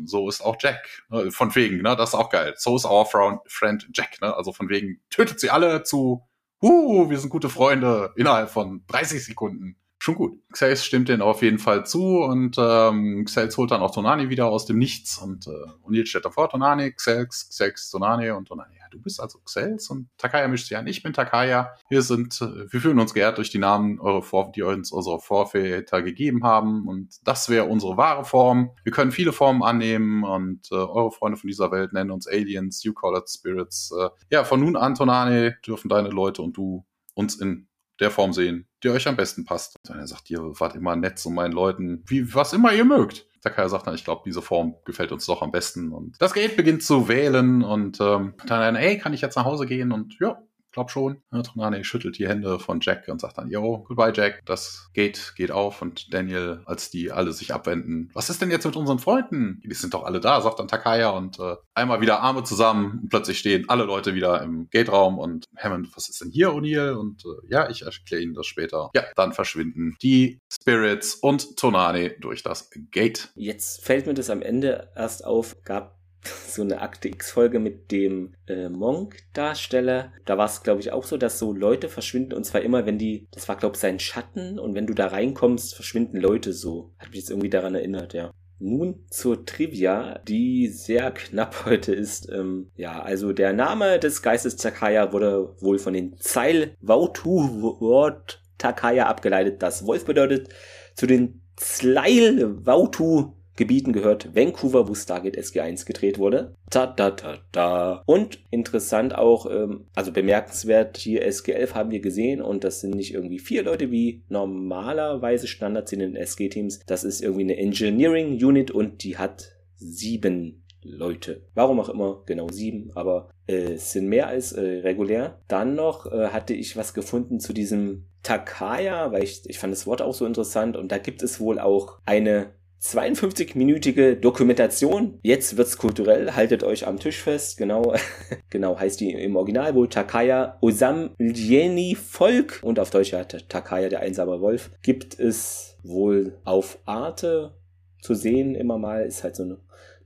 so ist auch Jack. Ne? Von wegen, ne? Das ist auch geil. So ist our friend Jack, ne? Also von wegen, tötet sie alle zu, uh, wir sind gute Freunde innerhalb von 30 Sekunden. Schon gut. Xels stimmt den auf jeden Fall zu und ähm, Xels holt dann auch Tonani wieder aus dem Nichts und äh, O'Neill steht davor, Tonani, Xels, Xels, Tonani und Tonani du bist also Xels und Takaya mischt sich an. Ich bin Takaya. Wir sind, äh, wir fühlen uns geehrt durch die Namen, eure Vor die uns unsere Vorväter gegeben haben. Und das wäre unsere wahre Form. Wir können viele Formen annehmen und äh, eure Freunde von dieser Welt nennen uns Aliens, you call it Spirits. Äh, ja, von nun an, Tonane, dürfen deine Leute und du uns in der Form sehen, die euch am besten passt. Und er sagt, ihr wart immer nett zu meinen Leuten, wie was immer ihr mögt. Takaya sagt dann, ich glaube, diese Form gefällt uns doch am besten. Und das Gate beginnt zu wählen und ähm, dann, ey, kann ich jetzt nach Hause gehen? Und ja, glaub schon. Tronane schüttelt die Hände von Jack und sagt dann, yo, goodbye Jack. Das Gate geht auf und Daniel, als die alle sich abwenden, was ist denn jetzt mit unseren Freunden? Die sind doch alle da, sagt dann Takaya und äh, einmal wieder Arme zusammen und plötzlich stehen alle Leute wieder im Gate-Raum und Hammond, was ist denn hier, O'Neill? Und äh, ja, ich erkläre Ihnen das später. Ja, dann verschwinden die Spirits und Tonane durch das Gate. Jetzt fällt mir das am Ende erst auf, gab (laughs) so eine Akte X-Folge mit dem äh, Monk-Darsteller. Da war es, glaube ich, auch so, dass so Leute verschwinden und zwar immer, wenn die, das war, glaube ich, sein Schatten und wenn du da reinkommst, verschwinden Leute so. Hat mich jetzt irgendwie daran erinnert, ja. Nun zur Trivia, die sehr knapp (laughs) heute ist. Ähm, ja, also der Name des Geistes Takaya wurde wohl von den Zeil Wautu Wort Takaya abgeleitet, das Wolf bedeutet. Zu den Zleil Wautu Gebieten gehört Vancouver, wo Stargate SG1 gedreht wurde. Ta da da da. Und interessant auch, ähm, also bemerkenswert, hier SG11 haben wir gesehen und das sind nicht irgendwie vier Leute wie normalerweise Standard sind in SG-Teams. Das ist irgendwie eine Engineering Unit und die hat sieben Leute. Warum auch immer, genau sieben, aber äh, es sind mehr als äh, regulär. Dann noch äh, hatte ich was gefunden zu diesem Takaya, weil ich, ich fand das Wort auch so interessant und da gibt es wohl auch eine 52-minütige Dokumentation. Jetzt wird's kulturell, haltet euch am Tisch fest. Genau, (laughs) genau heißt die im Original wohl Takaya Osamljeni Volk und auf Deutsch hat Takaya der einsame Wolf. Gibt es wohl auf Arte zu sehen immer mal. Ist halt so eine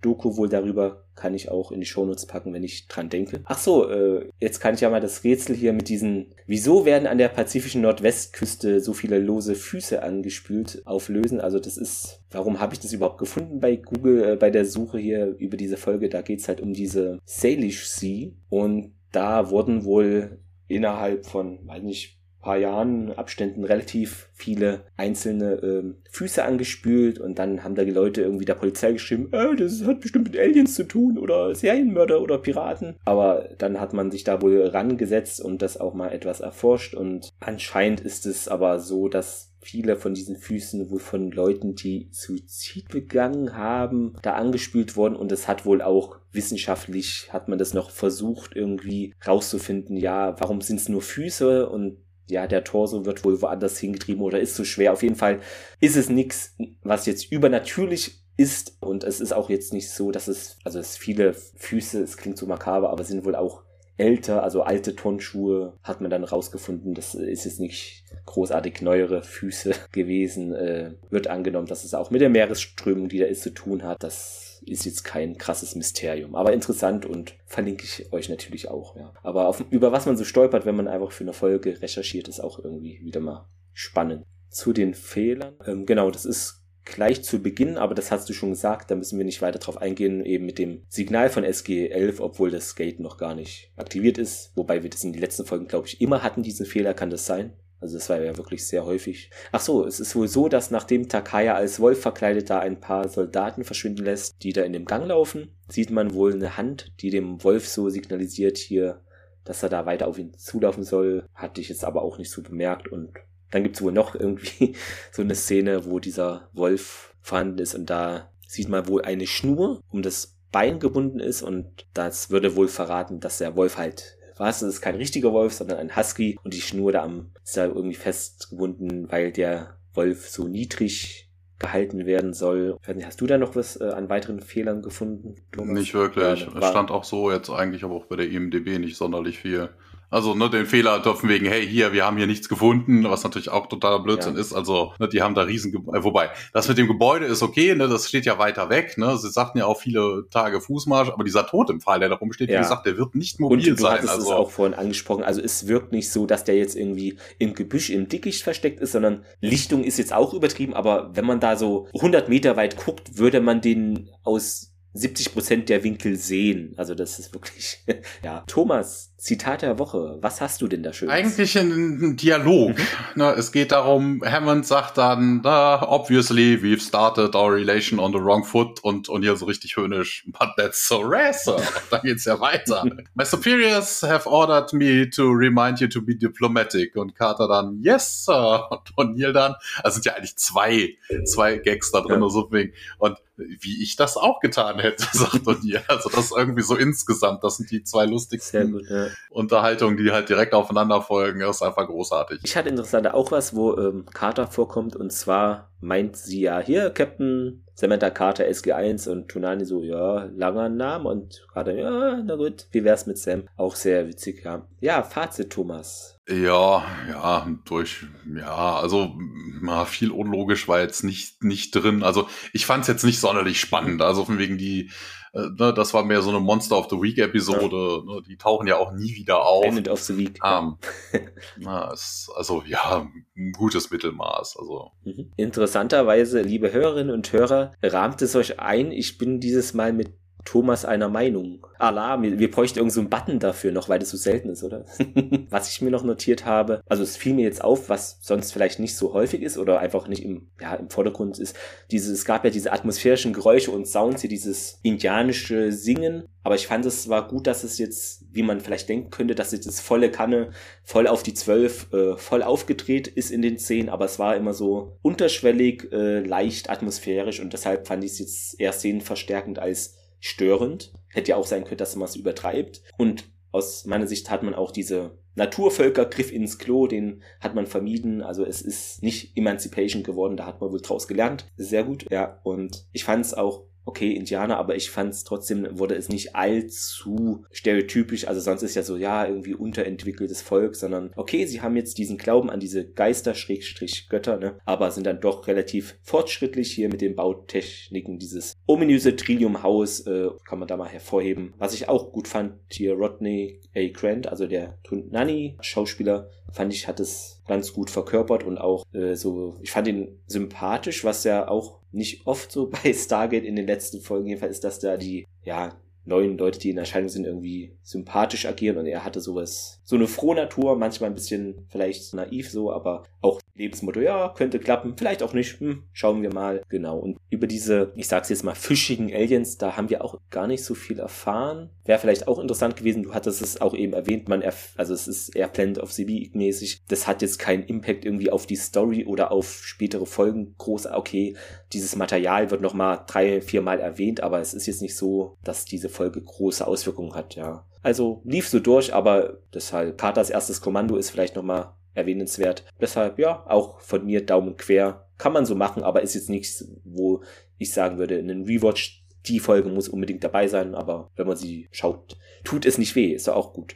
Doku wohl darüber kann ich auch in die Shownotes packen, wenn ich dran denke. Ach so, äh, jetzt kann ich ja mal das Rätsel hier mit diesen, wieso werden an der pazifischen Nordwestküste so viele lose Füße angespült, auflösen. Also das ist, warum habe ich das überhaupt gefunden bei Google, äh, bei der Suche hier über diese Folge? Da geht's halt um diese Salish Sea und da wurden wohl innerhalb von, weiß nicht, paar Jahren Abständen relativ viele einzelne äh, Füße angespült und dann haben da die Leute irgendwie der Polizei geschrieben, äh, das hat bestimmt mit Aliens zu tun oder Serienmörder oder Piraten. Aber dann hat man sich da wohl rangesetzt und das auch mal etwas erforscht und anscheinend ist es aber so, dass viele von diesen Füßen wohl von Leuten, die Suizid begangen haben, da angespült worden und es hat wohl auch wissenschaftlich hat man das noch versucht irgendwie rauszufinden, ja, warum sind es nur Füße und ja, der Torso wird wohl woanders hingetrieben oder ist zu schwer. Auf jeden Fall ist es nichts, was jetzt übernatürlich ist und es ist auch jetzt nicht so, dass es, also es viele Füße, es klingt so makaber, aber sind wohl auch älter, also alte Turnschuhe hat man dann rausgefunden. Das ist jetzt nicht großartig neuere Füße (laughs) gewesen. Äh, wird angenommen, dass es auch mit der Meeresströmung, die da ist, zu tun hat. Das ist jetzt kein krasses Mysterium, aber interessant und verlinke ich euch natürlich auch. Ja. Aber auf, über was man so stolpert, wenn man einfach für eine Folge recherchiert, ist auch irgendwie wieder mal spannend. Zu den Fehlern. Ähm, genau, das ist gleich zu Beginn, aber das hast du schon gesagt, da müssen wir nicht weiter drauf eingehen, eben mit dem Signal von SG11, obwohl das Gate noch gar nicht aktiviert ist, wobei wir das in den letzten Folgen, glaube ich, immer hatten, diesen Fehler, kann das sein? Also das war ja wirklich sehr häufig. Ach so, es ist wohl so, dass nachdem Takaya als Wolf verkleidet da ein paar Soldaten verschwinden lässt, die da in dem Gang laufen, sieht man wohl eine Hand, die dem Wolf so signalisiert hier, dass er da weiter auf ihn zulaufen soll. Hatte ich jetzt aber auch nicht so bemerkt und dann gibt's wohl noch irgendwie (laughs) so eine Szene, wo dieser Wolf vorhanden ist und da sieht man wohl eine Schnur um das Bein gebunden ist und das würde wohl verraten, dass der Wolf halt was, es ist kein richtiger Wolf, sondern ein Husky und die Schnur da am ist da irgendwie festgebunden, weil der Wolf so niedrig gehalten werden soll. Hast du da noch was äh, an weiteren Fehlern gefunden? Thomas? Nicht wirklich. Ja, es stand auch so jetzt eigentlich aber auch bei der IMDB nicht sonderlich viel. Also ne, den Fehler dürfen wegen, hey, hier, wir haben hier nichts gefunden, was natürlich auch totaler Blödsinn ja. ist. Also ne, die haben da riesen, äh, wobei, das mit dem Gebäude ist okay, ne, das steht ja weiter weg. Ne, Sie sagten ja auch viele Tage Fußmarsch, aber dieser Tod im Fall, der da rumsteht, ja. wie gesagt, der wird nicht mobil Und du sein. Also. es auch vorhin angesprochen, also es wirkt nicht so, dass der jetzt irgendwie im Gebüsch, im Dickicht versteckt ist, sondern Lichtung ist jetzt auch übertrieben, aber wenn man da so 100 Meter weit guckt, würde man den aus 70 Prozent der Winkel sehen. Also das ist wirklich, (laughs) ja. Thomas, Zitat der Woche. Was hast du denn da schön? Eigentlich ein Dialog. ne, es geht darum, Hammond sagt dann, uh, obviously we've started our relation on the wrong foot und, und hier so richtig höhnisch, but that's so rare, sir. Dann geht's ja weiter. (laughs) My superiors have ordered me to remind you to be diplomatic. Und Carter dann, yes, sir. Und O'Neill dann, also sind ja eigentlich zwei, zwei Gags da drin ja. und so wegen. Und wie ich das auch getan hätte, (laughs) sagt O'Neill. Also das irgendwie so insgesamt, das sind die zwei lustigsten gut, ja. Unterhaltungen, die halt direkt aufeinander folgen. Ist einfach großartig. Ich hatte interessant auch was, wo ähm, Carter vorkommt und zwar meint sie ja hier, Captain Samantha Carter SG1 und Tunani so, ja, langer Name und Carter, ja, na gut, wie wär's mit Sam? Auch sehr witzig, ja. Ja, Fazit, Thomas. Ja, ja, durch, ja, also na, viel unlogisch war jetzt nicht, nicht drin. Also ich fand es jetzt nicht sonderlich spannend. Also von wegen die, äh, ne, das war mehr so eine Monster of the Week Episode. Ja. Ne, die tauchen ja auch nie wieder auf. End of the Week. Um, (laughs) na, es, also ja, ein gutes Mittelmaß. Also. Mhm. Interessanterweise, liebe Hörerinnen und Hörer, rahmt es euch ein, ich bin dieses Mal mit Thomas einer Meinung. Alarm, wir, bräuchten irgendeinen so Button dafür noch, weil das so selten ist, oder? (laughs) was ich mir noch notiert habe, also es fiel mir jetzt auf, was sonst vielleicht nicht so häufig ist oder einfach nicht im, ja, im Vordergrund ist. Diese, es gab ja diese atmosphärischen Geräusche und Sounds, hier dieses indianische Singen. Aber ich fand es war gut, dass es jetzt, wie man vielleicht denken könnte, dass jetzt das volle Kanne voll auf die zwölf äh, voll aufgedreht ist in den Szenen, aber es war immer so unterschwellig, äh, leicht atmosphärisch und deshalb fand ich es jetzt eher szenenverstärkend als störend. Hätte ja auch sein können, dass man es übertreibt. Und aus meiner Sicht hat man auch diese Naturvölkergriff ins Klo, den hat man vermieden. Also es ist nicht Emancipation geworden, da hat man wohl draus gelernt. Sehr gut, ja. Und ich fand es auch okay, Indianer, aber ich fand es trotzdem, wurde es nicht allzu stereotypisch. Also sonst ist ja so, ja, irgendwie unterentwickeltes Volk, sondern okay, sie haben jetzt diesen Glauben an diese Geister, Schrägstrich Götter, ne, aber sind dann doch relativ fortschrittlich hier mit den Bautechniken. Dieses ominöse Trillium-Haus äh, kann man da mal hervorheben. Was ich auch gut fand, hier Rodney A. Grant, also der Nani-Schauspieler, fand ich, hat es ganz gut verkörpert und auch äh, so, ich fand ihn sympathisch, was ja auch nicht oft so (laughs) bei Stargate in den letzten Folgen jedenfalls ist, dass da die, ja, neuen Leute, die in Erscheinung sind, irgendwie sympathisch agieren und er hatte sowas, so eine frohe Natur, manchmal ein bisschen vielleicht naiv so, aber auch Lebensmotto, ja, könnte klappen, vielleicht auch nicht, hm, schauen wir mal. Genau. Und über diese, ich sag's jetzt mal, fischigen Aliens, da haben wir auch gar nicht so viel erfahren. Wäre vielleicht auch interessant gewesen, du hattest es auch eben erwähnt, man, also es ist eher Planet of the Bee mäßig. Das hat jetzt keinen Impact irgendwie auf die Story oder auf spätere Folgen groß. Okay, dieses Material wird nochmal drei, vier Mal erwähnt, aber es ist jetzt nicht so, dass diese Folge große Auswirkungen hat, ja. Also lief so durch, aber deshalb Carters erstes Kommando ist vielleicht nochmal erwähnenswert. Deshalb, ja, auch von mir Daumen quer. Kann man so machen, aber ist jetzt nichts, wo ich sagen würde, in einem Rewatch, die Folge muss unbedingt dabei sein, aber wenn man sie schaut, tut es nicht weh, ist ja auch gut.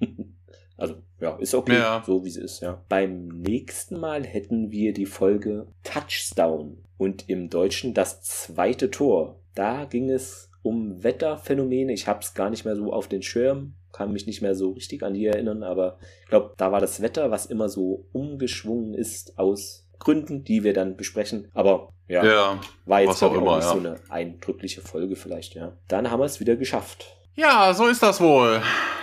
(laughs) also, ja, ist okay, ja. so wie sie ist, ja. Beim nächsten Mal hätten wir die Folge Touchdown und im Deutschen das zweite Tor. Da ging es um Wetterphänomene. Ich habe es gar nicht mehr so auf den Schirm kann mich nicht mehr so richtig an die erinnern, aber ich glaube, da war das Wetter, was immer so umgeschwungen ist aus Gründen, die wir dann besprechen. Aber ja, ja war jetzt auch, immer, nicht ja. so eine eindrückliche Folge vielleicht, ja. Dann haben wir es wieder geschafft. Ja, so ist das wohl.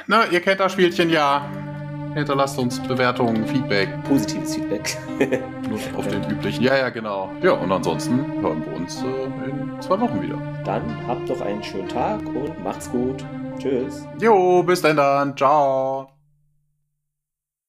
Na, ihr kennt das Spielchen ja. Hinterlasst uns Bewertungen, Feedback. Positives Feedback. (laughs) Auf den üblichen. Ja, ja, genau. Ja, und ansonsten hören wir uns äh, in zwei Wochen wieder. Dann habt doch einen schönen Tag und macht's gut. Tschüss. Jo, bis dann dann. Ciao.